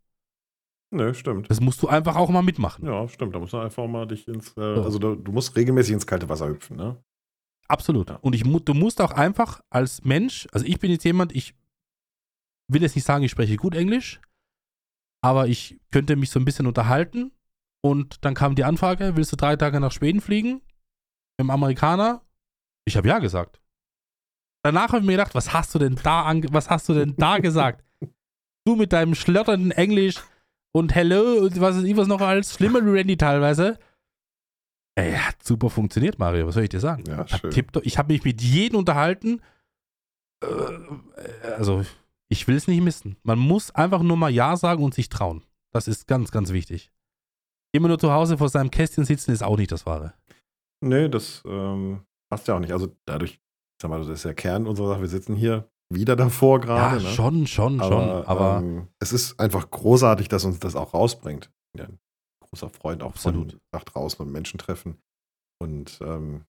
Speaker 1: Nö, stimmt.
Speaker 2: Das musst du einfach auch mal mitmachen.
Speaker 1: Ja, stimmt. Da musst du einfach mal dich ins, äh,
Speaker 2: So.
Speaker 1: also du, du musst regelmäßig ins kalte Wasser hüpfen, ne?
Speaker 2: Absolut.
Speaker 1: Ja.
Speaker 2: Und ich, du musst auch einfach als Mensch, also ich bin jetzt jemand, ich will jetzt nicht sagen, ich spreche gut Englisch, aber ich könnte mich so ein bisschen unterhalten und dann kam die Anfrage, willst du drei Tage nach Schweden fliegen? Mit dem Amerikaner? Ich habe ja gesagt. Danach habe ich mir gedacht, was hast du denn da was hast du denn da (laughs) gesagt? Du mit deinem schlotternden Englisch und Hello und was ist was noch alles, schlimmer Randy teilweise. Ey, hat super funktioniert, Mario, was soll ich dir sagen?
Speaker 1: Ja, schön.
Speaker 2: tipptopp. Ich habe mich mit jedem unterhalten. Äh, also, ich will es nicht missen. Man muss einfach nur mal Ja sagen und sich trauen. Das ist ganz, ganz wichtig. Immer nur zu Hause vor seinem Kästchen sitzen ist auch nicht das Wahre.
Speaker 1: Nee, das ähm, passt ja auch nicht. Also dadurch, ich sag mal, das ist der Kern unserer Sache. Wir sitzen hier wieder davor gerade.
Speaker 2: ja,
Speaker 1: ne?
Speaker 2: schon, schon, schon. Aber
Speaker 1: ähm, es ist einfach großartig, dass uns das auch rausbringt. Ja, großer Freund auch
Speaker 2: Absolut.
Speaker 1: von nach draußen und Menschen treffen. Und ähm,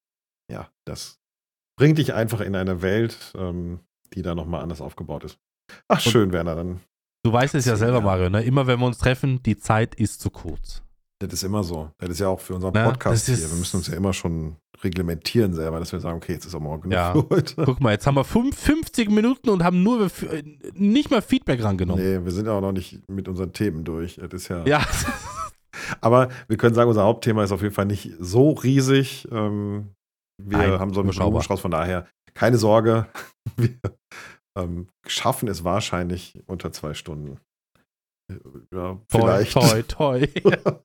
Speaker 1: ja, das bringt dich einfach in eine Welt, ähm, die da nochmal anders aufgebaut ist. Ach, schön, Werner, dann.
Speaker 2: du weißt es ja selber,
Speaker 1: ja.
Speaker 2: Mario. Ne? Immer wenn wir uns treffen, die Zeit ist zu kurz.
Speaker 1: Das ist immer so. Das ist ja auch für unseren
Speaker 2: Na,
Speaker 1: Podcast
Speaker 2: das ist-
Speaker 1: hier. Wir müssen uns ja immer schon reglementieren selber, dass wir sagen, okay, jetzt ist auch mal genug
Speaker 2: Ja.
Speaker 1: für heute. (laughs)
Speaker 2: Guck mal, jetzt haben wir fünf, 50 Minuten und haben nur äh, nicht mal Feedback rangenommen.
Speaker 1: Nee, wir sind ja auch noch nicht mit unseren Themen durch. Das ist ja.
Speaker 2: Ja, (laughs)
Speaker 1: Aber wir können sagen, unser Hauptthema ist auf jeden Fall nicht so riesig. Ähm, wir
Speaker 2: Nein,
Speaker 1: haben so einen
Speaker 2: überschaubar.
Speaker 1: Blumenstrauß, von daher keine Sorge. (laughs) Wir ähm, schaffen es wahrscheinlich unter zwei Stunden. Ja,
Speaker 2: toi,
Speaker 1: vielleicht.
Speaker 2: toi, toi. (laughs)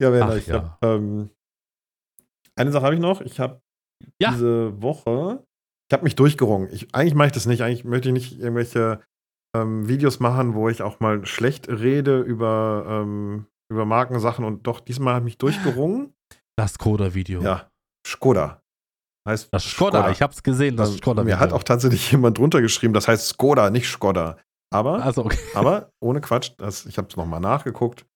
Speaker 1: Ja, Werner,
Speaker 2: Ach
Speaker 1: ich
Speaker 2: ja.
Speaker 1: hab, ähm, eine Sache habe ich noch. Ich habe
Speaker 2: Ja.
Speaker 1: diese Woche, ich habe mich durchgerungen. Ich, eigentlich mache ich das nicht. Eigentlich möchte ich nicht irgendwelche ähm, Videos machen, wo ich auch mal schlecht rede über, ähm, über Markensachen und doch diesmal habe ich mich durchgerungen.
Speaker 2: Das Skoda-Video.
Speaker 1: Ja, Skoda. Heißt
Speaker 2: Das Skoda, ich hab's gesehen, das
Speaker 1: Ähm,
Speaker 2: Skoda-Video.
Speaker 1: Mir hat auch tatsächlich jemand drunter geschrieben, das heißt Skoda, nicht Skoda. Aber
Speaker 2: Also, okay. (laughs)
Speaker 1: aber ohne Quatsch, das, ich habe es nochmal nachgeguckt.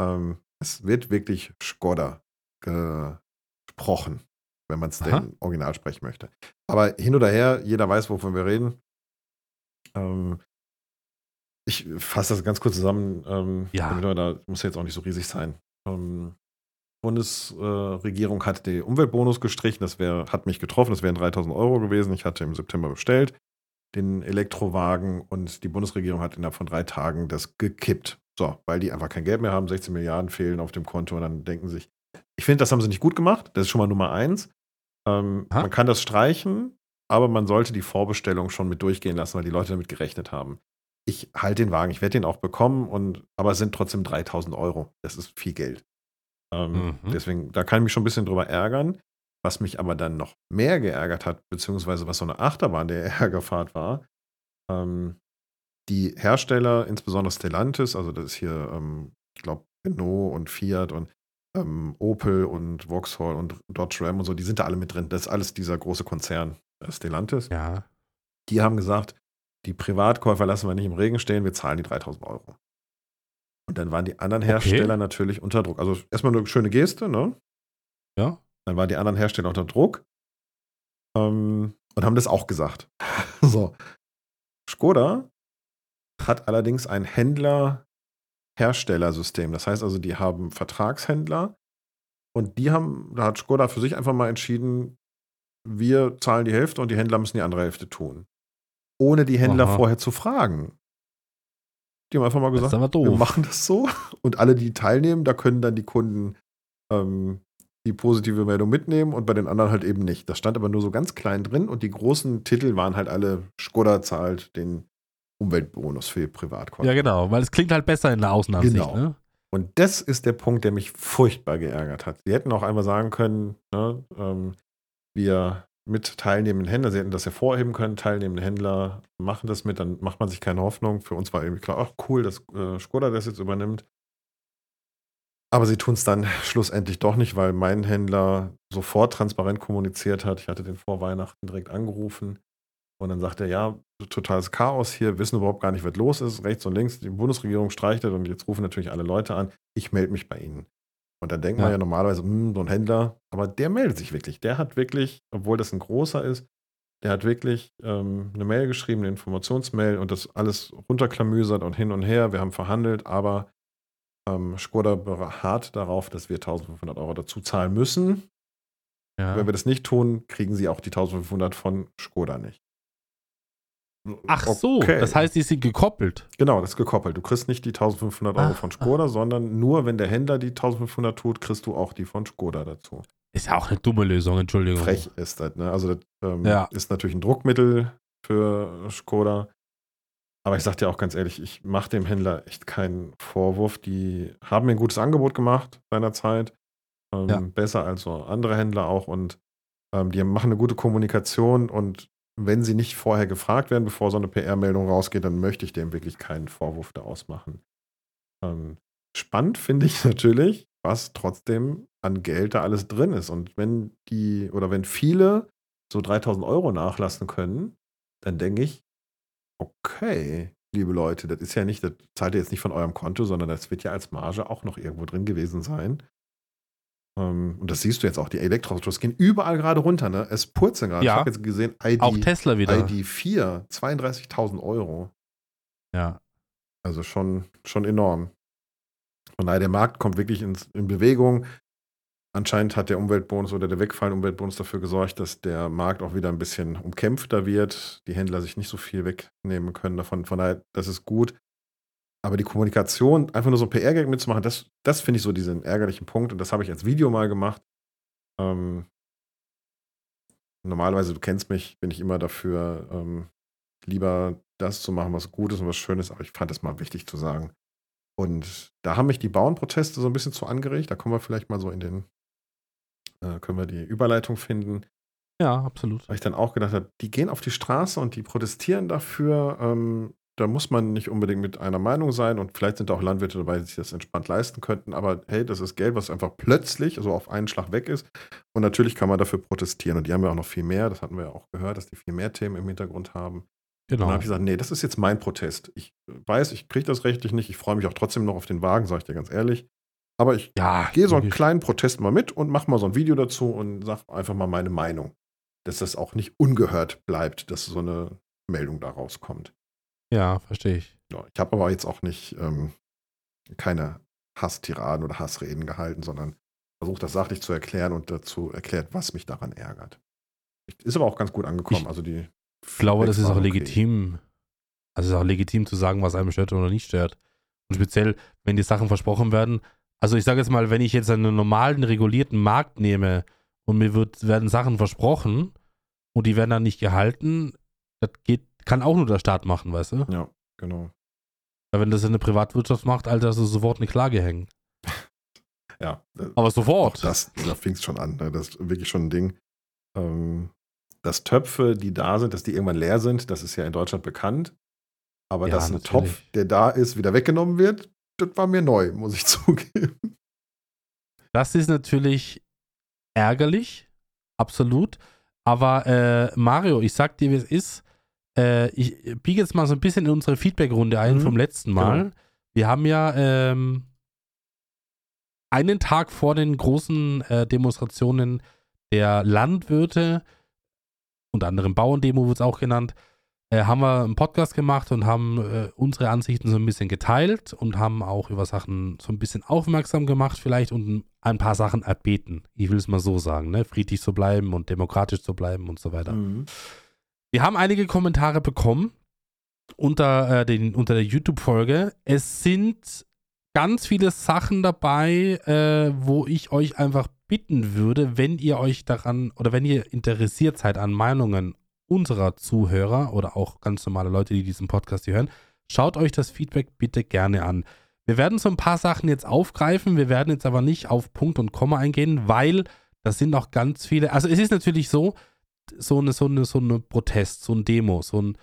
Speaker 1: Ähm, es wird wirklich Skoda gesprochen, wenn man es denn original sprechen möchte. Aber hin oder her, jeder weiß, wovon wir reden. Ähm, ich fasse das ganz kurz zusammen. Ähm,
Speaker 2: Ja.
Speaker 1: Da muss jetzt auch nicht so riesig sein. Ähm, Bundesregierung hat den Umweltbonus gestrichen. Das wär, hat mich getroffen. Das wären 3000 Euro gewesen. Ich hatte im September bestellt den Elektrowagen und die Bundesregierung hat innerhalb von drei Tagen das gekippt. So, weil die einfach kein Geld mehr haben, 16 Milliarden fehlen auf dem Konto und dann denken sich, ich finde, das haben sie nicht gut gemacht. Das ist schon mal Nummer eins. Ähm, man kann das streichen, aber man sollte die Vorbestellung schon mit durchgehen lassen, weil die Leute damit gerechnet haben. Ich halte den Wagen, ich werde den auch bekommen, und, aber es sind trotzdem 3000 Euro. Das ist viel Geld. Ähm,
Speaker 2: Mhm.
Speaker 1: Deswegen, da kann ich mich schon ein bisschen drüber ärgern. Was mich aber dann noch mehr geärgert hat, beziehungsweise was so eine Achterbahn der (laughs) Ärgerfahrt war, ähm, die Hersteller, insbesondere Stellantis, also das ist hier, ähm, ich glaube, Renault und Fiat und ähm, Opel und Vauxhall und Dodge Ram und so, die sind da alle mit drin. Das ist alles dieser große Konzern äh, Stellantis.
Speaker 2: Ja.
Speaker 1: Die haben gesagt, die Privatkäufer lassen wir nicht im Regen stehen, wir zahlen die 3000 Euro. Und dann waren die anderen
Speaker 2: Okay.
Speaker 1: Hersteller natürlich unter Druck. Also erstmal eine schöne Geste, ne?
Speaker 2: Ja.
Speaker 1: Dann waren die anderen Hersteller unter Druck ähm, und haben das auch gesagt. (laughs) so. Skoda hat allerdings ein Händler-Herstellersystem. Das heißt also, die haben Vertragshändler und die haben, da hat Skoda für sich einfach mal entschieden, wir zahlen die Hälfte und die Händler müssen die andere Hälfte tun. Ohne die Händler
Speaker 2: Aha.
Speaker 1: vorher zu fragen. Die haben einfach mal gesagt, wir machen das so. Und alle, die teilnehmen, da können dann die Kunden ähm, die positive Meldung mitnehmen und bei den anderen halt eben nicht. Das stand aber nur so ganz klein drin und die großen Titel waren halt alle, Skoda zahlt den Umweltbonus für die Privatkäufer.
Speaker 2: Ja, genau, weil es klingt halt besser in der Außenansicht,
Speaker 1: Genau.
Speaker 2: ne?
Speaker 1: Und das ist der Punkt, der mich furchtbar geärgert hat. Sie hätten auch einmal sagen können, ne, ähm, wir mit teilnehmenden Händlern, sie hätten das hervorheben können, teilnehmende Händler machen das mit, dann macht man sich keine Hoffnung. Für uns war irgendwie klar, ach cool, dass äh, Skoda das jetzt übernimmt. Aber sie tun es dann schlussendlich doch nicht, weil mein Händler sofort transparent kommuniziert hat. Ich hatte den vor Weihnachten direkt angerufen und dann sagt er, ja, totales Chaos hier, wissen überhaupt gar nicht, was los ist. Rechts und links, die Bundesregierung streicht das und jetzt rufen natürlich alle Leute an, ich melde mich bei Ihnen. Und dann denkt man
Speaker 2: Ja.
Speaker 1: ja normalerweise, hm, so ein Händler, aber der meldet sich wirklich. Der hat wirklich, obwohl das ein großer ist, Der hat wirklich ähm, eine Mail geschrieben, eine Informationsmail und das alles runterklamüsert und hin und her. Wir haben verhandelt, aber ähm, Skoda beharrt darauf, dass wir 1500 Euro dazu zahlen müssen.
Speaker 2: Ja.
Speaker 1: Wenn wir das nicht tun, kriegen sie auch die 1500 von Skoda nicht.
Speaker 2: Ach so,
Speaker 1: Okay.
Speaker 2: das heißt, die sind gekoppelt.
Speaker 1: Genau, das ist gekoppelt. Du kriegst nicht die 1500 Euro
Speaker 2: Ah,
Speaker 1: von Skoda, sondern nur wenn der Händler die 1500 tut, kriegst du auch die von Skoda dazu.
Speaker 2: Ist ja auch eine dumme Lösung, Entschuldigung.
Speaker 1: Frech ist das, ne? Also, das ähm,
Speaker 2: Ja.
Speaker 1: ist natürlich ein Druckmittel für Skoda. Aber ich sag dir auch ganz ehrlich, ich mache dem Händler echt keinen Vorwurf. Die haben mir ein gutes Angebot gemacht seinerzeit. Ähm,
Speaker 2: Ja.
Speaker 1: Besser als so andere Händler auch. Und ähm, die machen eine gute Kommunikation. Und wenn sie nicht vorher gefragt werden, bevor so eine PR-Meldung rausgeht, dann möchte ich dem wirklich keinen Vorwurf daraus machen. Ähm, spannend finde ich (laughs) natürlich, was trotzdem an Geld da alles drin ist. Und wenn die oder wenn viele so 3000 Euro nachlassen können, dann denke ich, okay, liebe Leute, das ist ja nicht, das zahlt ihr jetzt nicht von eurem Konto, sondern das wird ja als Marge auch noch irgendwo drin gewesen sein. Ähm, und das siehst du jetzt auch, die Elektroautos gehen überall gerade runter, ne? Es purzeln gerade.
Speaker 2: Ja.
Speaker 1: Ich habe jetzt gesehen, ID,
Speaker 2: Auch Tesla wieder.
Speaker 1: ID4, 32.000 Euro.
Speaker 2: Ja.
Speaker 1: Also schon, schon enorm. Von daher, der Markt kommt wirklich ins, in Bewegung. Anscheinend hat der Umweltbonus oder der wegfallende Umweltbonus dafür gesorgt, dass der Markt auch wieder ein bisschen umkämpfter wird, die Händler sich nicht so viel wegnehmen können davon. Von daher, das ist gut. Aber die Kommunikation, einfach nur so ein PR-Gag mitzumachen, das, das finde ich so diesen ärgerlichen Punkt. Und das habe ich als Video mal gemacht. Ähm, normalerweise, du kennst mich, bin ich immer dafür, ähm, lieber das zu machen, was gut ist und was schön ist. Aber ich fand es mal wichtig zu sagen. Und da haben mich die Bauernproteste so ein bisschen zu angeregt. Da kommen wir vielleicht mal so in den, äh, können wir die Überleitung finden.
Speaker 2: Ja, absolut.
Speaker 1: Weil ich dann auch gedacht habe, die gehen auf die Straße und die protestieren dafür. Ähm, da muss man nicht unbedingt mit einer Meinung sein und vielleicht sind da auch Landwirte dabei, die sich das entspannt leisten könnten. Aber hey, das ist Geld, was einfach plötzlich, also auf einen Schlag weg ist. Und natürlich kann man dafür protestieren. Und die haben ja auch noch viel mehr. Das hatten wir ja auch gehört, dass die viel mehr Themen im Hintergrund haben. Und
Speaker 2: Genau.
Speaker 1: dann habe ich gesagt, nee, das ist jetzt mein Protest. Ich weiß, ich kriege das rechtlich nicht. Ich freue mich auch trotzdem noch auf den Wagen, sage ich dir ganz ehrlich. Aber ich
Speaker 2: Ja,
Speaker 1: gehe so einen kleinen Protest mal mit und mache mal so ein Video dazu und sage einfach mal meine Meinung. Dass das auch nicht ungehört bleibt, dass so eine Meldung da rauskommt.
Speaker 2: Ja, verstehe ich.
Speaker 1: Ich habe aber jetzt auch nicht ähm, keine Hasstiraden oder Hassreden gehalten, sondern versucht das sachlich zu erklären und dazu erklärt, was mich daran ärgert. Ist aber auch ganz gut angekommen.
Speaker 2: Ich
Speaker 1: also die
Speaker 2: glaube, das ist auch
Speaker 1: okay.
Speaker 2: legitim. Also es ist auch legitim zu sagen, was einem stört oder nicht stört. Und speziell, wenn die Sachen versprochen werden. Also ich sage jetzt mal, wenn ich jetzt einen normalen, regulierten Markt nehme und mir wird, werden Sachen versprochen und die werden dann nicht gehalten, das geht, kann auch nur der Staat machen, weißt du?
Speaker 1: Ja, genau.
Speaker 2: Weil wenn das eine Privatwirtschaft macht, Alter, hast du sofort eine Klage hängen. (laughs)
Speaker 1: Ja, äh,
Speaker 2: Aber sofort.
Speaker 1: das, da fing es schon an. Ne? Das ist wirklich schon ein Ding. Ähm, dass Töpfe, die da sind, dass die irgendwann leer sind, das ist ja in Deutschland bekannt. Aber
Speaker 2: Ja,
Speaker 1: dass ein
Speaker 2: natürlich.
Speaker 1: Topf, der da ist, wieder weggenommen wird, das war mir neu, muss ich (laughs) zugeben.
Speaker 2: Das ist natürlich ärgerlich, absolut. Aber äh, Mario, ich sag dir, wie es ist. Äh, ich biege jetzt mal so ein bisschen in unsere Feedback-Runde ein
Speaker 1: Mhm,
Speaker 2: vom letzten Mal.
Speaker 1: genau.
Speaker 2: Wir haben ja ähm, einen Tag vor den großen äh, Demonstrationen der Landwirte, unter anderem Bauerndemo wird es auch genannt, äh, haben wir einen Podcast gemacht und haben äh, unsere Ansichten so ein bisschen geteilt und haben auch über Sachen so ein bisschen aufmerksam gemacht vielleicht und ein paar Sachen erbeten. Ich will es mal so sagen, ne? friedlich zu bleiben und demokratisch zu bleiben und so weiter.
Speaker 1: Mhm.
Speaker 2: Wir haben einige Kommentare bekommen unter, äh, den, unter der YouTube-Folge. Es sind ganz viele Sachen dabei, äh, wo ich euch einfach bitten würde, wenn ihr euch daran oder wenn ihr interessiert seid an Meinungen unserer Zuhörer oder auch ganz normale Leute, die diesen Podcast hier hören, schaut euch das Feedback bitte gerne an. Wir werden so ein paar Sachen jetzt aufgreifen, wir werden jetzt aber nicht auf Punkt und Komma eingehen, weil das sind noch ganz viele. Also es ist natürlich so, so eine, so eine, so eine Protest, so ein Demo, so ein,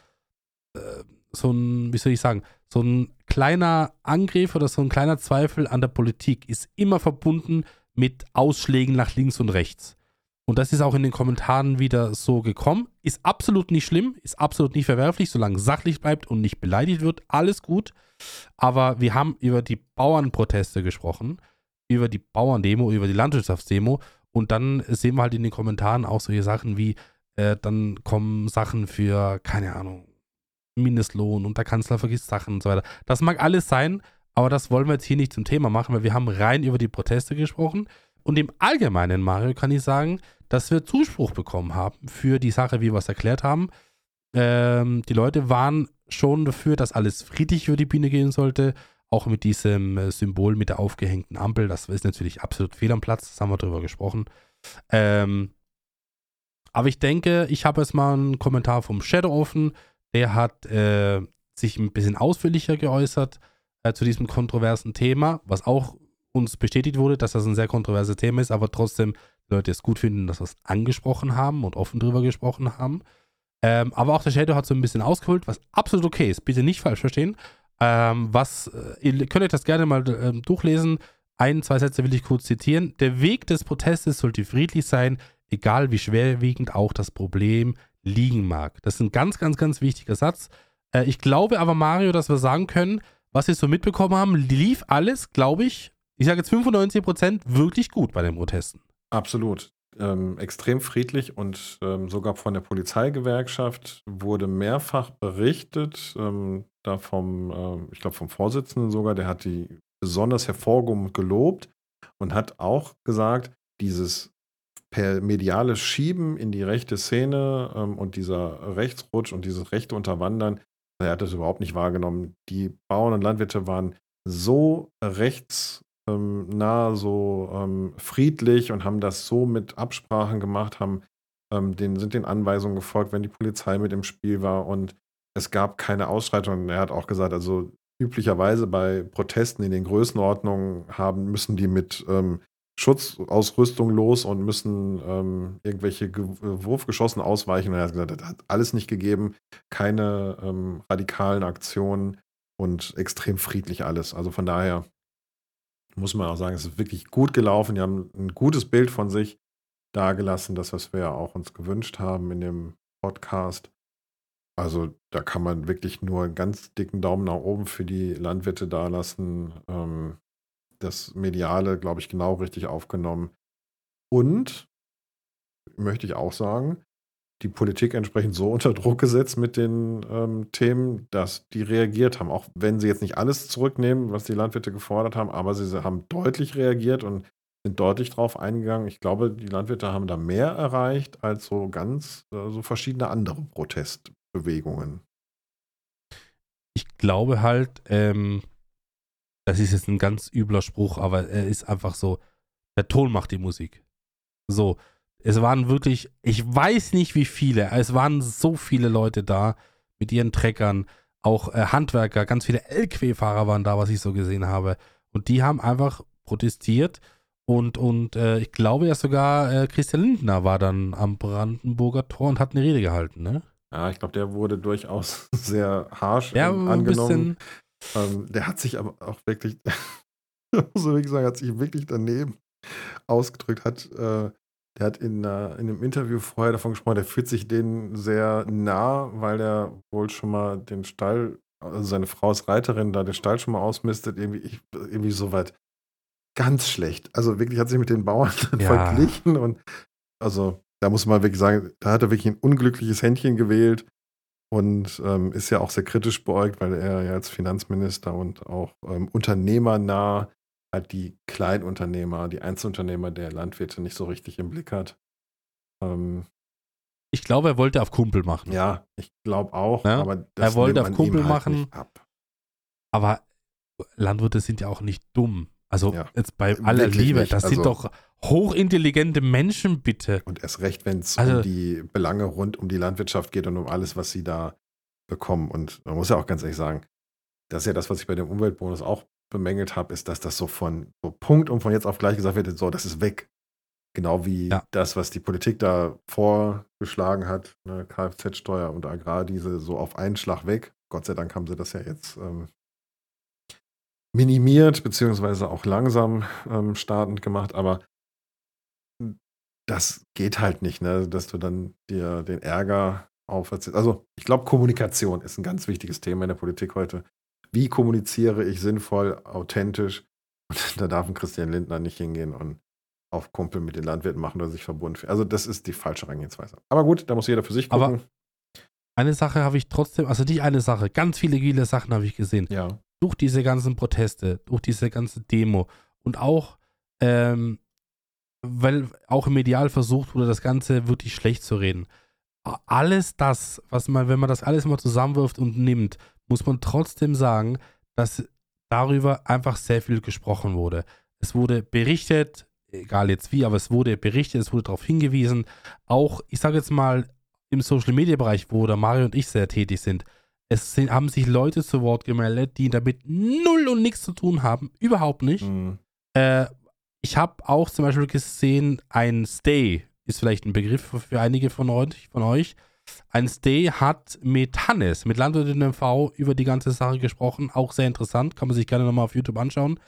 Speaker 2: äh, so ein, wie soll ich sagen, so ein kleiner Angriff oder so ein kleiner Zweifel an der Politik ist immer verbunden mit Ausschlägen nach links und rechts. Und das ist auch in den Kommentaren wieder so gekommen. Ist absolut nicht schlimm, ist absolut nicht verwerflich, solange sachlich bleibt und nicht beleidigt wird. Alles gut. Aber wir haben über die Bauernproteste gesprochen, über die Bauerndemo, über die Landwirtschaftsdemo. Und dann sehen wir halt in den Kommentaren auch solche Sachen wie, Äh, dann kommen Sachen für, keine Ahnung, Mindestlohn und der Kanzler vergisst Sachen und so weiter. Das mag alles sein, aber das wollen wir jetzt hier nicht zum Thema machen, weil wir haben rein über die Proteste gesprochen. Und im Allgemeinen, Mario, kann ich sagen, dass wir Zuspruch bekommen haben für die Sache, wie wir es erklärt haben. Ähm, die Leute waren schon dafür, dass alles friedlich über die Biene gehen sollte. Auch mit diesem äh, Symbol mit der aufgehängten Ampel. Das ist natürlich absolut fehl am Platz. Das haben wir drüber gesprochen. Ähm, aber ich denke, ich habe jetzt mal einen Kommentar vom Shadow offen. Der hat äh, sich ein bisschen ausführlicher geäußert äh, zu diesem kontroversen Thema, was auch uns bestätigt wurde, dass das ein sehr kontroverses Thema ist, aber trotzdem Leute es gut finden, dass wir es angesprochen haben und offen drüber gesprochen haben. Ähm, aber auch der Shadow hat so ein bisschen ausgeholt, was absolut okay ist. Bitte nicht falsch verstehen. Ähm, was, äh, ihr könnt euch das gerne mal äh, durchlesen. Ein, zwei Sätze will ich kurz zitieren. Der Weg des Protestes sollte friedlich sein, egal wie schwerwiegend auch das Problem liegen mag. Das ist ein ganz, ganz, ganz wichtiger Satz. Äh, ich glaube aber, Mario, dass wir sagen können, was wir so mitbekommen haben, lief alles, glaube ich, ich sage jetzt 95 Prozent, wirklich gut bei den Protesten.
Speaker 1: Absolut. Ähm, extrem friedlich und ähm, sogar von der Polizeigewerkschaft wurde mehrfach berichtet, ähm, da vom, äh, ich glaube vom Vorsitzenden sogar, der hat die besonders hervorgehoben gelobt und hat auch gesagt, dieses per mediale Schieben in die rechte Szene ähm, und dieser Rechtsrutsch und dieses rechte Unterwandern, er hat das überhaupt nicht wahrgenommen. Die Bauern und Landwirte waren so rechtsnah, ähm, so ähm, friedlich und haben das so mit Absprachen gemacht, haben ähm, den, sind den Anweisungen gefolgt, wenn die Polizei mit im Spiel war und es gab keine Ausschreitungen. Er hat auch gesagt, also üblicherweise bei Protesten in den Größenordnungen haben, müssen die mit ähm, Schutzausrüstung los und müssen ähm, irgendwelche Ge äh, Wurfgeschossen ausweichen. Und er hat gesagt, das hat alles nicht gegeben, keine ähm, radikalen Aktionen und extrem friedlich alles. Also von daher muss man auch sagen, es ist wirklich gut gelaufen. Die haben ein gutes Bild von sich dargelassen, das, was wir ja auch uns gewünscht haben in dem Podcast. Also da kann man wirklich nur einen ganz dicken Daumen nach oben für die Landwirte dalassen. Ähm, das Mediale, glaube ich, genau richtig aufgenommen. Und, möchte ich auch sagen, die Politik entsprechend so (laughs) unter Druck gesetzt mit den ähm, Themen, dass die reagiert haben. Auch wenn sie jetzt nicht alles zurücknehmen, was die Landwirte gefordert haben, aber sie haben deutlich reagiert und sind deutlich drauf eingegangen. Ich glaube, die Landwirte haben da mehr erreicht als so ganz äh, so verschiedene andere Protestbewegungen.
Speaker 2: Ich glaube halt, ähm, das ist jetzt ein ganz übler Spruch, aber er ist einfach so, der Ton macht die Musik. So, es waren wirklich, ich weiß nicht wie viele, es waren so viele Leute da mit ihren Treckern, auch äh, Handwerker, ganz viele LQ-Fahrer waren da, was ich so gesehen habe. Und die haben einfach protestiert und, und äh, ich glaube ja sogar äh, Christian Lindner war dann am Brandenburger Tor und hat eine Rede gehalten, ne?
Speaker 1: Ja, ich glaube, der wurde durchaus (laughs) sehr harsch ja, angenommen. Ähm, der hat sich aber auch wirklich, (laughs) muss ich wirklich sagen, hat sich wirklich daneben ausgedrückt, hat, äh, der hat in, uh, in einem Interview vorher davon gesprochen, der fühlt sich denen sehr nah, weil er wohl schon mal den Stall, also seine Frau ist Reiterin, da den Stall schon mal ausmistet, irgendwie, ich, irgendwie so weit ganz schlecht. Also wirklich hat sich mit den Bauern (laughs) ja. verglichen und also da muss man wirklich sagen, da hat er wirklich ein unglückliches Händchen gewählt und ähm, ist ja auch sehr kritisch beäugt, weil er ja als Finanzminister und auch ähm, unternehmernah halt die Kleinunternehmer, die Einzelunternehmer der Landwirte nicht so richtig im Blick hat.
Speaker 2: Ähm, ich glaube, er wollte auf Kumpel machen.
Speaker 1: Ja, ich glaube auch.
Speaker 2: Ja? Aber er wollte auf Kumpel halt machen. Aber Landwirte sind ja auch nicht dumm. Also ja, jetzt bei aller Liebe, nicht. das also, sind doch hochintelligente Menschen, bitte.
Speaker 1: Und erst recht, wenn es also, um die Belange rund um die Landwirtschaft geht und um alles, was sie da bekommen. Und man muss ja auch ganz ehrlich sagen, das ist ja das, was ich bei dem Umweltbonus auch bemängelt habe, ist, dass das so von so Punkt und von jetzt auf gleich gesagt wird, so, das ist weg. Genau wie ja. das, was die Politik da vorgeschlagen hat, ne, Kfz-Steuer und Agrardiesel, so auf einen Schlag weg. Gott sei Dank haben sie das ja jetzt ähm, minimiert, beziehungsweise auch langsam ähm, startend gemacht, aber das geht halt nicht, ne? dass du dann dir den Ärger auferziehst. Also ich glaube, Kommunikation ist ein ganz wichtiges Thema in der Politik heute. Wie kommuniziere ich sinnvoll, authentisch? Und (laughs) da darf ein Christian Lindner nicht hingehen und auf Kumpel mit den Landwirten machen oder sich verbunden. Also das ist die falsche Herangehensweise. Aber gut, da muss jeder für sich gucken.
Speaker 2: Aber eine Sache habe ich trotzdem, also nicht eine Sache, ganz viele, viele Sachen habe ich gesehen.
Speaker 1: ja.
Speaker 2: Durch diese ganzen Proteste, durch diese ganze Demo und auch, ähm, weil auch im Medial versucht wurde, das Ganze wirklich schlecht zu reden. Alles das, was man, wenn man das alles mal zusammenwirft und nimmt, muss man trotzdem sagen, dass darüber einfach sehr viel gesprochen wurde. Es wurde berichtet, egal jetzt wie, aber es wurde berichtet, es wurde darauf hingewiesen. Auch, ich sage jetzt mal, im Social Media Bereich, wo da Mario und ich sehr tätig sind, es sind, haben sich Leute zu Wort gemeldet, die damit null und nichts zu tun haben. Überhaupt nicht.
Speaker 1: Mhm.
Speaker 2: Äh, ich habe auch zum Beispiel gesehen, ein Stay ist vielleicht ein Begriff für, einige von euch, von euch. Ein Stay hat mit Hannes, mit Landwirtin MV, über die ganze Sache gesprochen. Auch sehr interessant, kann man sich gerne nochmal auf YouTube anschauen.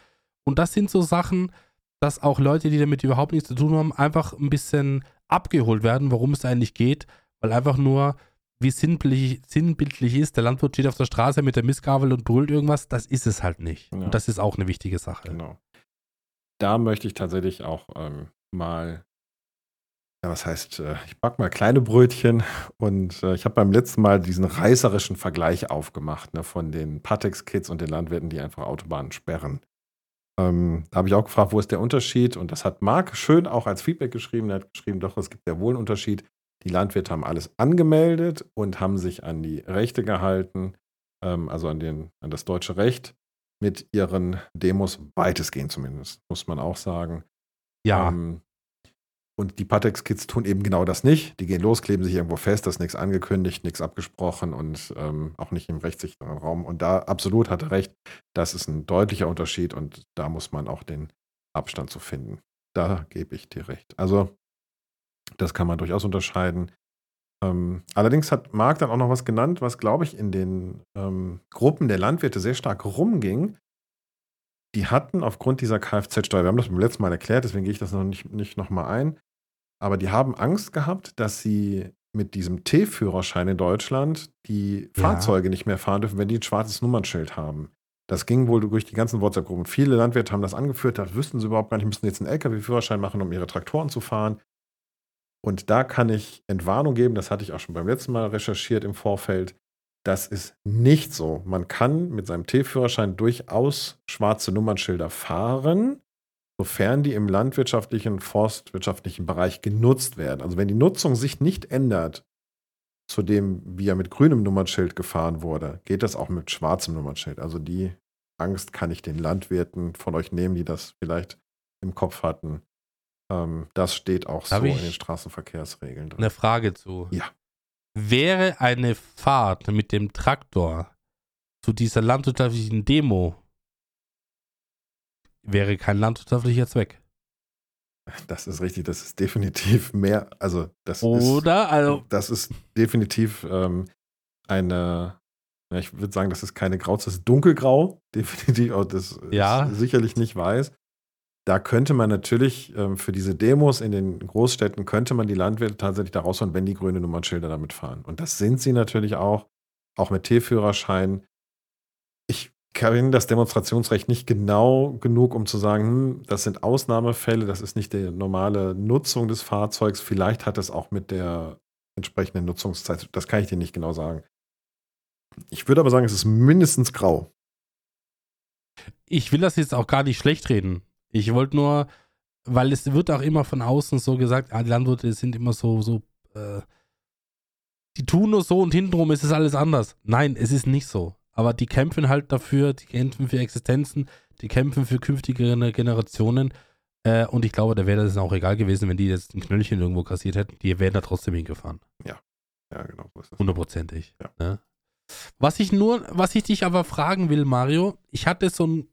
Speaker 2: Und das sind so Sachen, dass auch Leute, die damit überhaupt nichts zu tun haben, einfach ein bisschen abgeholt werden, worum es eigentlich geht, weil einfach nur, wie sinnbildlich, sinnbildlich ist, der Landwirt steht auf der Straße mit der Mistgabel und brüllt irgendwas, das ist es halt nicht.
Speaker 1: Ja.
Speaker 2: Und das ist auch eine wichtige Sache.
Speaker 1: Genau. Da möchte ich tatsächlich auch ähm, mal, ja, was heißt, äh, ich back mal kleine Brötchen und äh, ich habe beim letzten Mal diesen reißerischen Vergleich aufgemacht ne, von den Patex-Kids und den Landwirten, die einfach Autobahnen sperren. Ähm, da habe ich auch gefragt, wo ist der Unterschied? Und das hat Marc schön auch als Feedback geschrieben. Er hat geschrieben, doch, es gibt ja wohl einen Unterschied. Die Landwirte haben alles angemeldet und haben sich an die Rechte gehalten, ähm, also an, den, an das deutsche Recht mit ihren Demos weitestgehend zumindest, muss man auch sagen.
Speaker 2: Ja,
Speaker 1: Ähm, und die Patex-Kids tun eben genau das nicht. Die gehen los, kleben sich irgendwo fest, da ist nichts angekündigt, nichts abgesprochen und ähm, auch nicht im rechtssicheren Raum. Und da absolut hat er recht, das ist ein deutlicher Unterschied und da muss man auch den Abstand zu finden. Da gebe ich dir recht. Also, das kann man durchaus unterscheiden. Ähm, allerdings hat Marc dann auch noch was genannt, was, glaube ich, in den ähm, Gruppen der Landwirte sehr stark rumging. Die hatten aufgrund dieser Kfz-Steuer, wir haben das beim letzten Mal erklärt, deswegen gehe ich das noch nicht, nicht nochmal ein, aber die haben Angst gehabt, dass sie mit diesem T-Führerschein in Deutschland die
Speaker 2: Ja.
Speaker 1: Fahrzeuge nicht mehr fahren dürfen, wenn die ein schwarzes Nummernschild haben. Das ging wohl durch die ganzen WhatsApp-Gruppen. Viele Landwirte haben das angeführt, da wüssten sie überhaupt gar nicht, müssen jetzt einen LKW-Führerschein machen, um ihre Traktoren zu fahren. Und da kann ich Entwarnung geben, das hatte ich auch schon beim letzten Mal recherchiert im Vorfeld. Das ist nicht so. Man kann mit seinem T-Führerschein durchaus schwarze Nummernschilder fahren, sofern die im landwirtschaftlichen, forstwirtschaftlichen Bereich genutzt werden. Also wenn die Nutzung sich nicht ändert zu dem, wie er mit grünem Nummernschild gefahren wurde, geht das auch mit schwarzem Nummernschild. Also die Angst kann ich den Landwirten von euch nehmen, die das vielleicht im Kopf hatten. Ähm, das steht auch
Speaker 2: Darf
Speaker 1: so in den Straßenverkehrsregeln drin.
Speaker 2: eine Frage zu.
Speaker 1: Ja.
Speaker 2: Wäre eine Fahrt mit dem Traktor zu dieser landwirtschaftlichen Demo, wäre kein landwirtschaftlicher Zweck.
Speaker 1: Das ist richtig, das ist definitiv mehr, also das ist,
Speaker 2: Oder? Also,
Speaker 1: das ist definitiv ähm, eine, ja, ich würde sagen, das ist keine Grau, das ist dunkelgrau, (laughs) definitiv, auch das
Speaker 2: Ja.
Speaker 1: ist sicherlich nicht weiß. Da könnte man natürlich ähm, für diese Demos in den Großstädten, könnte man die Landwirte tatsächlich da rausholen, wenn die grüne Nummernschilder damit fahren. Und das sind sie natürlich auch, auch mit T-Führerschein. Ich kenne das Demonstrationsrecht nicht genau genug, um zu sagen, hm, das sind Ausnahmefälle, das ist nicht die normale Nutzung des Fahrzeugs. Vielleicht hat es auch mit der entsprechenden Nutzungszeit, das kann ich dir nicht genau sagen. Ich würde aber sagen, es ist mindestens grau.
Speaker 2: ich will das jetzt auch gar nicht schlecht reden. Ich wollte nur, weil es wird auch immer von außen so gesagt, ah, die Landwirte sind immer so, so, äh, die tun nur so und hintenrum ist es alles anders. Nein, es ist nicht so. Aber die kämpfen halt dafür, die kämpfen für Existenzen, die kämpfen für künftige Generationen. Äh, und ich glaube, da wäre das auch egal gewesen, wenn die jetzt ein Knöllchen irgendwo kassiert hätten. Die wären da trotzdem hingefahren.
Speaker 1: Ja, genau ist das.
Speaker 2: Hundertprozentig.
Speaker 1: Ja.
Speaker 2: Ne? Was ich nur, was ich dich aber fragen will, Mario, ich hatte so einen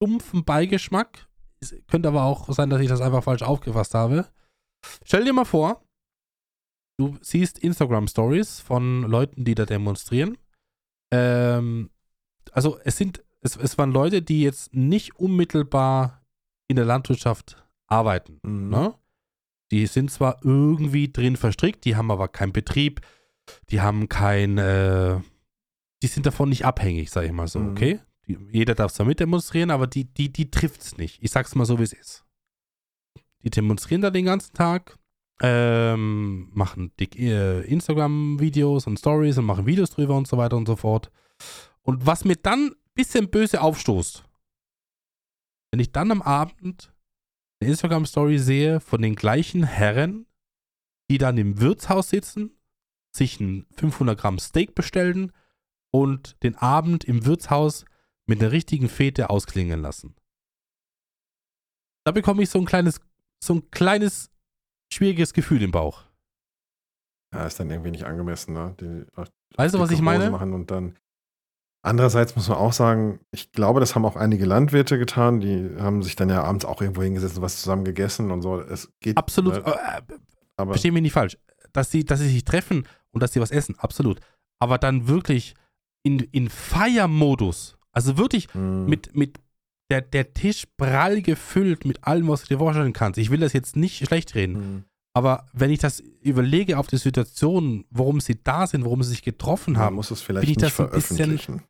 Speaker 2: dumpfen Beigeschmack. Es könnte aber auch sein, dass ich das einfach falsch aufgefasst habe. Stell dir mal vor, du siehst Instagram-Stories von Leuten, die da demonstrieren. Ähm, also es sind, es, es waren Leute, die jetzt nicht unmittelbar in der Landwirtschaft arbeiten.
Speaker 1: Mhm.
Speaker 2: Ne? Die sind zwar irgendwie drin verstrickt, die haben aber keinen Betrieb, die haben kein, äh, die sind davon nicht abhängig, sag ich mal so,
Speaker 1: Mhm.
Speaker 2: okay? Jeder darf zwar mit demonstrieren, aber die, die, die trifft es nicht. Ich sag's mal so, wie es ist. die demonstrieren da den ganzen Tag, ähm, machen äh, Instagram-Videos und Stories und machen Videos drüber und so weiter und so fort. Und was mir dann ein bisschen böse aufstoßt, wenn ich dann am Abend eine Instagram-Story sehe von den gleichen Herren, die dann im Wirtshaus sitzen, sich ein 500 Gramm Steak bestellen und den Abend im Wirtshaus mit einer richtigen Fete ausklingen lassen. Da bekomme ich so ein kleines, so ein kleines schwieriges Gefühl im Bauch.
Speaker 1: Ja, ist dann irgendwie nicht angemessen, ne? Die,
Speaker 2: weißt du, was ich meine?
Speaker 1: Machen und dann Andererseits muss man auch sagen, ich glaube, das haben auch einige Landwirte getan, die haben sich dann ja abends auch irgendwo hingesetzt und was zusammen gegessen und so. Es geht.
Speaker 2: Absolut. Ne? Aber Versteh mich nicht falsch. Dass sie, dass sie sich treffen und dass sie was essen, absolut. Aber dann wirklich in, in Feiermodus, also wirklich hm. mit, mit der, der Tisch prall gefüllt mit allem, was du dir vorstellen kannst. Ich will das jetzt nicht schlecht reden. Hm. Aber wenn ich das überlege auf die Situation, warum sie da sind, warum sie sich getroffen haben,
Speaker 1: muss es vielleicht nicht veröffentlichen.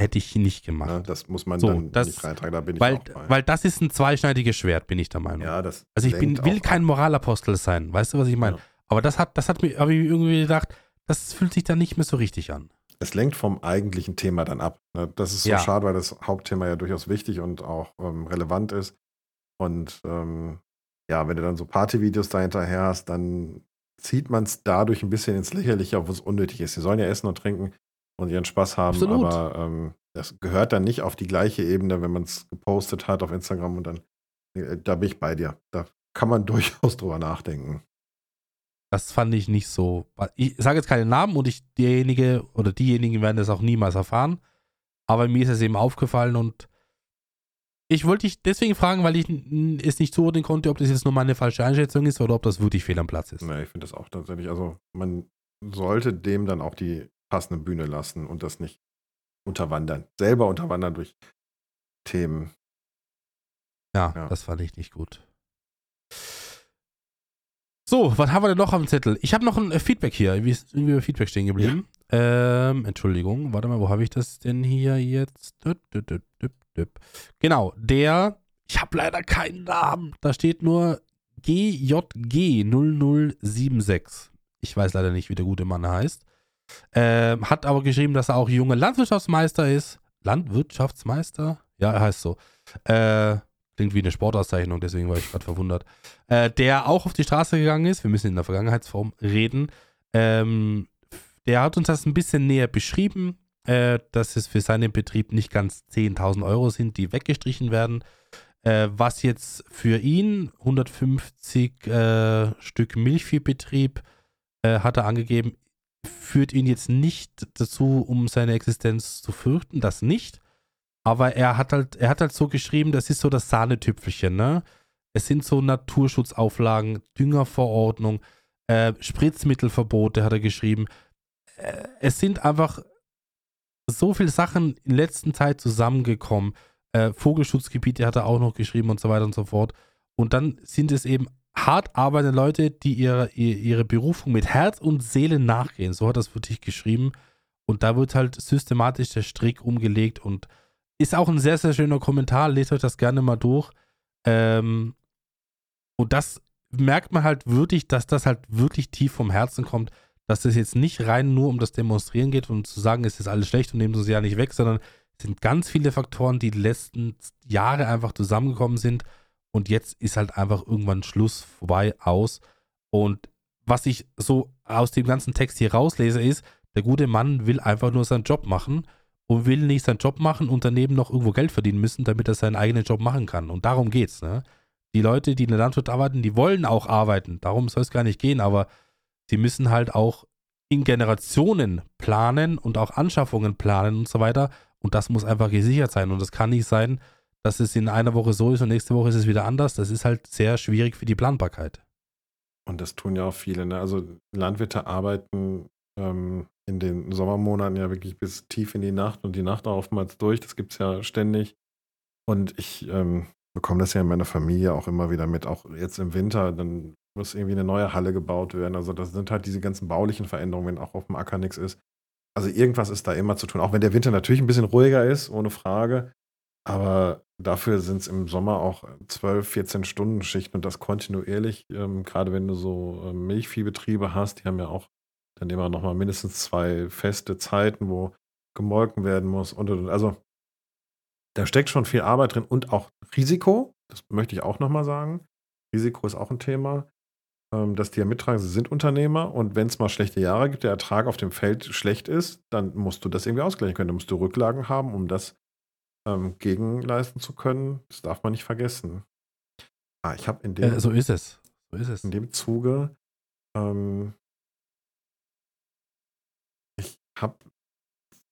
Speaker 2: Hätte ich nicht gemacht. Ja,
Speaker 1: das muss man so, dann das, nicht reintragen, da bin
Speaker 2: weil,
Speaker 1: ich auch bei.
Speaker 2: Weil das ist ein zweischneidiges Schwert, bin ich der Meinung.
Speaker 1: Ja, das
Speaker 2: also ich bin, will kein Moralapostel sein, weißt du, was ich meine? Ja. Aber das hat, das hat mir habe ich irgendwie gedacht, das fühlt sich dann nicht mehr so richtig an.
Speaker 1: Es lenkt vom eigentlichen Thema dann ab. Ne? Das ist so ja. schade, weil das Hauptthema ja durchaus wichtig und auch ähm, relevant ist. Und ähm, ja, wenn du dann so Partyvideos dahinterher hast, dann zieht man es dadurch ein bisschen ins Lächerliche, wo es unnötig ist. Sie sollen ja essen und trinken und ihren Spaß haben, Absolut. aber ähm, das gehört dann nicht auf die gleiche Ebene, wenn man es gepostet hat auf Instagram und dann, äh, da bin ich bei dir. Da kann man (laughs) durchaus drüber nachdenken.
Speaker 2: Das fand ich nicht so. Ich sage jetzt keine Namen und ich, derjenige oder diejenigen werden das auch niemals erfahren. Aber mir ist es eben aufgefallen und ich wollte dich deswegen fragen, weil ich es nicht zuordnen konnte, ob das jetzt nur meine falsche Einschätzung ist oder ob das wirklich fehl am Platz ist.
Speaker 1: Nee, ich finde das auch tatsächlich. Also, man sollte dem dann auch die passende Bühne lassen und das nicht unterwandern. Selber unterwandern durch Themen.
Speaker 2: Ja, ja. das fand ich nicht gut. So, was haben wir denn noch am Zettel? Ich habe noch ein äh, Feedback hier. Wie ist irgendwie Feedback stehen geblieben? Ja. Ähm, Entschuldigung, warte mal, wo habe ich das denn hier jetzt? Genau, der, ich habe leider keinen Namen. Da steht nur GJG0076. Ich weiß leider nicht, wie der gute Mann heißt. Ähm, hat aber geschrieben, dass er auch junger Landwirtschaftsmeister ist. Landwirtschaftsmeister? Ja, er heißt so. Äh, klingt wie eine Sportauszeichnung, deswegen war ich gerade verwundert. Äh, der auch auf die Straße gegangen ist. Wir müssen in der Vergangenheitsform reden. Ähm, der hat uns das ein bisschen näher beschrieben äh, dass es für seinen Betrieb nicht ganz 10.000 Euro sind, die weggestrichen werden. Äh, was jetzt für ihn 150 äh, Stück Milchviehbetrieb äh, hat er angegeben, führt ihn jetzt nicht dazu, um seine Existenz zu fürchten, das nicht. Aber er hat halt, er hat halt so geschrieben, das ist so das Sahnetüpfelchen, ne? Es sind so Naturschutzauflagen, Düngerverordnung, äh, Spritzmittelverbote hat er geschrieben. Äh, es sind einfach so viele Sachen in letzter Zeit zusammengekommen. Äh, Vogelschutzgebiete hat er auch noch geschrieben und so weiter und so fort. Und dann sind es eben hart arbeitende Leute, die ihre, ihre Berufung mit Herz und Seele nachgehen. So hat er es wirklich geschrieben. Und da wird halt systematisch der Strick umgelegt und ist auch ein sehr, sehr schöner Kommentar. Lest euch das gerne mal durch. Ähm, und das merkt man halt wirklich, dass das halt wirklich tief vom Herzen kommt dass es jetzt nicht rein nur um das Demonstrieren geht und zu sagen, es ist alles schlecht und nehmen sie ja nicht weg, sondern es sind ganz viele Faktoren, die die letzten Jahre einfach zusammengekommen sind und jetzt ist halt einfach irgendwann Schluss vorbei aus. Und was ich so aus dem ganzen Text hier rauslese, ist, der gute Mann will einfach nur seinen Job machen und will nicht seinen Job machen und daneben noch irgendwo Geld verdienen müssen, damit er seinen eigenen Job machen kann. Und darum geht's. Ne? Die Leute, die in der Landwirtschaft arbeiten, die wollen auch arbeiten. Darum soll es gar nicht gehen, aber sie müssen halt auch in Generationen planen und auch Anschaffungen planen und so weiter. Und das muss einfach gesichert sein. Und es kann nicht sein, dass es in einer Woche so ist und nächste Woche ist es wieder anders. Das ist halt sehr schwierig für die Planbarkeit.
Speaker 1: Und das tun ja auch viele. Ne? Also Landwirte arbeiten ähm, in den Sommermonaten ja wirklich bis tief in die Nacht und die Nacht auch oftmals durch. Das gibt es ja ständig. Und ich ähm, bekomme das ja in meiner Familie auch immer wieder mit. Auch jetzt im Winter, dann muss irgendwie eine neue Halle gebaut werden. Also das sind halt diese ganzen baulichen Veränderungen, wenn auch auf dem Acker nichts ist. Also irgendwas ist da immer zu tun. Auch wenn der Winter natürlich ein bisschen ruhiger ist, ohne Frage. Aber dafür sind es im Sommer auch 12, 14 Stunden Schichten und das kontinuierlich. Ähm, gerade wenn du so ähm, Milchviehbetriebe hast, die haben ja auch dann immer noch mal mindestens zwei feste Zeiten, wo gemolken werden muss und, und, und. also da steckt schon viel Arbeit drin und auch Risiko. Das möchte ich auch noch mal sagen. Risiko ist auch ein Thema, ähm, dass die ja mittragen. Sie sind Unternehmer und wenn es mal schlechte Jahre gibt, der Ertrag auf dem Feld schlecht ist, dann musst du das irgendwie ausgleichen können. Dann musst du Rücklagen haben, um das ähm, gegenleisten zu können. Das darf man nicht vergessen. Ah, ich habe in dem
Speaker 2: Äh, so ist es. So ist es.
Speaker 1: in dem Zuge, ähm, habe,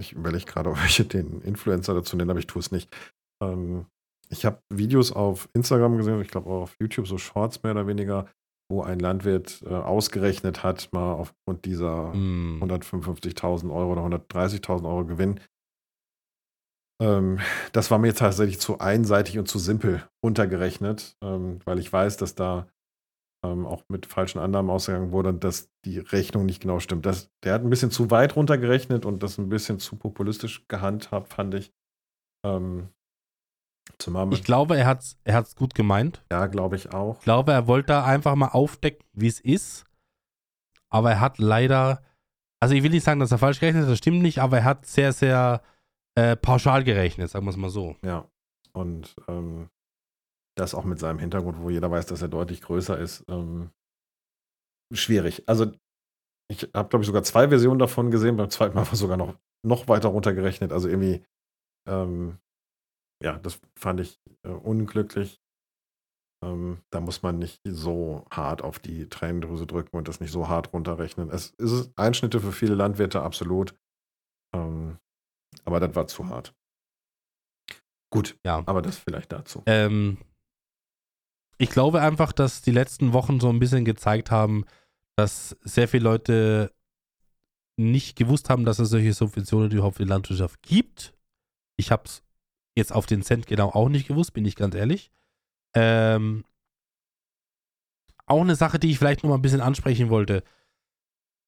Speaker 1: ich überlege gerade, (laughs) ob ich den Influencer dazu nenne, aber ich tue es nicht. Ähm, ich habe Videos auf Instagram gesehen, ich glaube auch auf YouTube, so Shorts mehr oder weniger, wo ein Landwirt äh, ausgerechnet hat, mal aufgrund dieser
Speaker 2: Mm.
Speaker 1: 155.000 Euro oder 130.000 Euro Gewinn. Ähm, das war mir tatsächlich zu einseitig und zu simpel untergerechnet, ähm, weil ich weiß, dass da ähm, auch mit falschen Annahmen ausgegangen wurde und dass die Rechnung nicht genau stimmt. Das, der hat ein bisschen zu weit runtergerechnet und das ein bisschen zu populistisch gehandhabt, fand ich. Ähm,
Speaker 2: Ich glaube, er hat es er hat's gut gemeint.
Speaker 1: ja, glaube ich auch.
Speaker 2: Ich glaube, er wollte da einfach mal aufdecken, wie es ist. Aber er hat leider, also ich will nicht sagen, dass er falsch gerechnet hat, das stimmt nicht, aber er hat sehr, sehr äh, pauschal gerechnet, sagen wir es mal so.
Speaker 1: Ja. Und ähm, das auch mit seinem Hintergrund, wo jeder weiß, dass er deutlich größer ist, ähm, schwierig. Also ich habe, glaube ich, sogar zwei Versionen davon gesehen. Beim zweiten Mal war sogar noch, noch weiter runtergerechnet. Also irgendwie, ähm, ja, das fand ich äh, unglücklich. Ähm, da muss man nicht so hart auf die Tränendrüse drücken und das nicht so hart runterrechnen. Es ist Einschnitte für viele Landwirte, absolut. Ähm, aber das war zu hart. Gut,
Speaker 2: Ja.
Speaker 1: aber das vielleicht dazu.
Speaker 2: Ähm, ich glaube einfach, dass die letzten Wochen so ein bisschen gezeigt haben, dass sehr viele Leute nicht gewusst haben, dass es solche Subventionen überhaupt für die Landwirtschaft gibt. Ich habe es jetzt auf den Cent genau auch nicht gewusst, bin ich ganz ehrlich. Ähm, auch eine Sache, die ich vielleicht noch mal ein bisschen ansprechen wollte,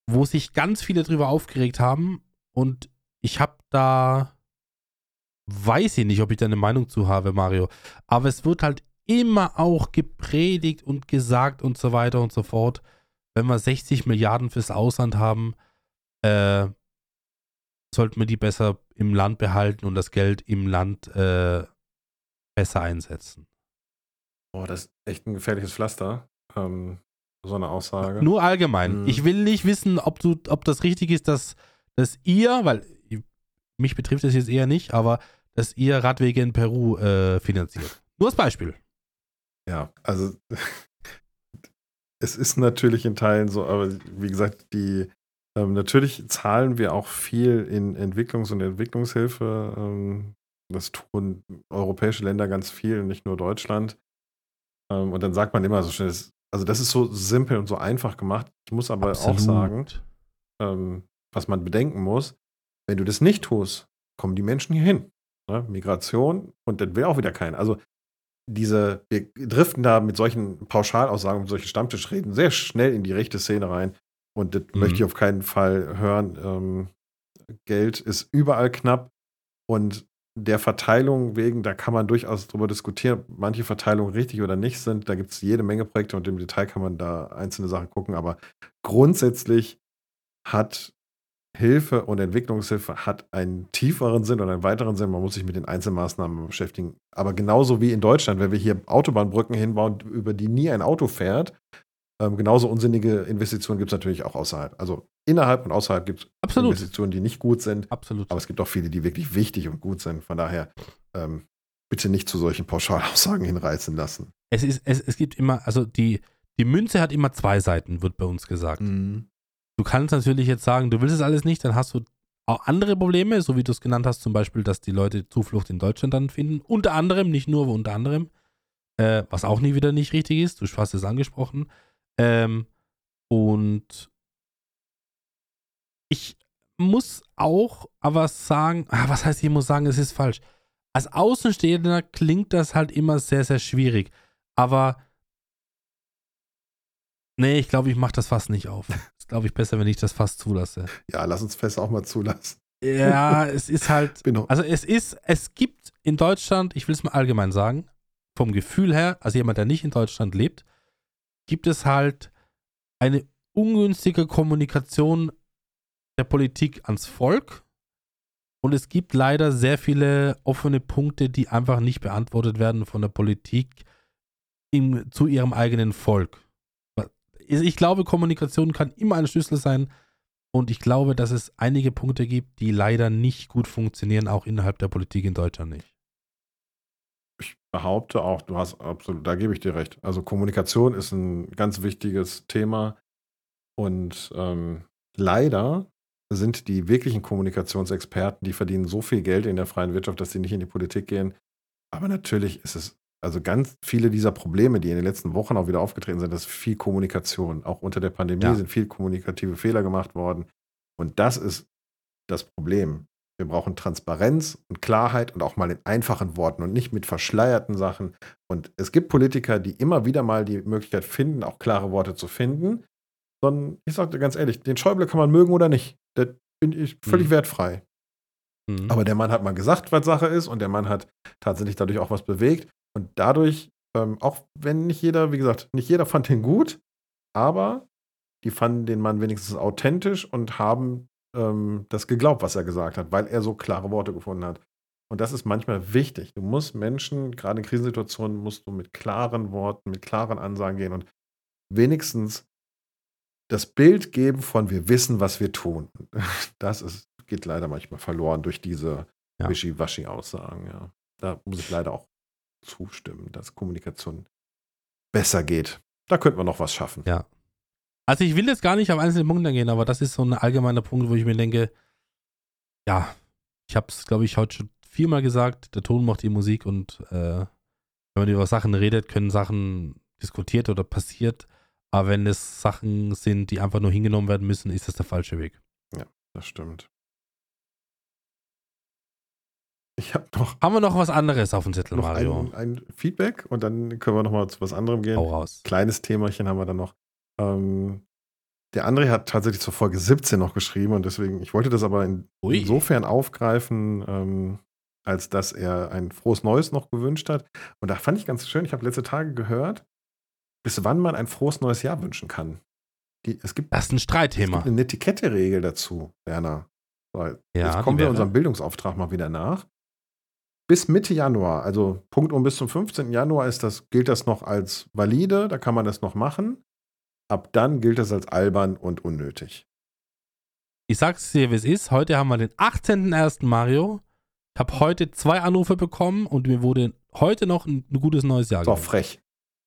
Speaker 2: wo sich ganz viele drüber aufgeregt haben und ich habe da weiß ich nicht, ob ich da eine Meinung zu habe, Mario. Aber es wird halt immer auch gepredigt und gesagt und so weiter und so fort. Wenn wir 60 Milliarden fürs Ausland haben, äh, sollten wir die besser im Land behalten und das Geld im Land äh, besser einsetzen.
Speaker 1: Boah, das ist echt ein gefährliches Pflaster. Ähm, so eine Aussage.
Speaker 2: Nur allgemein.
Speaker 1: Mhm.
Speaker 2: Ich will nicht wissen, ob du, ob das richtig ist, dass, dass ihr, weil mich betrifft das jetzt eher nicht, aber dass ihr Radwege in Peru äh, finanziert. Nur als Beispiel.
Speaker 1: Ja, also es ist natürlich in Teilen so, aber wie gesagt, die ähm, natürlich zahlen wir auch viel in Entwicklungs- und Entwicklungshilfe. Ähm, das tun europäische Länder ganz viel, nicht nur Deutschland. Ähm, und dann sagt man immer so schnell, das- also das ist so simpel und so einfach gemacht. Ich muss aber auch sagen, ähm, was man bedenken muss, wenn du das nicht tust, kommen die Menschen hier hin. Ne? Migration und dann will auch wieder keiner. Also diese, wir driften da mit solchen Pauschalaussagen, mit solchen Stammtischreden sehr schnell in die rechte Szene rein. Und das
Speaker 2: Mhm.
Speaker 1: möchte ich auf keinen Fall hören. Ähm, Geld ist überall knapp und der Verteilung wegen, da kann man durchaus drüber diskutieren, ob manche Verteilungen richtig oder nicht sind. Da gibt es jede Menge Projekte und im Detail kann man da einzelne Sachen gucken. Aber grundsätzlich hat Hilfe und Entwicklungshilfe hat einen tieferen Sinn und einen weiteren Sinn. Man muss sich mit den Einzelmaßnahmen beschäftigen. Aber genauso wie in Deutschland, wenn wir hier Autobahnbrücken hinbauen, über die nie ein Auto fährt, ähm, genauso unsinnige Investitionen gibt es natürlich auch außerhalb. Also innerhalb und außerhalb gibt es
Speaker 2: Absolut.
Speaker 1: Investitionen, die nicht gut sind.
Speaker 2: Absolut.
Speaker 1: Aber es gibt auch viele, die wirklich wichtig und gut sind. Von daher ähm, bitte nicht zu solchen Pauschalaussagen hinreißen lassen.
Speaker 2: Es, ist, es, es gibt immer, also die, die Münze hat immer zwei Seiten, wird bei uns gesagt. Du kannst natürlich jetzt sagen, du willst es alles nicht, dann hast du auch andere Probleme, so wie du es genannt hast, zum Beispiel, dass die Leute Zuflucht in Deutschland dann finden. Unter anderem, nicht nur, unter anderem, äh, was auch nie wieder nicht richtig ist. Du hast es angesprochen. Ähm, und ich muss auch aber sagen, ah, was heißt, ich muss sagen, es ist falsch. Als Außenstehender klingt das halt immer sehr, sehr schwierig. Aber nee, ich glaube, ich mache das fast nicht auf. Das glaube ich besser, wenn ich das fast zulasse.
Speaker 1: Ja, lass uns Fest auch mal zulassen.
Speaker 2: Ja, es ist halt. (laughs) Also es ist, es gibt in Deutschland, ich will es mal allgemein sagen, vom Gefühl her, also jemand, der nicht in Deutschland lebt, gibt es halt eine ungünstige Kommunikation der Politik ans Volk. Und es gibt leider sehr viele offene Punkte, die einfach nicht beantwortet werden von der Politik im, zu ihrem eigenen Volk. Ich glaube, Kommunikation kann immer ein Schlüssel sein. Und ich glaube, dass es einige Punkte gibt, die leider nicht gut funktionieren, auch innerhalb der Politik in Deutschland nicht.
Speaker 1: ich behaupte auch, du hast absolut, da gebe ich dir recht. Also Kommunikation ist ein ganz wichtiges Thema. Und ähm, leider sind die wirklichen Kommunikationsexperten, die verdienen so viel Geld in der freien Wirtschaft, dass sie nicht in die Politik gehen. Aber natürlich ist es, also ganz viele dieser Probleme, die in den letzten Wochen auch wieder aufgetreten sind, das ist viel Kommunikation. Auch unter der Pandemie
Speaker 2: Ja.
Speaker 1: sind viel kommunikative Fehler gemacht worden. Und das ist das Problem. Wir brauchen Transparenz und Klarheit und auch mal in einfachen Worten und nicht mit verschleierten Sachen. Und es gibt Politiker, die immer wieder mal die Möglichkeit finden, auch klare Worte zu finden. Sondern ich sage dir ganz ehrlich, den Schäuble kann man mögen oder nicht. Das bin ich völlig
Speaker 2: Mhm.
Speaker 1: wertfrei.
Speaker 2: Mhm.
Speaker 1: Aber der Mann hat mal gesagt, was Sache ist und der Mann hat tatsächlich dadurch auch was bewegt. Und dadurch, ähm, auch wenn nicht jeder, wie gesagt, nicht jeder (laughs) fand den gut, aber die fanden den Mann wenigstens authentisch und haben ähm, das geglaubt, was er gesagt hat, weil er so klare Worte gefunden hat. Und das ist manchmal wichtig. Du musst Menschen, gerade in Krisensituationen, musst du mit klaren Worten, mit klaren Ansagen gehen und wenigstens das Bild geben von wir wissen, was wir tun. (laughs) Das ist, geht leider manchmal verloren durch diese
Speaker 2: Ja.
Speaker 1: Wischiwaschi-Aussagen. Ja. Da muss ich leider auch zustimmen, dass Kommunikation besser geht. Da könnten wir noch was schaffen.
Speaker 2: Ja. Also ich will jetzt gar nicht auf einzelne Punkte eingehen, aber das ist so ein allgemeiner Punkt, wo ich mir denke, ja, ich habe es, glaube ich, heute schon viermal gesagt, der Ton macht die Musik und äh, wenn man über Sachen redet, können Sachen diskutiert oder passiert, aber wenn es Sachen sind, die einfach nur hingenommen werden müssen, ist das der falsche Weg.
Speaker 1: Das stimmt. Ich habe noch,
Speaker 2: Haben wir noch was anderes auf dem Zettel,
Speaker 1: noch
Speaker 2: Mario?
Speaker 1: ein, ein Feedback und dann können wir noch mal zu was anderem gehen.
Speaker 2: Hau raus.
Speaker 1: Kleines Themachen haben wir dann noch. Ähm, der André hat tatsächlich zur Folge 17 noch geschrieben und deswegen, ich wollte das aber in, insofern aufgreifen, ähm, als dass er ein frohes Neues noch gewünscht hat. Und da fand ich ganz schön, ich habe letzte Tage gehört, bis wann man ein frohes neues Jahr wünschen kann. Die, es gibt
Speaker 2: Das ist ein
Speaker 1: Es
Speaker 2: Streitthema.
Speaker 1: gibt eine Etikette-Regel dazu, Werner. So,
Speaker 2: Ja,
Speaker 1: jetzt kommen wir unserem Bildungsauftrag mal wieder nach. Bis Mitte Januar, also Punkt um bis zum 15. Januar ist das, gilt das noch als valide, da kann man das noch machen. Ab dann gilt das als albern und unnötig.
Speaker 2: Ich sag's dir, wie es ist. Heute haben wir den 18.01. Mario. Ich habe heute zwei Anrufe bekommen und mir wurde heute noch ein, gutes neues Jahr
Speaker 1: Ist auch frech.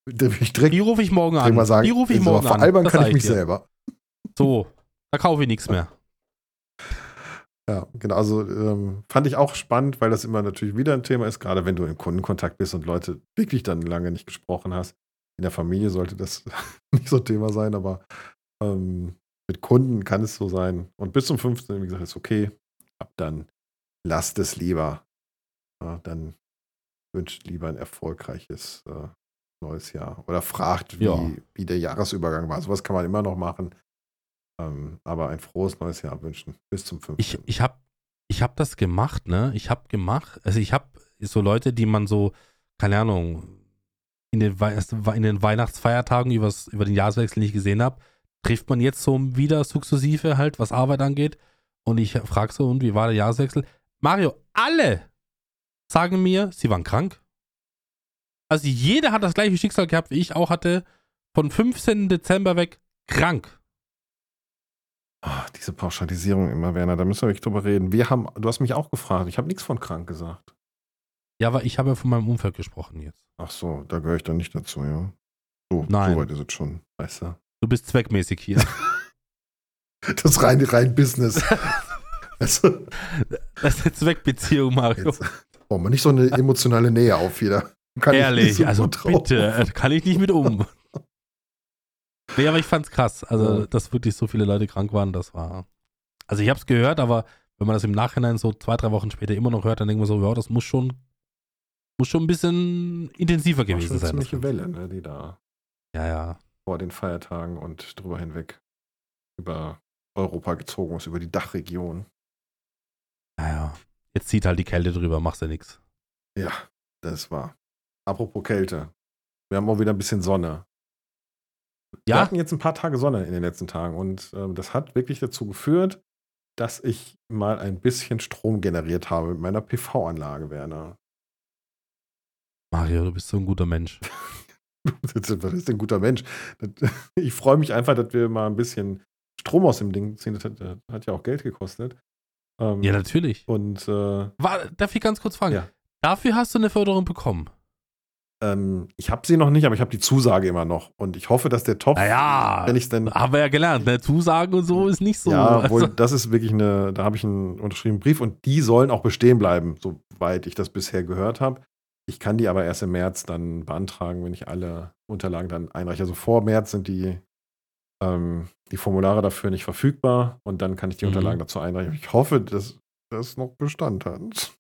Speaker 1: Ich direkt,
Speaker 2: Die rufe ich morgen an.
Speaker 1: mal sagen,
Speaker 2: die rufe ich morgen an.
Speaker 1: veralbern kann ich mich
Speaker 2: dir.
Speaker 1: selber.
Speaker 2: So, da kaufe ich nichts mehr.
Speaker 1: Ja, genau. Also ähm, fand ich auch spannend, weil das immer natürlich wieder ein Thema ist, gerade wenn du im Kundenkontakt bist und Leute wirklich dann lange nicht gesprochen hast. In der Familie sollte das (laughs) nicht so ein Thema sein, aber ähm, mit Kunden kann es so sein. Und bis zum 15. wie gesagt, ist okay. Ab dann lasst es lieber. Ja, dann wünscht lieber ein erfolgreiches äh, neues Jahr. Oder fragt, wie,
Speaker 2: Ja.
Speaker 1: wie der Jahresübergang war. Sowas kann man immer noch machen. Ähm, aber ein frohes neues Jahr wünschen. Bis zum 15.
Speaker 2: Ich, ich habe ich hab das gemacht, ne? Ich habe gemacht, also ich habe so Leute, die man so, keine Ahnung, in den, Wei- in den Weihnachtsfeiertagen übers, über den Jahreswechsel nicht gesehen habe, trifft man jetzt so wieder sukzessive halt, was Arbeit angeht. Und ich frage so, und wie war der Jahreswechsel? Mario, alle sagen mir, sie waren krank. Also jeder hat das gleiche Schicksal gehabt, wie ich auch hatte. Von 15. Dezember weg krank.
Speaker 1: Ah, diese Pauschalisierung immer, Werner, da müssen wir wirklich drüber reden. Wir haben, du hast mich auch gefragt, ich habe nichts von krank gesagt.
Speaker 2: Ja, aber ich habe ja von meinem Umfeld gesprochen jetzt.
Speaker 1: Ach so, da gehöre ich dann nicht dazu, ja. So,
Speaker 2: Nein.
Speaker 1: so weit ist es schon, weißt du.
Speaker 2: Du bist zweckmäßig hier. (laughs)
Speaker 1: Das ist rein, rein Business. (laughs) also,
Speaker 2: Das ist eine Zweckbeziehung, Mario.
Speaker 1: jetzt brauchen wir nicht so eine emotionale Nähe auf nicht
Speaker 2: Ehrlich,
Speaker 1: so
Speaker 2: also bitte, äh, kann ich nicht mit um. Nee, aber ich fand's krass. Also, dass wirklich so viele Leute krank waren, das war. Also, ich hab's gehört, aber wenn man das im Nachhinein so zwei, drei Wochen später immer noch hört, dann denkt man so, ja, das muss schon, muss schon ein bisschen intensiver gewesen
Speaker 1: eine
Speaker 2: sein. das
Speaker 1: ziemliche
Speaker 2: Ganze.
Speaker 1: Welle, ne, die da
Speaker 2: Ja, ja.
Speaker 1: vor den Feiertagen und drüber hinweg über Europa gezogen ist, über die Dachregion.
Speaker 2: Naja, jetzt zieht halt die Kälte drüber, machst ja nichts.
Speaker 1: Ja, das war. Apropos Kälte. Wir haben auch wieder ein bisschen Sonne. Wir
Speaker 2: Ja,
Speaker 1: hatten jetzt ein paar Tage Sonne in den letzten Tagen und ähm, das hat wirklich dazu geführt, dass ich mal ein bisschen Strom generiert habe mit meiner PV-Anlage, Werner.
Speaker 2: Mario, du bist so ein guter Mensch. (laughs)
Speaker 1: Was ist ein guter Mensch? (laughs) Ich freue mich einfach, dass wir mal ein bisschen Strom aus dem Ding ziehen. Das hat, das hat ja auch Geld gekostet. Ähm,
Speaker 2: Ja, natürlich.
Speaker 1: und äh,
Speaker 2: War, darf ich ganz kurz fragen?
Speaker 1: Ja.
Speaker 2: Dafür hast du eine Förderung bekommen.
Speaker 1: Ähm, ich habe sie noch nicht, aber ich habe die Zusage immer noch. Und ich hoffe, dass der Topf,
Speaker 2: Naja,
Speaker 1: wenn ich denn
Speaker 2: haben wir ja gelernt. Ne? Zusagen und so ist nicht so.
Speaker 1: Ja, wohl,
Speaker 2: Also,
Speaker 1: das ist wirklich eine, da habe ich einen unterschriebenen Brief und die sollen auch bestehen bleiben, soweit ich das bisher gehört habe. Ich kann die aber erst im März dann beantragen, wenn ich alle Unterlagen dann einreiche. Also vor März sind die, ähm, die Formulare dafür nicht verfügbar und dann kann ich die
Speaker 2: Mhm.
Speaker 1: Unterlagen dazu einreichen. Ich hoffe, dass das noch Bestand hat.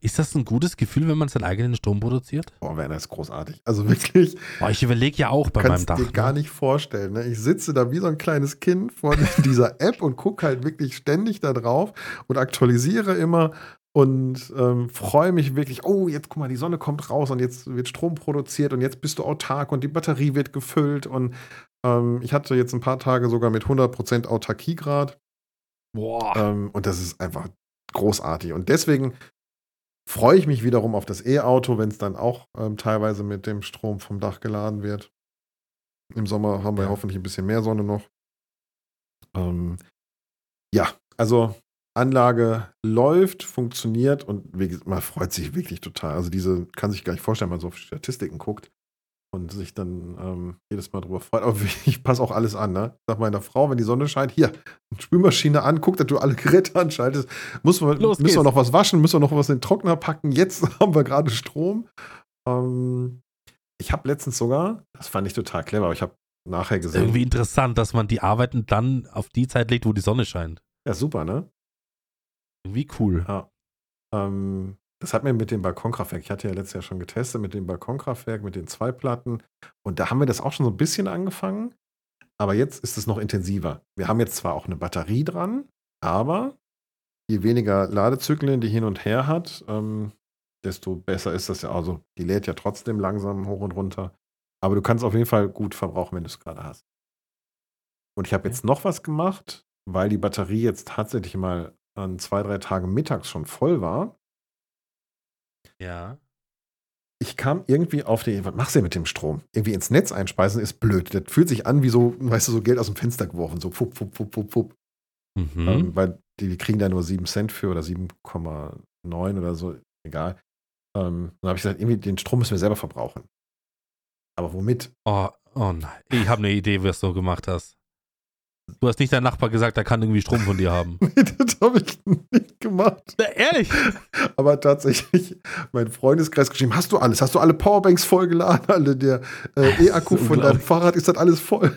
Speaker 2: Ist das ein gutes Gefühl, wenn man seinen eigenen Strom produziert?
Speaker 1: Boah, Werner ist großartig. Also wirklich,
Speaker 2: Boah, ich überlege ja auch bei meinem
Speaker 1: kannst
Speaker 2: Dach.
Speaker 1: dir gar
Speaker 2: ne?
Speaker 1: nicht vorstellen. Ne? Ich sitze da wie so ein kleines Kind vor (laughs) dieser App und gucke halt wirklich ständig da drauf und aktualisiere immer und ähm, freue mich wirklich, oh, jetzt guck mal, die Sonne kommt raus und jetzt wird Strom produziert und jetzt bist du autark und die Batterie wird gefüllt und ähm, ich hatte jetzt ein paar Tage sogar mit 100% Autarkiegrad
Speaker 2: Boah.
Speaker 1: ähm, und das ist einfach großartig. Und deswegen freue ich mich wiederum auf das E-Auto, wenn es dann auch ähm, teilweise mit dem Strom vom Dach geladen wird. Im Sommer haben wir
Speaker 2: Ja.
Speaker 1: hoffentlich ein bisschen mehr Sonne noch. Ähm, ja, also Anlage läuft, funktioniert und man freut sich wirklich total. Also diese kann sich gar nicht vorstellen, wenn man so auf Statistiken guckt und sich dann ähm, jedes Mal drüber freut. Aber (laughs) ich passe auch alles an. Ne? Sag meiner Frau, wenn die Sonne scheint, hier, Spülmaschine an, guck, dass du alle (laughs) Geräte anschaltest. Muss man,
Speaker 2: Los
Speaker 1: müssen wir noch was waschen, müssen wir noch was in den Trockner packen. Jetzt (laughs) haben wir gerade Strom. Ähm, ich habe letztens sogar, das fand ich total clever, aber ich habe nachher gesehen.
Speaker 2: Irgendwie interessant, dass man die Arbeiten dann auf die Zeit legt, wo die Sonne scheint.
Speaker 1: Ja, super, ne?
Speaker 2: Irgendwie cool.
Speaker 1: Ja. Ähm, das hat mir mit dem Balkonkraftwerk, ich hatte ja letztes Jahr schon getestet mit dem Balkonkraftwerk, mit den zwei Platten. Und da haben wir das auch schon so ein bisschen angefangen. Aber jetzt ist es noch intensiver. Wir haben jetzt zwar auch eine Batterie dran, aber je weniger Ladezyklen die hin und her hat, ähm, desto besser ist das ja. Also die lädt ja trotzdem langsam hoch und runter. Aber du kannst auf jeden Fall gut verbrauchen, wenn du es gerade hast. Und ich habe jetzt noch was gemacht, weil die Batterie jetzt tatsächlich mal an zwei, drei Tagen mittags schon voll war.
Speaker 2: Ja.
Speaker 1: Ich kam irgendwie auf die, was machst du denn mit dem Strom? Irgendwie ins Netz einspeisen ist blöd. Das fühlt sich an wie so, weißt du, so Geld aus dem Fenster geworfen, so fupp, fupp, fupp, fupp, fupp.
Speaker 2: Mhm.
Speaker 1: Ähm, weil die, die kriegen da nur 7 Cent für oder 7,9 oder so, egal. Ähm, dann habe ich gesagt, irgendwie den Strom müssen wir selber verbrauchen. Aber womit?
Speaker 2: Oh, oh nein. Ich habe eine Idee, was du gemacht hast. Du hast nicht deinem Nachbar gesagt, er kann irgendwie Strom von dir haben. (laughs)
Speaker 1: das habe ich nicht gemacht.
Speaker 2: Na, ehrlich?
Speaker 1: Aber tatsächlich, mein Freundeskreis geschrieben, hast du alles? Hast du alle Powerbanks vollgeladen? Alle der äh, E-Akku von deinem. Fahrrad, ist das alles voll?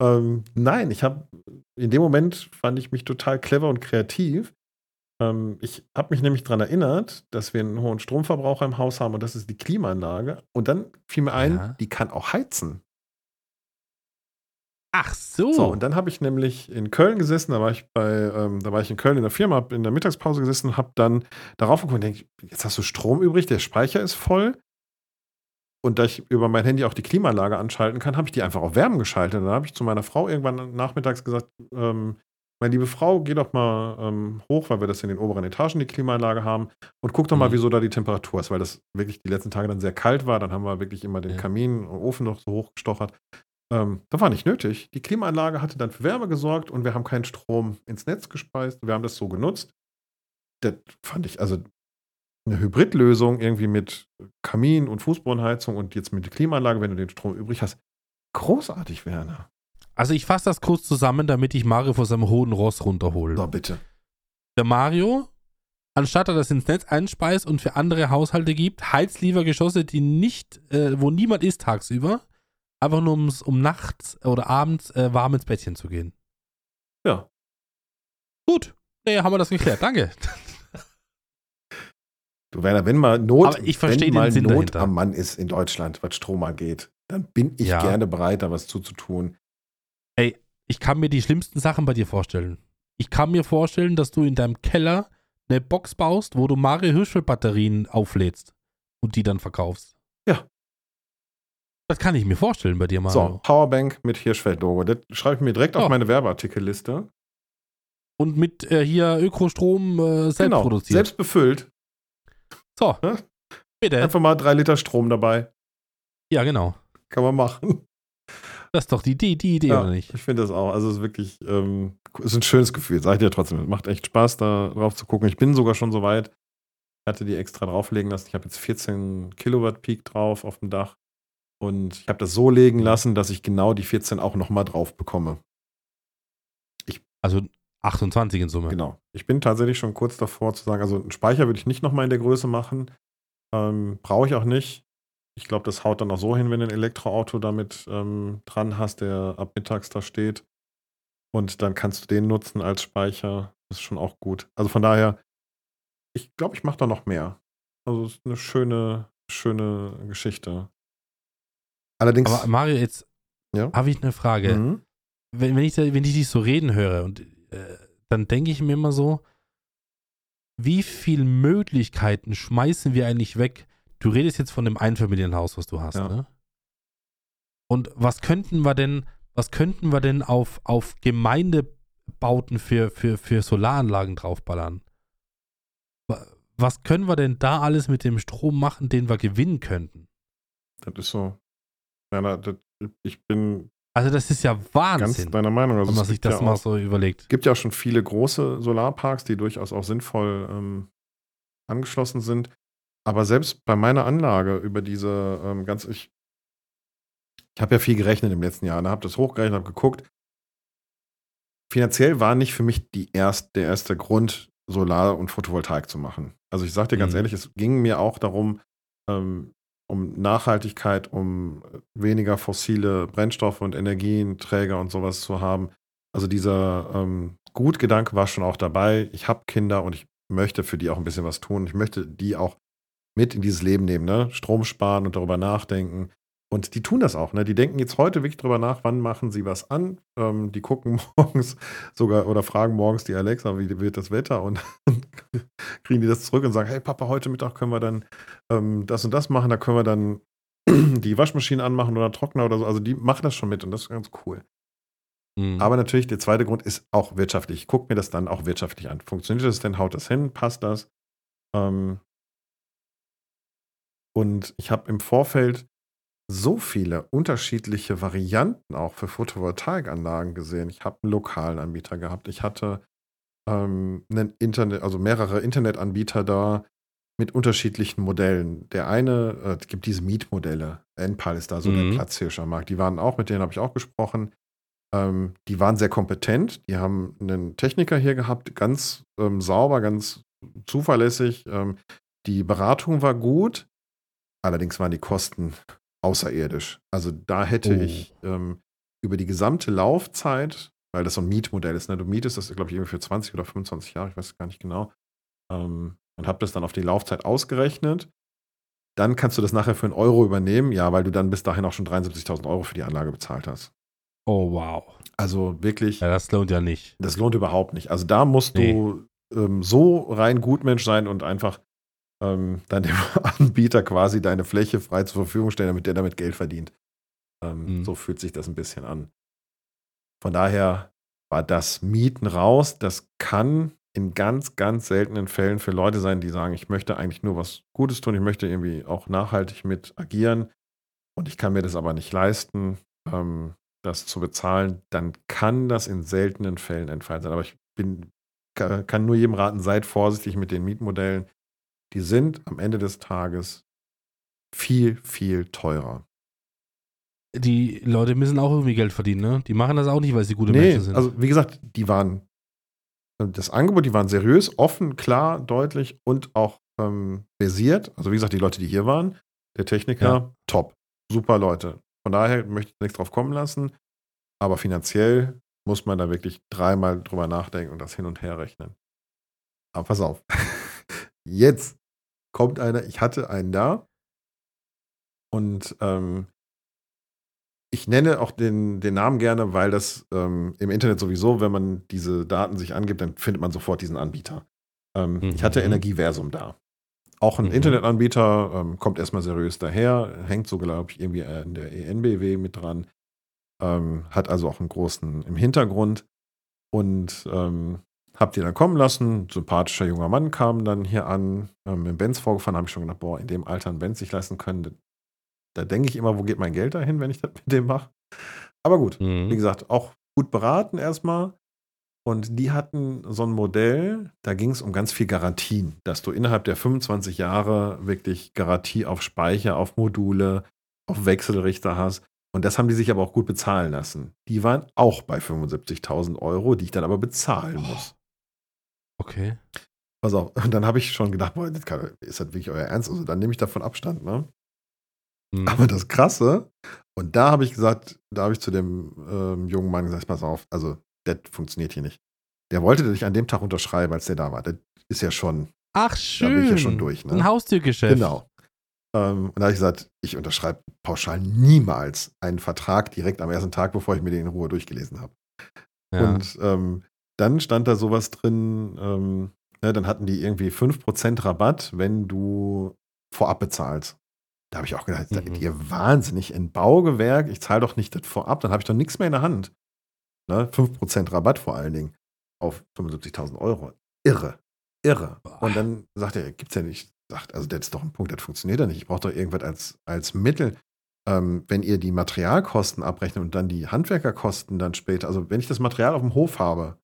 Speaker 1: Ähm, nein, ich habe, in dem Moment fand ich mich total clever und kreativ. Ähm, ich habe mich nämlich daran erinnert, dass wir einen hohen Stromverbraucher im Haus haben und das ist die Klimaanlage. Und dann fiel mir ein,
Speaker 2: Ja.
Speaker 1: die kann auch heizen.
Speaker 2: Ach so.
Speaker 1: So, und dann habe ich nämlich in Köln gesessen, da war ich bei, ähm, da war ich in Köln in der Firma, hab in der Mittagspause gesessen und habe dann darauf geguckt und denke, jetzt hast du Strom übrig, der Speicher ist voll. Und da ich über mein Handy auch die Klimaanlage anschalten kann, habe ich die einfach auf Wärmen geschaltet. Und dann habe ich zu meiner Frau irgendwann nachmittags gesagt, ähm, meine liebe Frau, geh doch mal ähm, hoch, weil wir das in den oberen Etagen die Klimaanlage haben und guck doch mal,
Speaker 2: Mhm.
Speaker 1: wieso da die Temperatur ist, weil das wirklich die letzten Tage dann sehr kalt war. Dann haben wir wirklich immer den
Speaker 2: Ja.
Speaker 1: Kamin und Ofen noch so hochgestochert. Ähm, das war nicht nötig. Die Klimaanlage hatte dann für Wärme gesorgt und wir haben keinen Strom ins Netz gespeist. Wir haben das so genutzt. Das fand ich, also eine Hybridlösung irgendwie mit Kamin und Fußbodenheizung und jetzt mit der Klimaanlage, wenn du den Strom übrig hast. Großartig, Werner.
Speaker 2: Also ich fasse das kurz zusammen, damit ich Mario vor seinem hohen Ross runterhole.
Speaker 1: So, bitte.
Speaker 2: Der Mario, anstatt er das ins Netz einspeist und für andere Haushalte gibt, Heizliefergeschosse, die nicht, äh, wo niemand ist tagsüber, einfach nur ums, um nachts oder abends äh, warm ins Bettchen zu gehen.
Speaker 1: Ja.
Speaker 2: Gut. Nee, haben wir das geklärt. Danke. (laughs)
Speaker 1: Du, Werner, wenn mal Not,
Speaker 2: Aber ich verstehe
Speaker 1: wenn
Speaker 2: den
Speaker 1: mal
Speaker 2: Sinn
Speaker 1: Not
Speaker 2: dahinter.
Speaker 1: am Mann ist in Deutschland, was Strom angeht, dann bin ich
Speaker 2: Ja.
Speaker 1: gerne bereit, da was zuzutun.
Speaker 2: Ich kann mir die schlimmsten Sachen bei dir vorstellen. Ich kann mir vorstellen, dass du in deinem Keller eine Box baust, wo du Mario Hirschfeld Batterien auflädst und die dann verkaufst.
Speaker 1: Ja.
Speaker 2: Das kann ich mir vorstellen bei dir, Mario.
Speaker 1: So, Powerbank mit Hirschfeld-Logo. Das schreibe ich mir direkt
Speaker 2: Oh.
Speaker 1: auf meine Werbeartikelliste.
Speaker 2: Und mit äh, hier Ökostrom äh, selbst
Speaker 1: genau,
Speaker 2: produziert.
Speaker 1: selbst befüllt.
Speaker 2: so,
Speaker 1: Ja.
Speaker 2: bitte.
Speaker 1: Einfach mal drei Liter Strom dabei.
Speaker 2: Ja, genau.
Speaker 1: Kann man machen.
Speaker 2: Das ist doch die, die, die Idee,
Speaker 1: Ja,
Speaker 2: oder nicht?
Speaker 1: Ich finde das auch. Also es ist wirklich, ähm, es ist ein schönes Gefühl, sag ich dir trotzdem. Es macht echt Spaß, da drauf zu gucken. Ich bin sogar schon so weit. Ich hatte die extra drauflegen lassen. Ich habe jetzt 14 Kilowatt Peak drauf auf dem Dach. Und ich habe das so legen lassen, dass ich genau die 14 auch nochmal drauf bekomme.
Speaker 2: Also 28 in Summe.
Speaker 1: Genau. Ich bin tatsächlich schon kurz davor zu sagen, also einen Speicher würde ich nicht nochmal in der Größe machen. Ähm, Brauche ich auch nicht. Ich glaube, das haut dann auch so hin, wenn du ein Elektroauto damit ähm, dran hast, der ab mittags da steht. Und dann kannst du den nutzen als Speicher. Das ist schon auch gut. Also von daher, ich glaube, ich mache da noch mehr. Also es ist eine schöne, schöne Geschichte. Allerdings.
Speaker 2: Aber Mario, jetzt
Speaker 1: Ja.
Speaker 2: habe ich eine Frage.
Speaker 1: Mhm.
Speaker 2: Wenn, wenn, ich, da- wenn ich dich so reden höre, und äh, dann denke ich mir immer so, wie viele Möglichkeiten schmeißen wir eigentlich weg? Du redest jetzt von dem Einfamilienhaus, was du hast,
Speaker 1: Ja.
Speaker 2: ne? Und was könnten wir denn, was könnten wir denn auf, auf Gemeindebauten für, für, für Solaranlagen draufballern? Wa- Was können wir denn da alles mit dem Strom machen, den wir gewinnen könnten?
Speaker 1: Das ist so. Na, das, ich bin
Speaker 2: Also das ist ja
Speaker 1: ganz
Speaker 2: Wahnsinn,
Speaker 1: deiner Meinung. Also
Speaker 2: wenn man sich das
Speaker 1: ja
Speaker 2: mal
Speaker 1: auch-
Speaker 2: so überlegt.
Speaker 1: Es gibt ja schon viele große Solarparks, die durchaus auch sinnvoll ähm, angeschlossen sind. Aber selbst bei meiner Anlage über diese ähm, ganz, ich, ich habe ja viel gerechnet im letzten Jahr, ne, habe das hochgerechnet, habe geguckt. Finanziell war nicht für mich die erst, der erste Grund, Solar und Photovoltaik zu machen. Also ich sage dir ganz
Speaker 2: Mhm.
Speaker 1: ehrlich, es ging mir auch darum, ähm, um Nachhaltigkeit, um weniger fossile Brennstoffe und Energienträger und sowas zu haben. Also dieser ähm, Gutgedanke war schon auch dabei. Ich habe Kinder und ich möchte für die auch ein bisschen was tun. Ich möchte die auch mit in dieses Leben nehmen, ne? Strom sparen und darüber nachdenken. Und die tun das auch, ne? Die denken jetzt heute wirklich drüber nach, wann machen sie was an. Ähm, die gucken (laughs) morgens sogar oder fragen morgens die Alexa, wie wird das Wetter? Und dann (laughs) kriegen die das zurück und sagen, hey Papa, heute Mittag können wir dann ähm, das und das machen, da können wir dann (clears throat) die Waschmaschine anmachen oder Trockner oder so. Also die machen das schon mit und das ist ganz cool.
Speaker 2: Mhm.
Speaker 1: Aber natürlich, der zweite Grund ist auch wirtschaftlich. Ich gucke mir das dann auch wirtschaftlich an. Funktioniert das denn? Haut das hin? Passt das? Ähm und ich habe im Vorfeld so viele unterschiedliche Varianten auch für Photovoltaikanlagen gesehen. Ich habe einen lokalen Anbieter gehabt. Ich hatte ähm, einen Internet, also mehrere Internetanbieter da mit unterschiedlichen Modellen. Der eine, äh, es gibt diese Mietmodelle. Enpal ist da so
Speaker 2: Mhm.
Speaker 1: der Platzhirscher Markt. Die waren auch, mit denen habe ich auch gesprochen. Ähm, die waren sehr kompetent. Die haben einen Techniker hier gehabt, ganz ähm, sauber, ganz zuverlässig. Ähm, die Beratung war gut. Allerdings waren die Kosten außerirdisch. Also da hätte
Speaker 2: Oh.
Speaker 1: ich ähm, über die gesamte Laufzeit, weil das so ein Mietmodell ist, ne? du mietest das, glaube ich, irgendwie für 20 oder 25 Jahre, ich weiß gar nicht genau, ähm, und habe das dann auf die Laufzeit ausgerechnet. Dann kannst du das nachher für einen Euro übernehmen, ja, weil du dann bis dahin auch schon 73.000 Euro für die Anlage bezahlt hast.
Speaker 2: oh, wow.
Speaker 1: Also wirklich,
Speaker 2: Ja, das lohnt ja nicht.
Speaker 1: das lohnt überhaupt nicht. Also da musst
Speaker 2: Nee.
Speaker 1: du ähm, so rein Gutmensch sein und einfach ähm, dann dem (laughs) Anbieter quasi deine Fläche frei zur Verfügung stellen, damit der damit Geld verdient. Ähm,
Speaker 2: Mhm.
Speaker 1: So fühlt sich das ein bisschen an. Von daher war das Mieten raus. Das kann in ganz, ganz seltenen Fällen für Leute sein, die sagen, ich möchte eigentlich nur was Gutes tun, ich möchte irgendwie auch nachhaltig mit agieren und ich kann mir das aber nicht leisten, ähm, das zu bezahlen, dann kann das in seltenen Fällen ein Fall sein. Aber ich bin, ka- kann nur jedem raten, seid vorsichtig mit den Mietmodellen. Die sind am Ende des Tages viel, viel teurer.
Speaker 2: Die Leute müssen auch irgendwie Geld verdienen, ne? Die machen das auch nicht, weil sie gute
Speaker 1: nee,
Speaker 2: Menschen sind.
Speaker 1: also wie gesagt, die waren, das Angebot, die waren seriös, offen, klar, deutlich und auch ähm, versiert. Also wie gesagt, die Leute, die hier waren, der Techniker,
Speaker 2: Ja.
Speaker 1: top, super Leute. Von daher möchte ich nichts drauf kommen lassen. Aber finanziell muss man da wirklich dreimal drüber nachdenken und das hin und her rechnen. Aber pass auf. (laughs) Jetzt kommt einer, ich hatte einen da und ähm, ich nenne auch den, den Namen gerne, weil das ähm, im Internet sowieso, wenn man diese Daten sich angibt, dann findet man sofort diesen Anbieter. Ähm, mhm. Ich hatte Energieversum da. Auch ein mhm. Internetanbieter, ähm, kommt erstmal seriös daher, hängt so, glaube ich, irgendwie in der ENBW mit dran. Ähm, hat also auch einen großen im Hintergrund. Und ähm, hab die dann kommen lassen. Sympathischer junger Mann kam dann hier an, ähm, mit Benz vorgefahren, habe ich schon gedacht, boah, in dem Alter einen Benz sich leisten können, da denke ich immer, wo geht mein Geld dahin, wenn ich das mit dem mache. Aber gut, mhm. wie gesagt, auch gut beraten erstmal. Und die hatten so ein Modell, da ging es um ganz viel Garantien, dass du innerhalb der 25 Jahre wirklich Garantie auf Speicher, auf Module, auf Wechselrichter hast. Und das haben die sich aber auch gut bezahlen lassen. Die waren auch bei 75.000 Euro, die ich dann aber bezahlen muss.
Speaker 2: Okay.
Speaker 1: Pass auf, und (laughs) dann habe ich schon gedacht, boah, das kann, ist das wirklich euer Ernst? Also dann nehme ich davon Abstand, ne? Mhm. Aber das Krasse, und da habe ich gesagt, da habe ich zu dem ähm, jungen Mann gesagt, pass auf, also das funktioniert hier nicht. Der wollte dich an dem Tag unterschreiben, als der da war. Das ist ja schon.
Speaker 2: Ach schön. Da bin
Speaker 1: ich ja schon durch. Ne?
Speaker 2: Ein Haustürgeschäft.
Speaker 1: Genau. Ähm, und da habe ich gesagt, ich unterschreibe pauschal niemals einen Vertrag direkt am ersten Tag, bevor ich mir den in Ruhe durchgelesen habe. Ja. Und ähm, dann stand da sowas drin, ähm, ne, dann hatten die irgendwie 5% Rabatt, wenn du vorab bezahlst. Da habe ich auch gedacht, mhm. ihr wahnsinnig in Baugewerk? Ich zahle doch nicht das vorab, dann habe ich doch nichts mehr in der Hand. Ne? 5% Rabatt vor allen Dingen auf 75.000 Euro. Irre. Irre. Boah. Und dann sagt er, gibt es ja nicht. Sagt, also das ist doch ein Punkt, das funktioniert ja nicht. Ich brauche doch irgendwas als, als Mittel. Ähm, wenn ihr die Materialkosten abrechnet und dann die Handwerkerkosten dann später, also wenn ich das Material auf dem Hof habe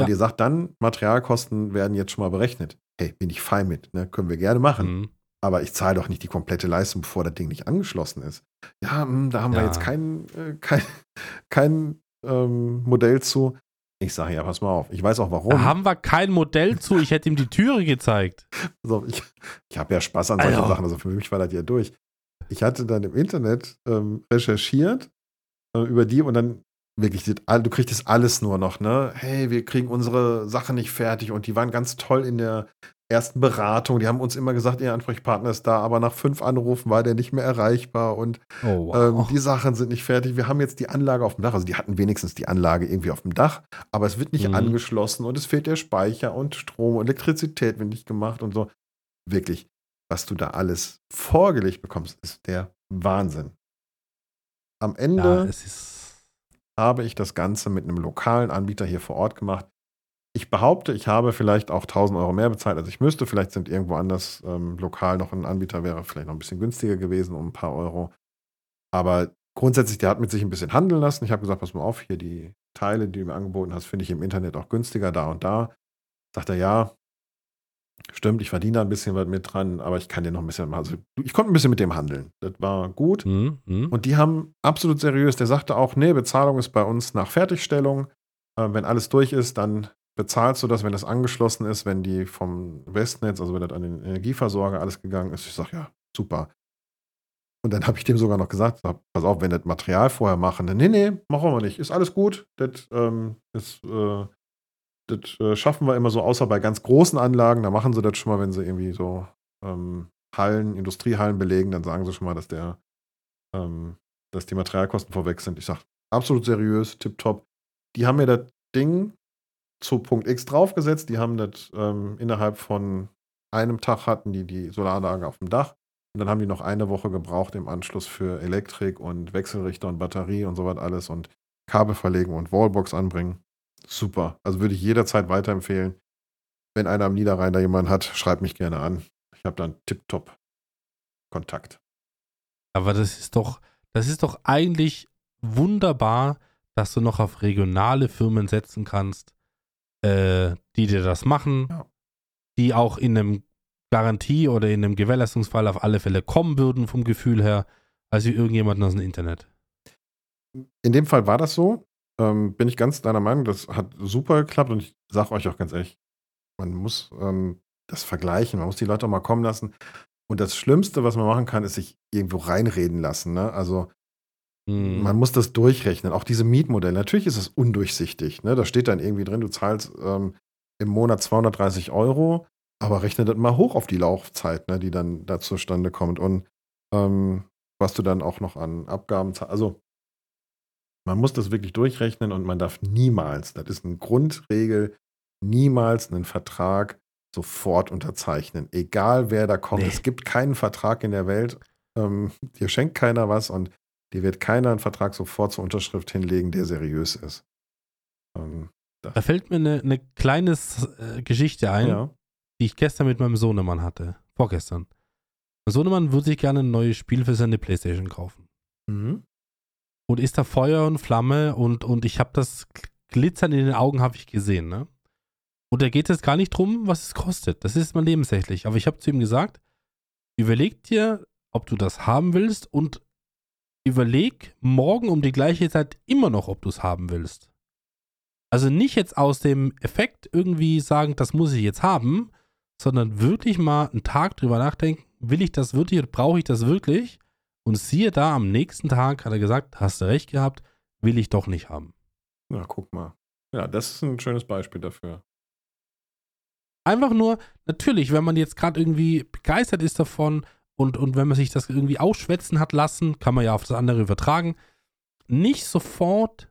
Speaker 1: ja. und ihr sagt dann, Materialkosten werden jetzt schon mal berechnet. Hey, bin ich fein mit, ne? können wir gerne machen. Mhm aber ich zahle doch nicht die komplette Leistung, bevor das Ding nicht angeschlossen ist. Ja, hm, da haben ja. wir jetzt kein, äh, kein, (laughs) kein ähm, Modell zu. Ich sage ja, pass mal auf. Ich weiß auch warum. Da
Speaker 2: haben wir kein Modell zu. Ich hätte ihm die Türe gezeigt. (laughs)
Speaker 1: Also ich ich habe ja Spaß an solchen Alter. Sachen. Also für mich war das ja durch. Ich hatte dann im Internet ähm, recherchiert äh, über die und dann wirklich, du kriegst das alles nur noch, ne? Hey, wir kriegen unsere Sache nicht fertig und die waren ganz toll in der ersten Beratung. Die haben uns immer gesagt, ihr Ansprechpartner ist da, aber nach fünf Anrufen war der nicht mehr erreichbar und oh, wow. ähm, die Sachen sind nicht fertig. Wir haben jetzt die Anlage auf dem Dach, also die hatten wenigstens die Anlage irgendwie auf dem Dach, aber es wird nicht mhm. angeschlossen und es fehlt der Speicher und Strom und Elektrizität wird nicht gemacht und so. Wirklich, was du da alles vorgelegt bekommst, ist der Wahnsinn. Am Ende ja, habe ich das Ganze mit einem lokalen Anbieter hier vor Ort gemacht ich behaupte, ich habe vielleicht auch 1000 Euro mehr bezahlt, als ich müsste. Vielleicht sind irgendwo anders ähm, lokal noch ein Anbieter, wäre vielleicht noch ein bisschen günstiger gewesen, um ein paar Euro. Aber grundsätzlich, der hat mit sich ein bisschen handeln lassen. Ich habe gesagt, pass mal auf, hier die Teile, die du mir angeboten hast, finde ich im Internet auch günstiger, da und da. Sagt er, ja, stimmt, ich verdiene da ein bisschen was mit dran, aber ich kann dir noch ein bisschen, also ich konnte ein bisschen mit dem handeln. Das war gut. Mhm, mh. Und die haben absolut seriös, der sagte auch, nee, Bezahlung ist bei uns nach Fertigstellung. Äh, wenn alles durch ist, dann bezahlst du das, wenn das angeschlossen ist, wenn die vom Westnetz, also wenn das an den Energieversorger alles gegangen ist? Ich sage, ja, super. Und dann (laughs) habe ich dem sogar noch gesagt, pass auf, wenn das Material vorher machen, dann, nee, nee, machen wir nicht. Ist alles gut. Das, ähm, ist, äh, das äh, schaffen wir immer so, außer bei ganz großen Anlagen. Da machen sie das schon mal, wenn sie irgendwie so ähm, Hallen, Industriehallen belegen, dann sagen sie schon mal, dass der, ähm, dass die Materialkosten vorweg sind. Ich sage, absolut seriös, tipptopp. Die haben mir das Ding zu Punkt X draufgesetzt. Die haben das ähm, innerhalb von einem Tag hatten die die Solaranlage auf dem Dach. Und dann haben die noch eine Woche gebraucht im Anschluss für Elektrik und Wechselrichter und Batterie und so was alles und Kabel verlegen und Wallbox anbringen. Super. Also würde ich jederzeit weiterempfehlen. Wenn einer am Niederrhein da jemanden hat, schreibt mich gerne an. Ich habe dann tipptopp Kontakt.
Speaker 2: Aber das ist doch, das ist doch eigentlich wunderbar, dass du noch auf regionale Firmen setzen kannst, äh, die dir das machen, ja. die auch in einem Garantie oder in einem Gewährleistungsfall auf alle Fälle kommen würden vom Gefühl her, als wie irgendjemanden aus dem Internet.
Speaker 1: In dem Fall war das so. Ähm, bin ich ganz deiner Meinung, das hat super geklappt und ich sage euch auch ganz ehrlich, man muss ähm, das vergleichen, man muss die Leute auch mal kommen lassen. Und das Schlimmste, was man machen kann, ist sich irgendwo reinreden lassen. Ne? Also Mhm. Man muss das durchrechnen. Auch diese Mietmodelle. Natürlich ist es undurchsichtig. Ne? Da steht dann irgendwie drin, du zahlst ähm, im Monat 230 Euro, aber rechne das mal hoch auf die Laufzeit, ne, die dann da zustande kommt. Und ähm, was du dann auch noch an Abgaben zahlst. Also man muss das wirklich durchrechnen und man darf niemals, das ist eine Grundregel, niemals einen Vertrag sofort unterzeichnen. Egal wer da kommt. Nee. Es gibt keinen Vertrag in der Welt. Ähm, dir schenkt keiner was und dir wird keiner einen Vertrag sofort zur Unterschrift hinlegen, der seriös ist.
Speaker 2: Ähm, da fällt mir eine, eine kleine äh, Geschichte ein, ja. die ich gestern mit meinem Sohnemann hatte. Vorgestern. Mein Sohnemann würde sich gerne ein neues Spiel für seine Playstation kaufen. Mhm. Und ist da Feuer und Flamme und, und ich habe das Glitzern in den Augen habe ich gesehen, ne? Und da geht es gar nicht drum, was es kostet. Das ist mal nebensächlich. Aber ich habe zu ihm gesagt, überleg dir, ob du das haben willst und überleg morgen um die gleiche Zeit immer noch, ob du es haben willst. Also nicht jetzt aus dem Effekt irgendwie sagen, das muss ich jetzt haben, sondern wirklich mal einen Tag drüber nachdenken, will ich das wirklich brauche ich das wirklich? Und siehe da, am nächsten Tag hat er gesagt, hast du recht gehabt, will ich doch nicht haben.
Speaker 1: Na, guck mal. Ja, das ist ein schönes Beispiel dafür.
Speaker 2: Einfach nur, natürlich, wenn man jetzt gerade irgendwie begeistert ist davon und, und wenn man sich das irgendwie ausschwätzen hat lassen, kann man ja auf das andere übertragen. Nicht sofort,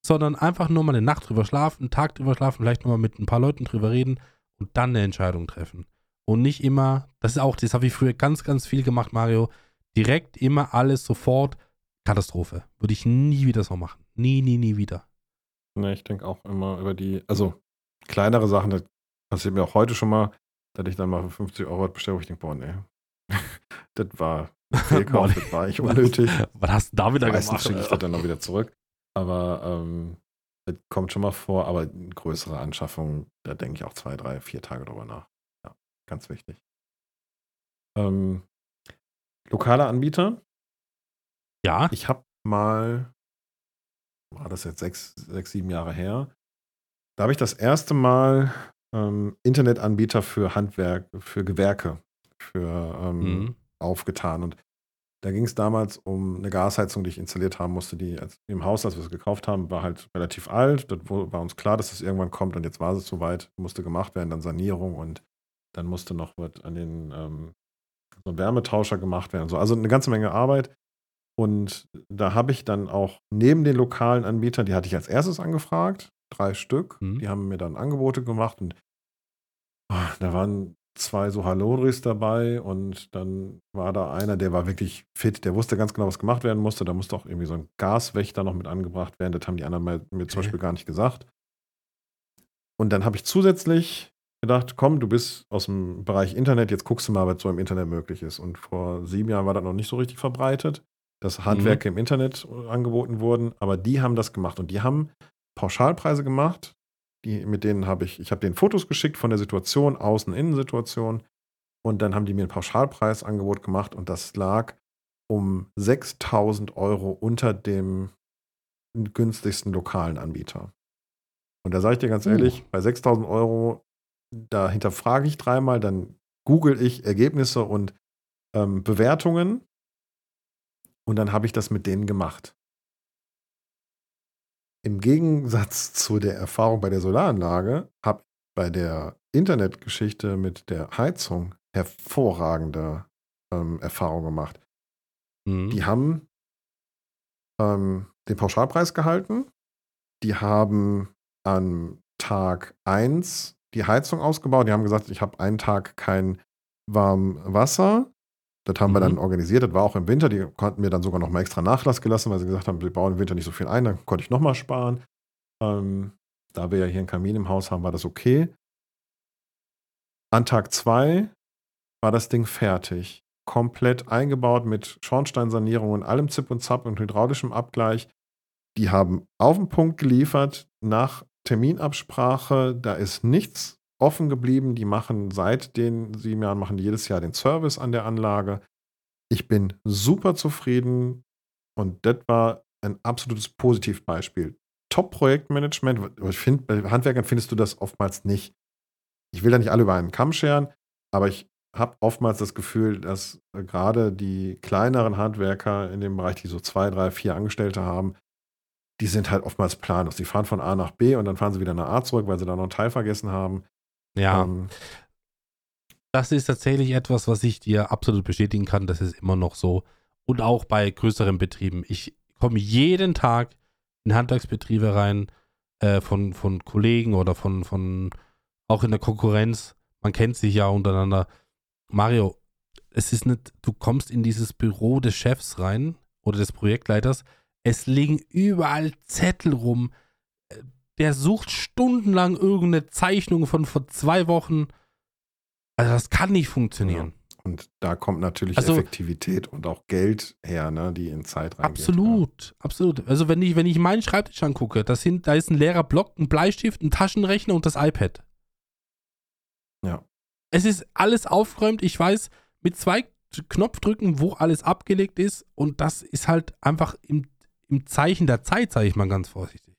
Speaker 2: sondern einfach nur mal eine Nacht drüber schlafen, einen Tag drüber schlafen, vielleicht nochmal mit ein paar Leuten drüber reden und dann eine Entscheidung treffen. Und nicht immer, das ist auch, das habe ich früher ganz, ganz viel gemacht, Mario, direkt immer alles sofort Katastrophe. Würde ich nie wieder so machen. Nie, nie, nie wieder.
Speaker 1: Ne, ich denke auch immer über die, also kleinere Sachen, das passiert mir auch heute schon mal, dass ich dann mal für 50 Euro bestelle, wo ich denke, boah, nee. (laughs) das war (laughs) Fehlkauf, das war ich unnötig. (laughs)
Speaker 2: Was hast du da wieder
Speaker 1: Meistens gemacht? schicke ich das dann noch wieder zurück. Aber ähm, das kommt schon mal vor, aber größere Anschaffungen, da denke ich auch zwei, drei, vier Tage drüber nach. Ja, ganz wichtig. Ähm, lokale Anbieter.
Speaker 2: Ja.
Speaker 1: Ich habe mal, war das jetzt sechs, sechs, sieben Jahre her, da habe ich das erste Mal ähm, Internetanbieter für Handwerk, für Gewerke, für ähm, mhm. aufgetan. Und da ging es damals um eine Gasheizung, die ich installiert haben musste, die im Haus, als wir es gekauft haben, war halt relativ alt. Das war uns klar, dass es das irgendwann kommt und jetzt war es soweit, musste gemacht werden, dann Sanierung und dann musste noch was an den ähm, so ein Wärmetauscher gemacht werden. So. Also eine ganze Menge Arbeit. Und da habe ich dann auch neben den lokalen Anbietern, die hatte ich als erstes angefragt, drei Stück. Mhm. Die haben mir dann Angebote gemacht und oh, da waren zwei so Halodris dabei und dann war da einer, der war wirklich fit, der wusste ganz genau, was gemacht werden musste. Da musste auch irgendwie so ein Gaswächter noch mit angebracht werden. Das haben die anderen mir okay. zum Beispiel gar nicht gesagt. Und dann habe ich zusätzlich gedacht, komm, du bist aus dem Bereich Internet, jetzt guckst du mal, was so im Internet möglich ist. Und vor sieben Jahren war das noch nicht so richtig verbreitet, dass Handwerke mhm. im Internet angeboten wurden, aber die haben das gemacht und die haben Pauschalpreise gemacht. Die, mit denen habe ich, ich habe denen Fotos geschickt von der Situation, Außen-Innen-Situation. Und dann haben die mir ein Pauschalpreisangebot gemacht und das lag um 6000 Euro unter dem günstigsten lokalen Anbieter. Und da sage ich dir ganz uh. ehrlich, bei 6000 Euro da hinterfrage ich dreimal, dann google ich Ergebnisse und ähm, Bewertungen und dann habe ich das mit denen gemacht. Im Gegensatz (laughs) zu der Erfahrung bei der Solaranlage habe ich bei der Internetgeschichte mit der Heizung hervorragende ähm, Erfahrungen gemacht. Mhm. Die haben ähm, den Pauschalpreis gehalten. Die haben an Tag 1 die Heizung ausgebaut. Die haben gesagt, ich habe einen Tag kein warmes Wasser. Das haben mhm. wir dann organisiert. Das war auch im Winter. Die konnten mir dann sogar noch mal extra Nachlass gelassen, weil sie gesagt haben, wir bauen im Winter nicht so viel ein. Dann konnte ich noch mal sparen. Ähm, da wir ja hier einen Kamin im Haus haben, war das okay. An Tag zwei war das Ding fertig. Komplett eingebaut mit Schornsteinsanierung und allem Zip und Zap und hydraulischem Abgleich. Die haben auf den Punkt geliefert nach Terminabsprache, da ist nichts offen geblieben. Die machen seit den sieben Jahren, machen jedes Jahr den Service an der Anlage. Ich bin super zufrieden und das war ein absolutes Positivbeispiel. Top-Projektmanagement. Ich finde, bei Handwerkern findest du das oftmals nicht. Ich will da nicht alle über einen Kamm scheren, aber ich habe oftmals das Gefühl, dass gerade die kleineren Handwerker in dem Bereich, die so zwei, drei, vier Angestellte haben, die sind halt oftmals planlos. Die fahren von A nach B und dann fahren sie wieder nach A zurück, weil sie da noch einen Teil vergessen haben.
Speaker 2: Ja. Ähm, das ist tatsächlich etwas, was ich dir absolut bestätigen kann. Das ist immer noch so. Und auch bei größeren Betrieben. Ich komme jeden Tag in Handwerksbetriebe rein, äh, von, von Kollegen oder von, von auch in der Konkurrenz. Man kennt sich ja untereinander. Mario, es ist nicht, du kommst in dieses Büro des Chefs rein oder des Projektleiters. Es liegen überall Zettel rum. Der sucht stundenlang irgendeine Zeichnung von vor zwei Wochen. Also das kann nicht funktionieren.
Speaker 1: Ja. Und da kommt natürlich
Speaker 2: Also-
Speaker 1: Effektivität und auch Geld her, ne, die in Zeit reingeht.
Speaker 2: Absolut, absolut. Also wenn ich, wenn ich meinen Schreibtisch angucke, das sind, da ist ein leerer Block, ein Bleistift, ein Taschenrechner und das iPad.
Speaker 1: Ja.
Speaker 2: Es ist alles aufgeräumt. Ich weiß mit zwei Knopfdrücken, wo alles abgelegt ist. Und das ist halt einfach im, im Zeichen der Zeit, sage ich mal ganz vorsichtig.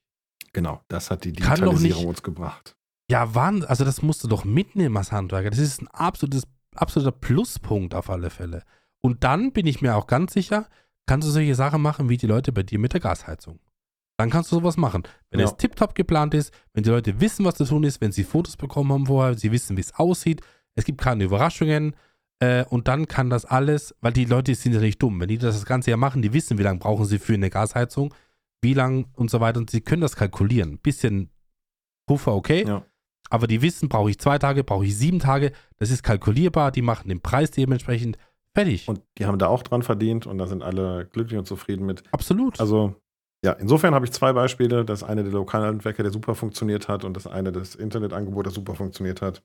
Speaker 1: Genau, das hat die Digitalisierung uns gebracht.
Speaker 2: Ja, wann? Also das musst du doch mitnehmen als Handwerker. Das ist ein absolutes, absoluter Pluspunkt auf alle Fälle. Und dann bin ich mir auch ganz sicher, kannst du solche Sachen machen wie die Leute bei dir mit der Gasheizung. Dann kannst du sowas machen. Wenn
Speaker 1: Ja.
Speaker 2: es tiptop geplant ist, wenn die Leute wissen, was zu tun ist, wenn sie Fotos bekommen haben vorher, sie wissen, wie es aussieht, es gibt keine Überraschungen äh, und dann kann das alles, weil die Leute sind ja nicht dumm, wenn die das das ganze Jahr machen, die wissen, wie lange brauchen sie für eine Gasheizung, wie lang und so weiter und sie können das kalkulieren. Bisschen Puffer, okay,
Speaker 1: Ja.
Speaker 2: aber die wissen, brauche ich zwei Tage, brauche ich sieben Tage, das ist kalkulierbar, die machen den Preis dementsprechend fertig.
Speaker 1: Und die haben da auch dran verdient und da sind alle glücklich und zufrieden mit.
Speaker 2: Absolut.
Speaker 1: Also, ja, insofern habe ich zwei Beispiele. Das eine der Lokalhandwerker, der super funktioniert hat, und das eine das Internetangebot, das super funktioniert hat.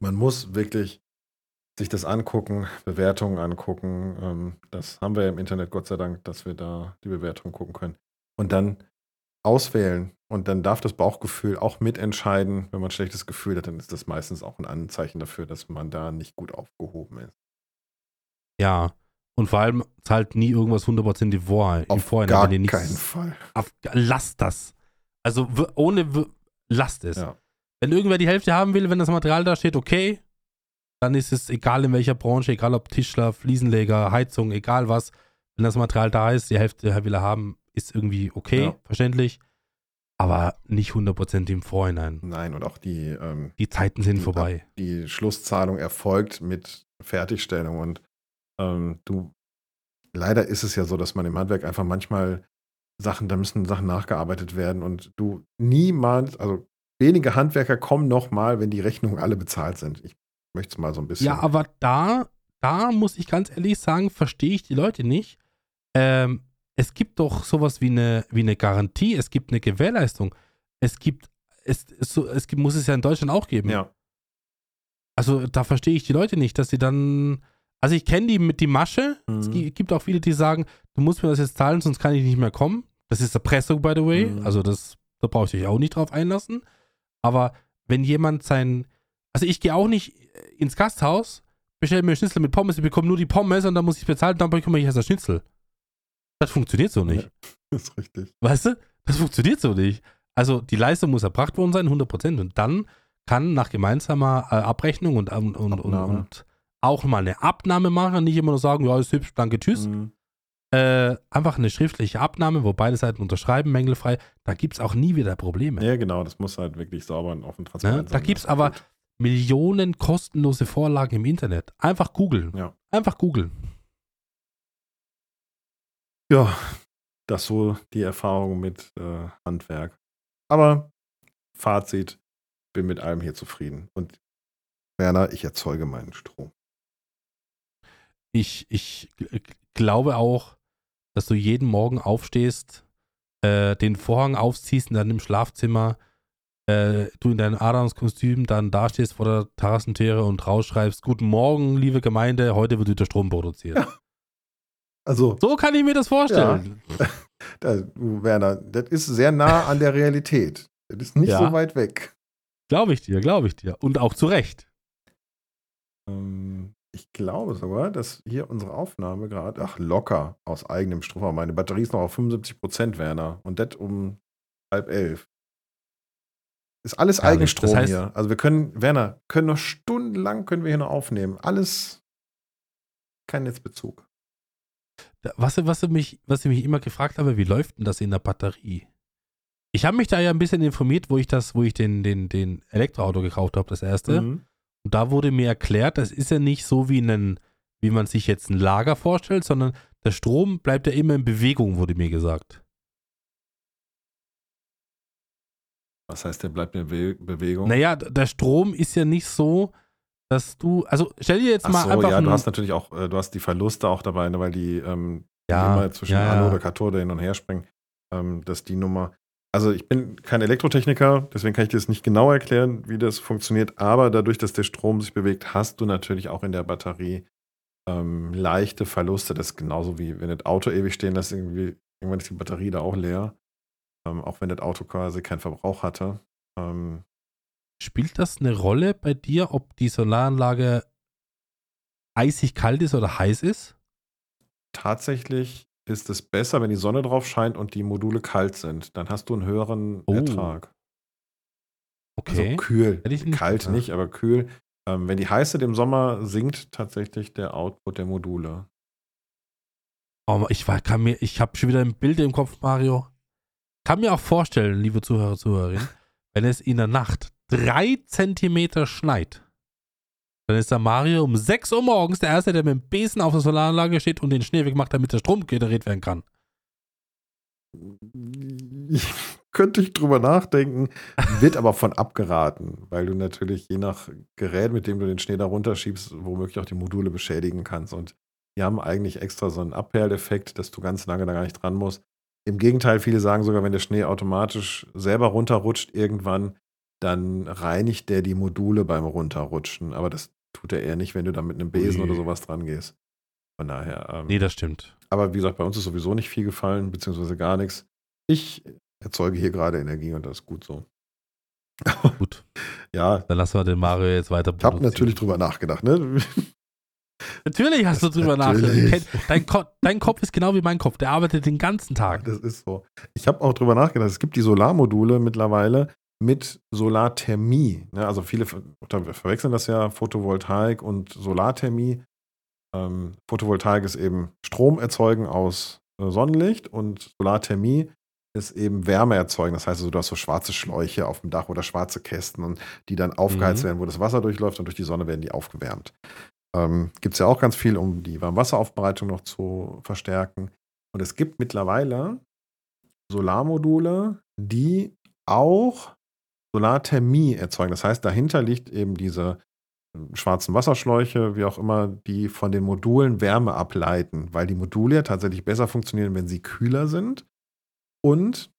Speaker 1: Man muss wirklich sich das angucken, Bewertungen angucken. Ähm, das haben wir ja im Internet, Gott sei Dank, dass wir da die Bewertungen gucken können. Und dann auswählen. Und dann darf das Bauchgefühl auch mitentscheiden. Wenn man ein schlechtes Gefühl hat, dann ist das meistens auch ein Anzeichen dafür, dass man da nicht gut aufgehoben ist.
Speaker 2: ja. Und vor allem zahlt nie irgendwas 100% die im
Speaker 1: Auf
Speaker 2: Vorhinein,
Speaker 1: gar
Speaker 2: nichts-
Speaker 1: keinen Fall.
Speaker 2: Auf, lasst das. Also ohne, w- lasst es.
Speaker 1: Ja.
Speaker 2: Wenn irgendwer die Hälfte haben will, wenn das Material da steht, okay, dann ist es egal in welcher Branche, egal ob Tischler, Fliesenleger, Heizung, egal was. Wenn das Material da ist, die Hälfte will er haben, ist irgendwie okay,
Speaker 1: Ja.
Speaker 2: verständlich. Aber nicht 100% im Vorhinein.
Speaker 1: Nein, und auch die ähm,
Speaker 2: Die Zeiten sind
Speaker 1: Die-
Speaker 2: vorbei.
Speaker 1: die Schlusszahlung erfolgt mit Fertigstellung. Und ähm, du, leider ist es ja so, dass man im Handwerk einfach manchmal Sachen, da müssen Sachen nachgearbeitet werden und du niemals, also wenige Handwerker kommen nochmal, wenn die Rechnungen alle bezahlt sind. Ich möchte es mal so ein bisschen.
Speaker 2: Ja, aber da, da muss ich ganz ehrlich sagen, verstehe ich die Leute nicht. Ähm, es gibt doch sowas wie eine, wie eine Garantie, es gibt eine Gewährleistung. Es gibt, es, es, so, es gibt, muss es ja in Deutschland auch geben.
Speaker 1: ja,
Speaker 2: Also da verstehe ich die Leute nicht, dass sie dann. Also ich kenne die mit die Masche. Es
Speaker 1: Mhm.
Speaker 2: gi- gibt auch viele, die sagen, du musst mir das jetzt zahlen, sonst kann ich nicht mehr kommen. Das ist Erpressung, by the way.
Speaker 1: Mhm.
Speaker 2: Also das, da brauche ich euch auch nicht drauf einlassen. Aber wenn jemand sein. Also ich gehe auch nicht ins Gasthaus, bestelle mir Schnitzel mit Pommes, ich bekomme nur die Pommes und dann muss ich bezahlen, dann bekomme ich erst das Schnitzel. Das funktioniert so nicht. (laughs)
Speaker 1: ist richtig.
Speaker 2: Weißt du? Das funktioniert so nicht. Also die Leistung muss erbracht worden sein, 100%. Und dann kann nach gemeinsamer äh, Abrechnung und, und, und, und, auch mal eine Abnahme machen, nicht immer nur sagen, ja, ist hübsch, danke, tschüss.
Speaker 1: Mhm.
Speaker 2: Äh, einfach eine schriftliche Abnahme, wo beide Seiten unterschreiben, mängelfrei. Da gibt es auch nie wieder Probleme.
Speaker 1: Ja, genau, das muss halt wirklich sauber und offen
Speaker 2: Ne?
Speaker 1: transparent
Speaker 2: Da
Speaker 1: sein.
Speaker 2: gibt es
Speaker 1: Das
Speaker 2: aber
Speaker 1: gut.
Speaker 2: Millionen kostenlose Vorlagen im Internet. Einfach googeln.
Speaker 1: Ja.
Speaker 2: Einfach googeln.
Speaker 1: Ja, das so die Erfahrung mit äh, Handwerk. Aber Fazit, bin mit allem hier zufrieden. Und Werner, ich erzeuge meinen Strom.
Speaker 2: Ich, ich g- glaube auch, dass du jeden Morgen aufstehst, äh, den Vorhang aufziehst in deinem Schlafzimmer, äh, du in deinem Adamskostüm dann dastehst vor der Terrassentüre und rausschreibst, guten Morgen, liebe Gemeinde, heute wird wieder Strom produziert. (laughs)
Speaker 1: Also,
Speaker 2: So kann ich mir das vorstellen. (laughs)
Speaker 1: da, du, Werner, das ist sehr nah an der Realität. Das ist nicht
Speaker 2: Ja.
Speaker 1: so weit weg.
Speaker 2: Glaube ich dir, glaube ich dir. Und auch zu Recht.
Speaker 1: Ähm, ich glaube sogar, dass hier unsere Aufnahme gerade, ach, locker aus eigenem Strom. Meine Batterie ist noch auf 75 Prozent, Werner. Und das um halb elf. Ist alles
Speaker 2: Herrlich.
Speaker 1: Eigenstrom
Speaker 2: Das heißt-
Speaker 1: hier. Also wir können, Werner, können noch stundenlang können wir hier noch aufnehmen. Alles kein Netzbezug.
Speaker 2: Was, was, ich mich, was ich mich immer gefragt habe, wie läuft denn das in der Batterie? Ich habe mich da ja ein bisschen informiert, wo ich das, wo ich den, den, den Elektroauto gekauft habe, das erste.
Speaker 1: Mhm.
Speaker 2: Und da wurde mir erklärt, das ist ja nicht so wie ein, wie man sich jetzt ein Lager vorstellt, sondern der Strom bleibt ja immer in Bewegung, wurde mir gesagt.
Speaker 1: Was heißt, der bleibt in Be Bewegung?
Speaker 2: Naja, der Strom ist ja nicht so, dass du, also stell dir jetzt
Speaker 1: Ach
Speaker 2: mal
Speaker 1: so,
Speaker 2: einfach
Speaker 1: ja, du hast natürlich auch, äh, du hast die Verluste auch dabei, ne, weil die ähm,
Speaker 2: Ja,
Speaker 1: immer zwischen
Speaker 2: ja, ja.
Speaker 1: Anode, Kathode hin und her springen. Ähm, dass die Nummer. Also ich bin kein Elektrotechniker, deswegen kann ich dir das nicht genau erklären, wie das funktioniert. Aber dadurch, dass der Strom sich bewegt, hast du natürlich auch in der Batterie ähm, leichte Verluste. Das ist genauso wie wenn das Auto ewig stehen lässt, irgendwie, irgendwann ist die Batterie da auch leer. Ähm, auch wenn das Auto quasi keinen Verbrauch hatte. Ähm,
Speaker 2: Spielt das eine Rolle bei dir, ob die Solaranlage eisig kalt ist oder heiß ist?
Speaker 1: tatsächlich ist es besser, wenn die Sonne drauf scheint und die Module kalt sind. Dann hast du einen höheren
Speaker 2: Oh.
Speaker 1: Ertrag. Also
Speaker 2: Okay.
Speaker 1: kühl.
Speaker 2: Hätte ich nicht
Speaker 1: Kalt
Speaker 2: gedacht.
Speaker 1: nicht, aber kühl. Ähm, wenn die heiß sind im Sommer, sinkt tatsächlich der Output der Module.
Speaker 2: Oh, ich war, kann mir, ich habe schon wieder ein Bild im Kopf, Mario. Kann mir auch vorstellen, liebe Zuhörer, Zuhörerinnen, (laughs) wenn es in der Nacht drei Zentimeter schneit, dann ist der Mario um 6 Uhr morgens der Erste, der mit dem Besen auf der Solaranlage steht und den Schnee wegmacht, damit der Strom generiert werden kann.
Speaker 1: Könnte ich drüber nachdenken, wird aber von abgeraten, weil du natürlich je nach Gerät, mit dem du den Schnee da runterschiebst, womöglich auch die Module beschädigen kannst. Und die haben eigentlich extra so einen Abperleffekt, dass du ganz lange da gar nicht dran musst. Im Gegenteil, viele sagen sogar, wenn der Schnee automatisch selber runterrutscht irgendwann, dann reinigt der die Module beim Runterrutschen. Aber das tut er eher nicht, wenn du da mit einem Besen
Speaker 2: Ui.
Speaker 1: oder sowas dran gehst. Von daher. Ähm,
Speaker 2: Nee, das stimmt.
Speaker 1: aber wie gesagt, bei uns ist sowieso nicht viel gefallen, beziehungsweise gar nichts. Ich erzeuge hier gerade Energie und das ist gut so.
Speaker 2: Gut, (laughs)
Speaker 1: ja,
Speaker 2: dann lassen wir den Mario jetzt weiter
Speaker 1: ich habe natürlich drüber nachgedacht. Ne?
Speaker 2: Natürlich hast du drüber nachgedacht. Dein, Ko dein Kopf ist genau wie mein Kopf. Der arbeitet den ganzen Tag.
Speaker 1: Das ist so. Ich habe auch drüber nachgedacht. Es gibt die Solarmodule mittlerweile mit Solarthermie. Ne? Also viele ver ver- verwechseln das ja, Photovoltaik und Solarthermie. Ähm, Photovoltaik ist eben Strom erzeugen aus äh, Sonnenlicht und Solarthermie ist eben Wärme erzeugen. Das heißt also, du hast so schwarze Schläuche auf dem Dach oder schwarze Kästen, die dann aufgeheizt
Speaker 2: Mhm.
Speaker 1: werden, wo das Wasser durchläuft und durch die Sonne werden die aufgewärmt. Ähm, gibt es ja auch ganz viel, um die Warmwasseraufbereitung noch zu verstärken. Und es gibt mittlerweile Solarmodule, die auch Solarthermie erzeugen. Das heißt, dahinter liegt eben diese äh, schwarzen Wasserschläuche, wie auch immer, die von den Modulen Wärme ableiten, weil die Module ja tatsächlich besser funktionieren, wenn sie kühler sind. Und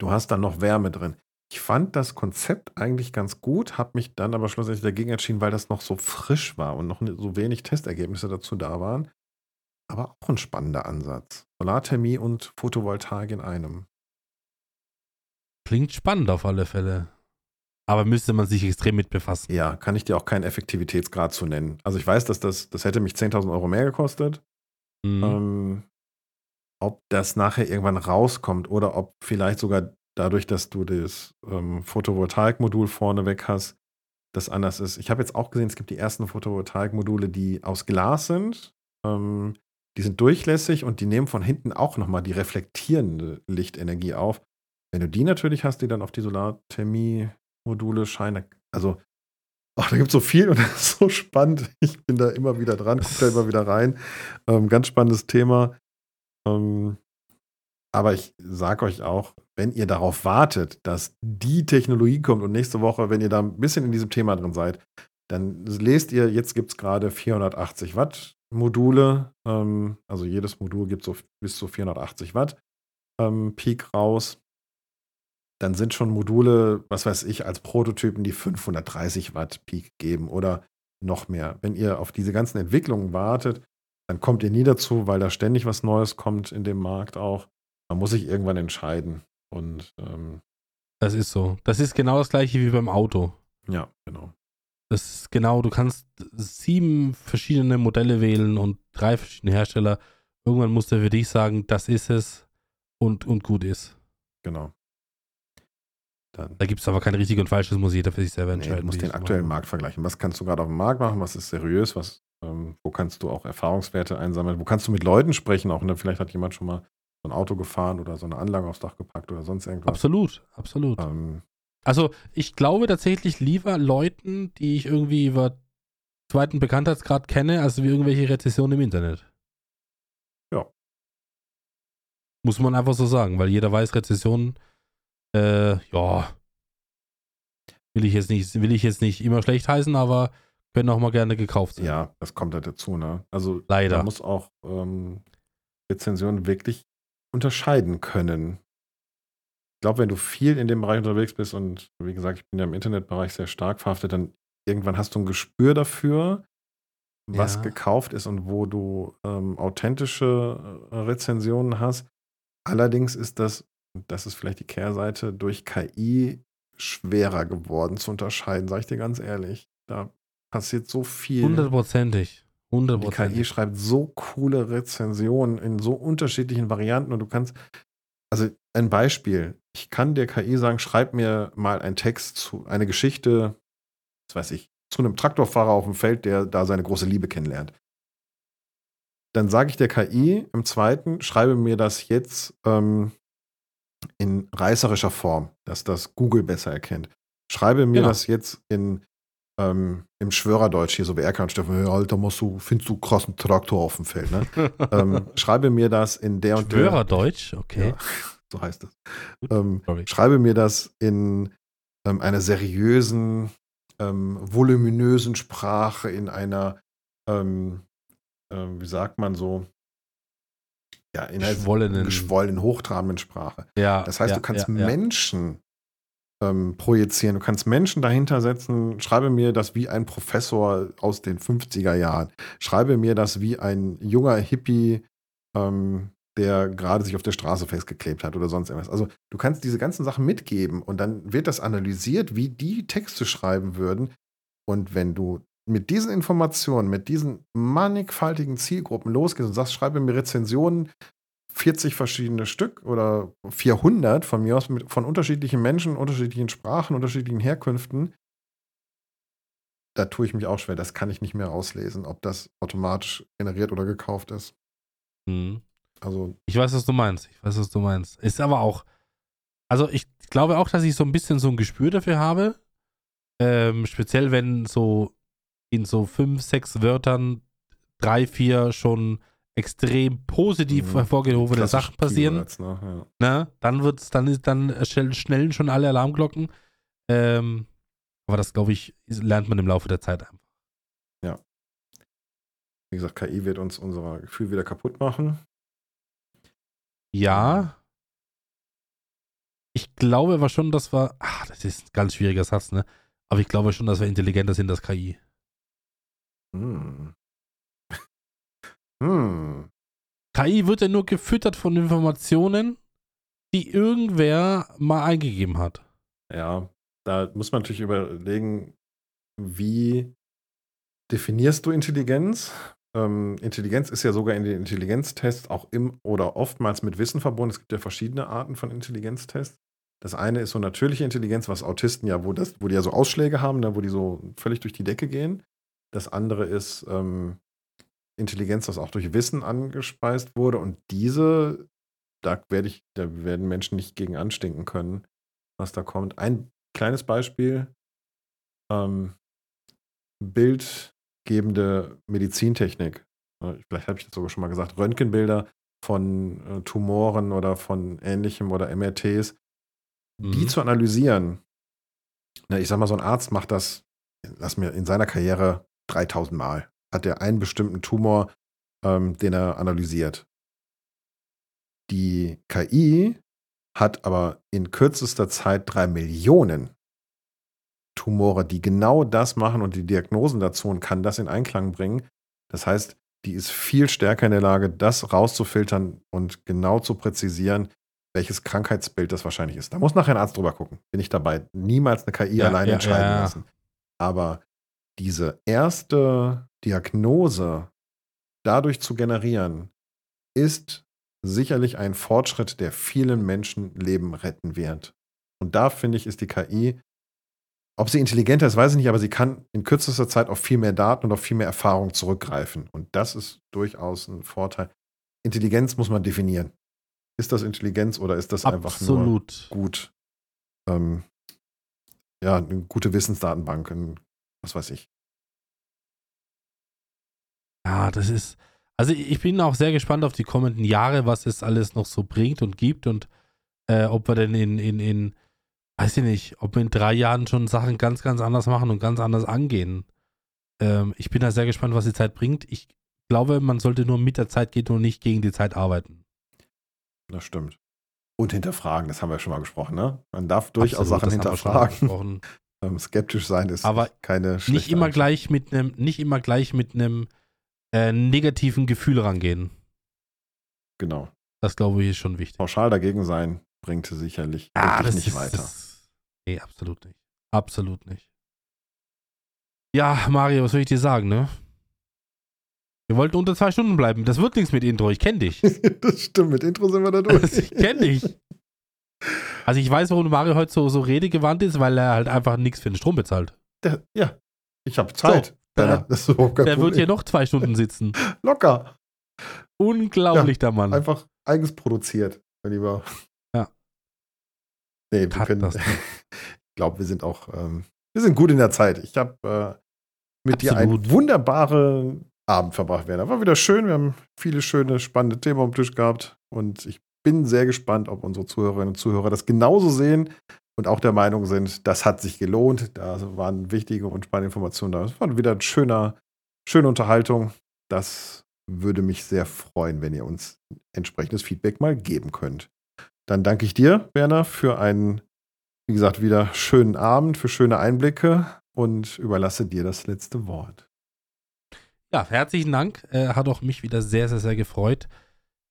Speaker 1: du hast dann noch Wärme drin. Ich fand das Konzept eigentlich ganz gut, habe mich dann aber schlussendlich dagegen entschieden, weil das noch so frisch war und noch so wenig Testergebnisse dazu da waren. Aber auch ein spannender Ansatz. Solarthermie und Photovoltaik in einem.
Speaker 2: Klingt spannend auf alle Fälle. Aber müsste man sich extrem mit befassen.
Speaker 1: Ja, kann ich dir auch keinen Effektivitätsgrad zu nennen. Also ich weiß, dass das, das hätte mich 10.000 Euro mehr gekostet.
Speaker 2: Mhm.
Speaker 1: Ähm, ob das nachher irgendwann rauskommt oder ob vielleicht sogar dadurch, dass du das ähm, Photovoltaikmodul vorne weg hast, das anders ist. Ich habe jetzt auch gesehen, es gibt die ersten Photovoltaikmodule, die aus Glas sind. Ähm, die sind durchlässig und die nehmen von hinten auch nochmal die reflektierende Lichtenergie auf. Wenn du die natürlich hast, die dann auf die Solarthermie-Module scheinen, also ach, da gibt es so viel und (laughs) das ist so spannend. Ich bin da immer wieder dran, gucke da immer wieder rein. Ähm, ganz spannendes Thema. Ähm, aber ich sage euch auch, wenn ihr darauf wartet, dass die Technologie kommt und nächste Woche, wenn ihr da ein bisschen in diesem Thema drin seid, dann lest ihr, jetzt gibt es gerade 480 Watt Module. Ähm, also jedes Modul gibt so bis zu 480 Watt ähm, Peak raus. Dann sind schon Module, was weiß ich, als Prototypen, die 530 Watt Peak geben oder noch mehr. Wenn ihr auf diese ganzen Entwicklungen wartet, dann kommt ihr nie dazu, weil da ständig was Neues kommt in dem Markt auch. Man muss sich irgendwann entscheiden. Und ähm,
Speaker 2: Das ist so. Das ist genau das gleiche wie beim Auto.
Speaker 1: ja, genau.
Speaker 2: Das ist genau, du kannst sieben verschiedene Modelle wählen und drei verschiedene Hersteller. Irgendwann muss der für dich sagen, das ist es und, und gut ist.
Speaker 1: Genau. Dann
Speaker 2: Da gibt es aber kein richtig und falsch, das muss jeder für sich selber
Speaker 1: nee,
Speaker 2: entscheiden.
Speaker 1: du musst den aktuellen
Speaker 2: mache.
Speaker 1: Markt vergleichen. Was kannst du gerade auf dem Markt machen? Was ist seriös? Was, ähm, wo kannst du auch Erfahrungswerte einsammeln? Wo kannst du mit Leuten sprechen? Auch ne? vielleicht hat jemand schon mal so ein Auto gefahren oder so eine Anlage aufs Dach gepackt oder sonst irgendwas.
Speaker 2: Absolut, absolut.
Speaker 1: Ähm,
Speaker 2: Also ich glaube tatsächlich lieber Leuten, die ich irgendwie über zweiten Bekanntheitsgrad kenne, als wie irgendwelche Rezessionen im Internet.
Speaker 1: Ja.
Speaker 2: Muss man einfach so sagen, weil jeder weiß, Rezessionen, äh, ja, will ich jetzt nicht, will ich jetzt nicht immer schlecht heißen, aber können auch mal gerne gekauft sein.
Speaker 1: Ja, das kommt halt dazu, ne? Also
Speaker 2: Leider.
Speaker 1: man muss auch ähm, Rezensionen wirklich unterscheiden können. Ich glaube, wenn du viel in dem Bereich unterwegs bist und wie gesagt, ich bin ja im Internetbereich sehr stark verhaftet, dann irgendwann hast du ein Gespür dafür, was
Speaker 2: Ja.
Speaker 1: gekauft ist und wo du ähm, authentische äh, Rezensionen hast. Allerdings ist das, das ist vielleicht die Kehrseite, durch KI schwerer geworden zu unterscheiden, sage ich dir ganz ehrlich. Da passiert so viel.
Speaker 2: Hundertprozentig.
Speaker 1: Die KI schreibt so coole Rezensionen in so unterschiedlichen Varianten und du kannst, also ein Beispiel, ich kann der KI sagen, schreib mir mal einen Text zu, eine Geschichte, was weiß ich, zu einem Traktorfahrer auf dem Feld, der da seine große Liebe kennenlernt. Dann sage ich der KI im zweiten, schreibe mir das jetzt ähm, in reißerischer Form, dass das Google besser erkennt. Schreibe mir
Speaker 2: Genau.
Speaker 1: das jetzt in ähm, im Schwörerdeutsch hier, so wie Erkan und Steffen, hey, Alter, musst du, findest du krassen Traktor auf dem Feld, ne? (laughs) ähm, schreibe mir das in der und der.
Speaker 2: Schwörerdeutsch, okay.
Speaker 1: Ja, so heißt es. Ähm, schreibe mir das in ähm, einer seriösen, ähm, voluminösen Sprache, in einer, ähm, wie sagt man so, ja, in einer
Speaker 2: Geschwollenen.
Speaker 1: geschwollenen, hochtrabenden Sprache.
Speaker 2: Ja,
Speaker 1: Das heißt,
Speaker 2: ja,
Speaker 1: du kannst
Speaker 2: ja, ja.
Speaker 1: Menschen ähm, projizieren, du kannst Menschen dahinter setzen. Schreibe mir das wie ein Professor aus den 50er Jahren. Schreibe mir das wie ein junger Hippie, ähm, der gerade sich auf der Straße festgeklebt hat oder sonst irgendwas. Also du kannst diese ganzen Sachen mitgeben und dann wird das analysiert, wie die Texte schreiben würden. Und wenn du mit diesen Informationen, mit diesen mannigfaltigen Zielgruppen losgehst und sagst, schreibe mir Rezensionen 40 verschiedene Stück oder 400 von mir aus mit, von unterschiedlichen Menschen, unterschiedlichen Sprachen, unterschiedlichen Herkünften. Da tue ich mich auch schwer. Das kann ich nicht mehr rauslesen, ob das automatisch generiert oder gekauft ist.
Speaker 2: Mhm.
Speaker 1: Also,
Speaker 2: Ich weiß, was du meinst. Ich weiß, was du meinst. Ist aber auch. Also, ich glaube auch, dass ich so ein bisschen so ein Gespür dafür habe. Ähm, speziell, wenn so in so fünf, sechs Wörtern drei, vier schon extrem positiv
Speaker 1: Mhm.
Speaker 2: hervorgehobene Sachen passieren.
Speaker 1: Keywords, ne?
Speaker 2: Ne? Dann wird's, dann ist, dann schnell- schnellen schon alle Alarmglocken. Ähm, aber das, glaube ich, lernt man im Laufe der Zeit einfach.
Speaker 1: ja. Wie gesagt, KI wird uns unser Gefühl wieder kaputt machen.
Speaker 2: Ja. Ich glaube aber schon, dass wir. Ach, das ist ein ganz schwieriger Satz, ne? Aber ich glaube schon, dass wir intelligenter sind als KI.
Speaker 1: Hm. Hm.
Speaker 2: KI wird ja nur gefüttert von Informationen, die irgendwer mal eingegeben hat.
Speaker 1: Ja, da muss man natürlich überlegen, wie definierst du Intelligenz? Ähm, Intelligenz ist ja sogar in den Intelligenztests auch im oder oftmals mit Wissen verbunden. Es gibt ja verschiedene Arten von Intelligenztests. Das eine ist so natürliche Intelligenz, was Autisten ja, wo, das, wo die ja so Ausschläge haben, ne, wo die so völlig durch die Decke gehen. Das andere ist ähm, Intelligenz, das auch durch Wissen angespeist wurde. Und diese, da, werde ich, da werden Menschen nicht gegen anstinken können, was da kommt. Ein kleines Beispiel: ähm, bildgebende Medizintechnik. Vielleicht habe ich das sogar schon mal gesagt. Röntgenbilder von äh, Tumoren oder von ähnlichem oder MRTs, die
Speaker 2: Mhm.
Speaker 1: zu analysieren. Na, ich sag mal, so ein Arzt macht das, lass mir in seiner Karriere 3000 Mal. Hat er einen bestimmten Tumor, ähm, den er analysiert. Die KI hat aber in kürzester Zeit drei Millionen Tumore, die genau das machen und die Diagnosen dazu und kann das in Einklang bringen. Das heißt, die ist viel stärker in der Lage, das rauszufiltern und genau zu präzisieren, welches Krankheitsbild das wahrscheinlich ist. Da muss nachher ein Arzt drüber gucken. Bin ich dabei. Niemals eine KI
Speaker 2: Ja,
Speaker 1: alleine
Speaker 2: ja,
Speaker 1: entscheiden
Speaker 2: ja.
Speaker 1: lassen. Aber diese erste Diagnose dadurch zu generieren, ist sicherlich ein Fortschritt, der vielen Menschenleben retten wird. Und da finde ich, ist die KI, ob sie intelligenter ist, weiß ich nicht, aber sie kann in kürzester Zeit auf viel mehr Daten und auf viel mehr Erfahrung zurückgreifen. Und das ist durchaus ein Vorteil. Intelligenz muss man definieren. Ist das Intelligenz oder ist das einfach nur
Speaker 2: Absolut.
Speaker 1: gut? Ähm, ja, eine gute Wissensdatenbank, ein, was weiß ich.
Speaker 2: Ja, das ist. Also ich bin auch sehr gespannt auf die kommenden Jahre, was es alles noch so bringt und gibt und äh, ob wir denn in, in, in, weiß ich nicht, ob wir in drei Jahren schon Sachen ganz, ganz anders machen und ganz anders angehen. Ähm, ich bin da sehr gespannt, was die Zeit bringt. Ich glaube, man sollte nur mit der Zeit gehen und nicht gegen die Zeit arbeiten.
Speaker 1: Das stimmt. Und hinterfragen, das haben wir schon mal gesprochen, ne? Man darf durchaus Sachen hinterfragen. (laughs) Ähm, skeptisch sein ist
Speaker 2: Aber
Speaker 1: keine
Speaker 2: Nicht immer gleich mit einem, nicht immer gleich mit einem äh, negativen Gefühl rangehen.
Speaker 1: Genau.
Speaker 2: Das glaube ich ist schon wichtig.
Speaker 1: Pauschal dagegen sein bringt sicherlich
Speaker 2: Ah, das
Speaker 1: nicht
Speaker 2: ist,
Speaker 1: weiter.
Speaker 2: Das, nee, absolut nicht. Absolut nicht. Ja, Mario, was soll ich dir sagen, ne? Wir wollten unter zwei Stunden bleiben. Das wird nichts mit Intro. Ich kenne dich. (laughs)
Speaker 1: das stimmt, mit Intro sind wir da durch. (laughs)
Speaker 2: ich kenne dich. Also ich weiß, warum Mario heute so, so redegewandt ist, weil er halt einfach nichts für den Strom bezahlt.
Speaker 1: Der, ja, ich habe Zeit.
Speaker 2: Der-
Speaker 1: Ja, das ist überhaupt kein
Speaker 2: Der wird
Speaker 1: Problem.
Speaker 2: hier noch zwei Stunden sitzen. (laughs)
Speaker 1: Locker.
Speaker 2: Unglaublich, der Mann.
Speaker 1: Einfach eigens produziert, mein Lieber.
Speaker 2: Ja. (laughs)
Speaker 1: Nee, wir können,
Speaker 2: Katastrophe. (laughs)
Speaker 1: ich glaube, wir sind auch, ähm, wir sind gut in der Zeit. Ich habe äh, mit dir
Speaker 2: Absolut.
Speaker 1: einen wunderbaren Abend verbracht, Werner. War wieder schön. Wir haben viele schöne, spannende Themen dem Tisch gehabt. Und ich bin sehr gespannt, ob unsere Zuhörerinnen und Zuhörer das genauso sehen und auch der Meinung sind, das hat sich gelohnt. Da waren wichtige und spannende Informationen da. Es war wieder eine schöner, schöne Unterhaltung. Das würde mich sehr freuen, wenn ihr uns entsprechendes Feedback mal geben könnt. Dann danke ich dir, Werner, für einen, wie gesagt, wieder schönen Abend, für schöne Einblicke und überlasse dir das letzte Wort.
Speaker 2: Ja, herzlichen Dank. Äh, hat auch mich wieder sehr, sehr, sehr gefreut,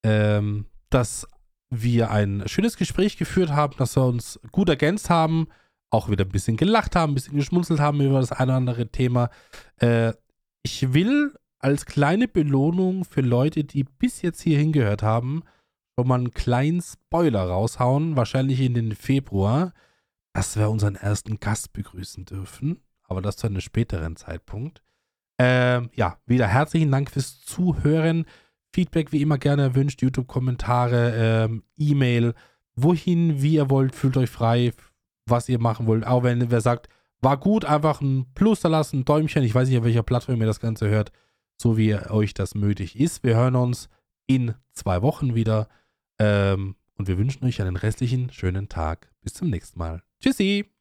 Speaker 2: ähm, dass wir ein schönes Gespräch geführt haben, dass wir uns gut ergänzt haben, auch wieder ein bisschen gelacht haben, ein bisschen geschmunzelt haben über das eine oder andere Thema. Äh, ich will als kleine Belohnung für Leute, die bis jetzt hier hingehört haben, schon mal einen kleinen Spoiler raushauen, wahrscheinlich in den Februar, dass wir unseren ersten Gast begrüßen dürfen, aber das zu einem späteren Zeitpunkt. Ähm, ja, wieder herzlichen Dank fürs Zuhören. Feedback wie immer gerne erwünscht, YouTube-Kommentare, ähm, E-Mail, wohin, wie ihr wollt, fühlt euch frei, was ihr machen wollt. Auch wenn wer sagt, war gut, einfach ein Plus da lassen, ein Däumchen. Ich weiß nicht, auf welcher Plattform ihr das Ganze hört, so wie euch das möglich ist. Wir hören uns in zwei Wochen wieder ähm, und wir wünschen euch einen restlichen schönen Tag. Bis zum nächsten Mal. Tschüssi!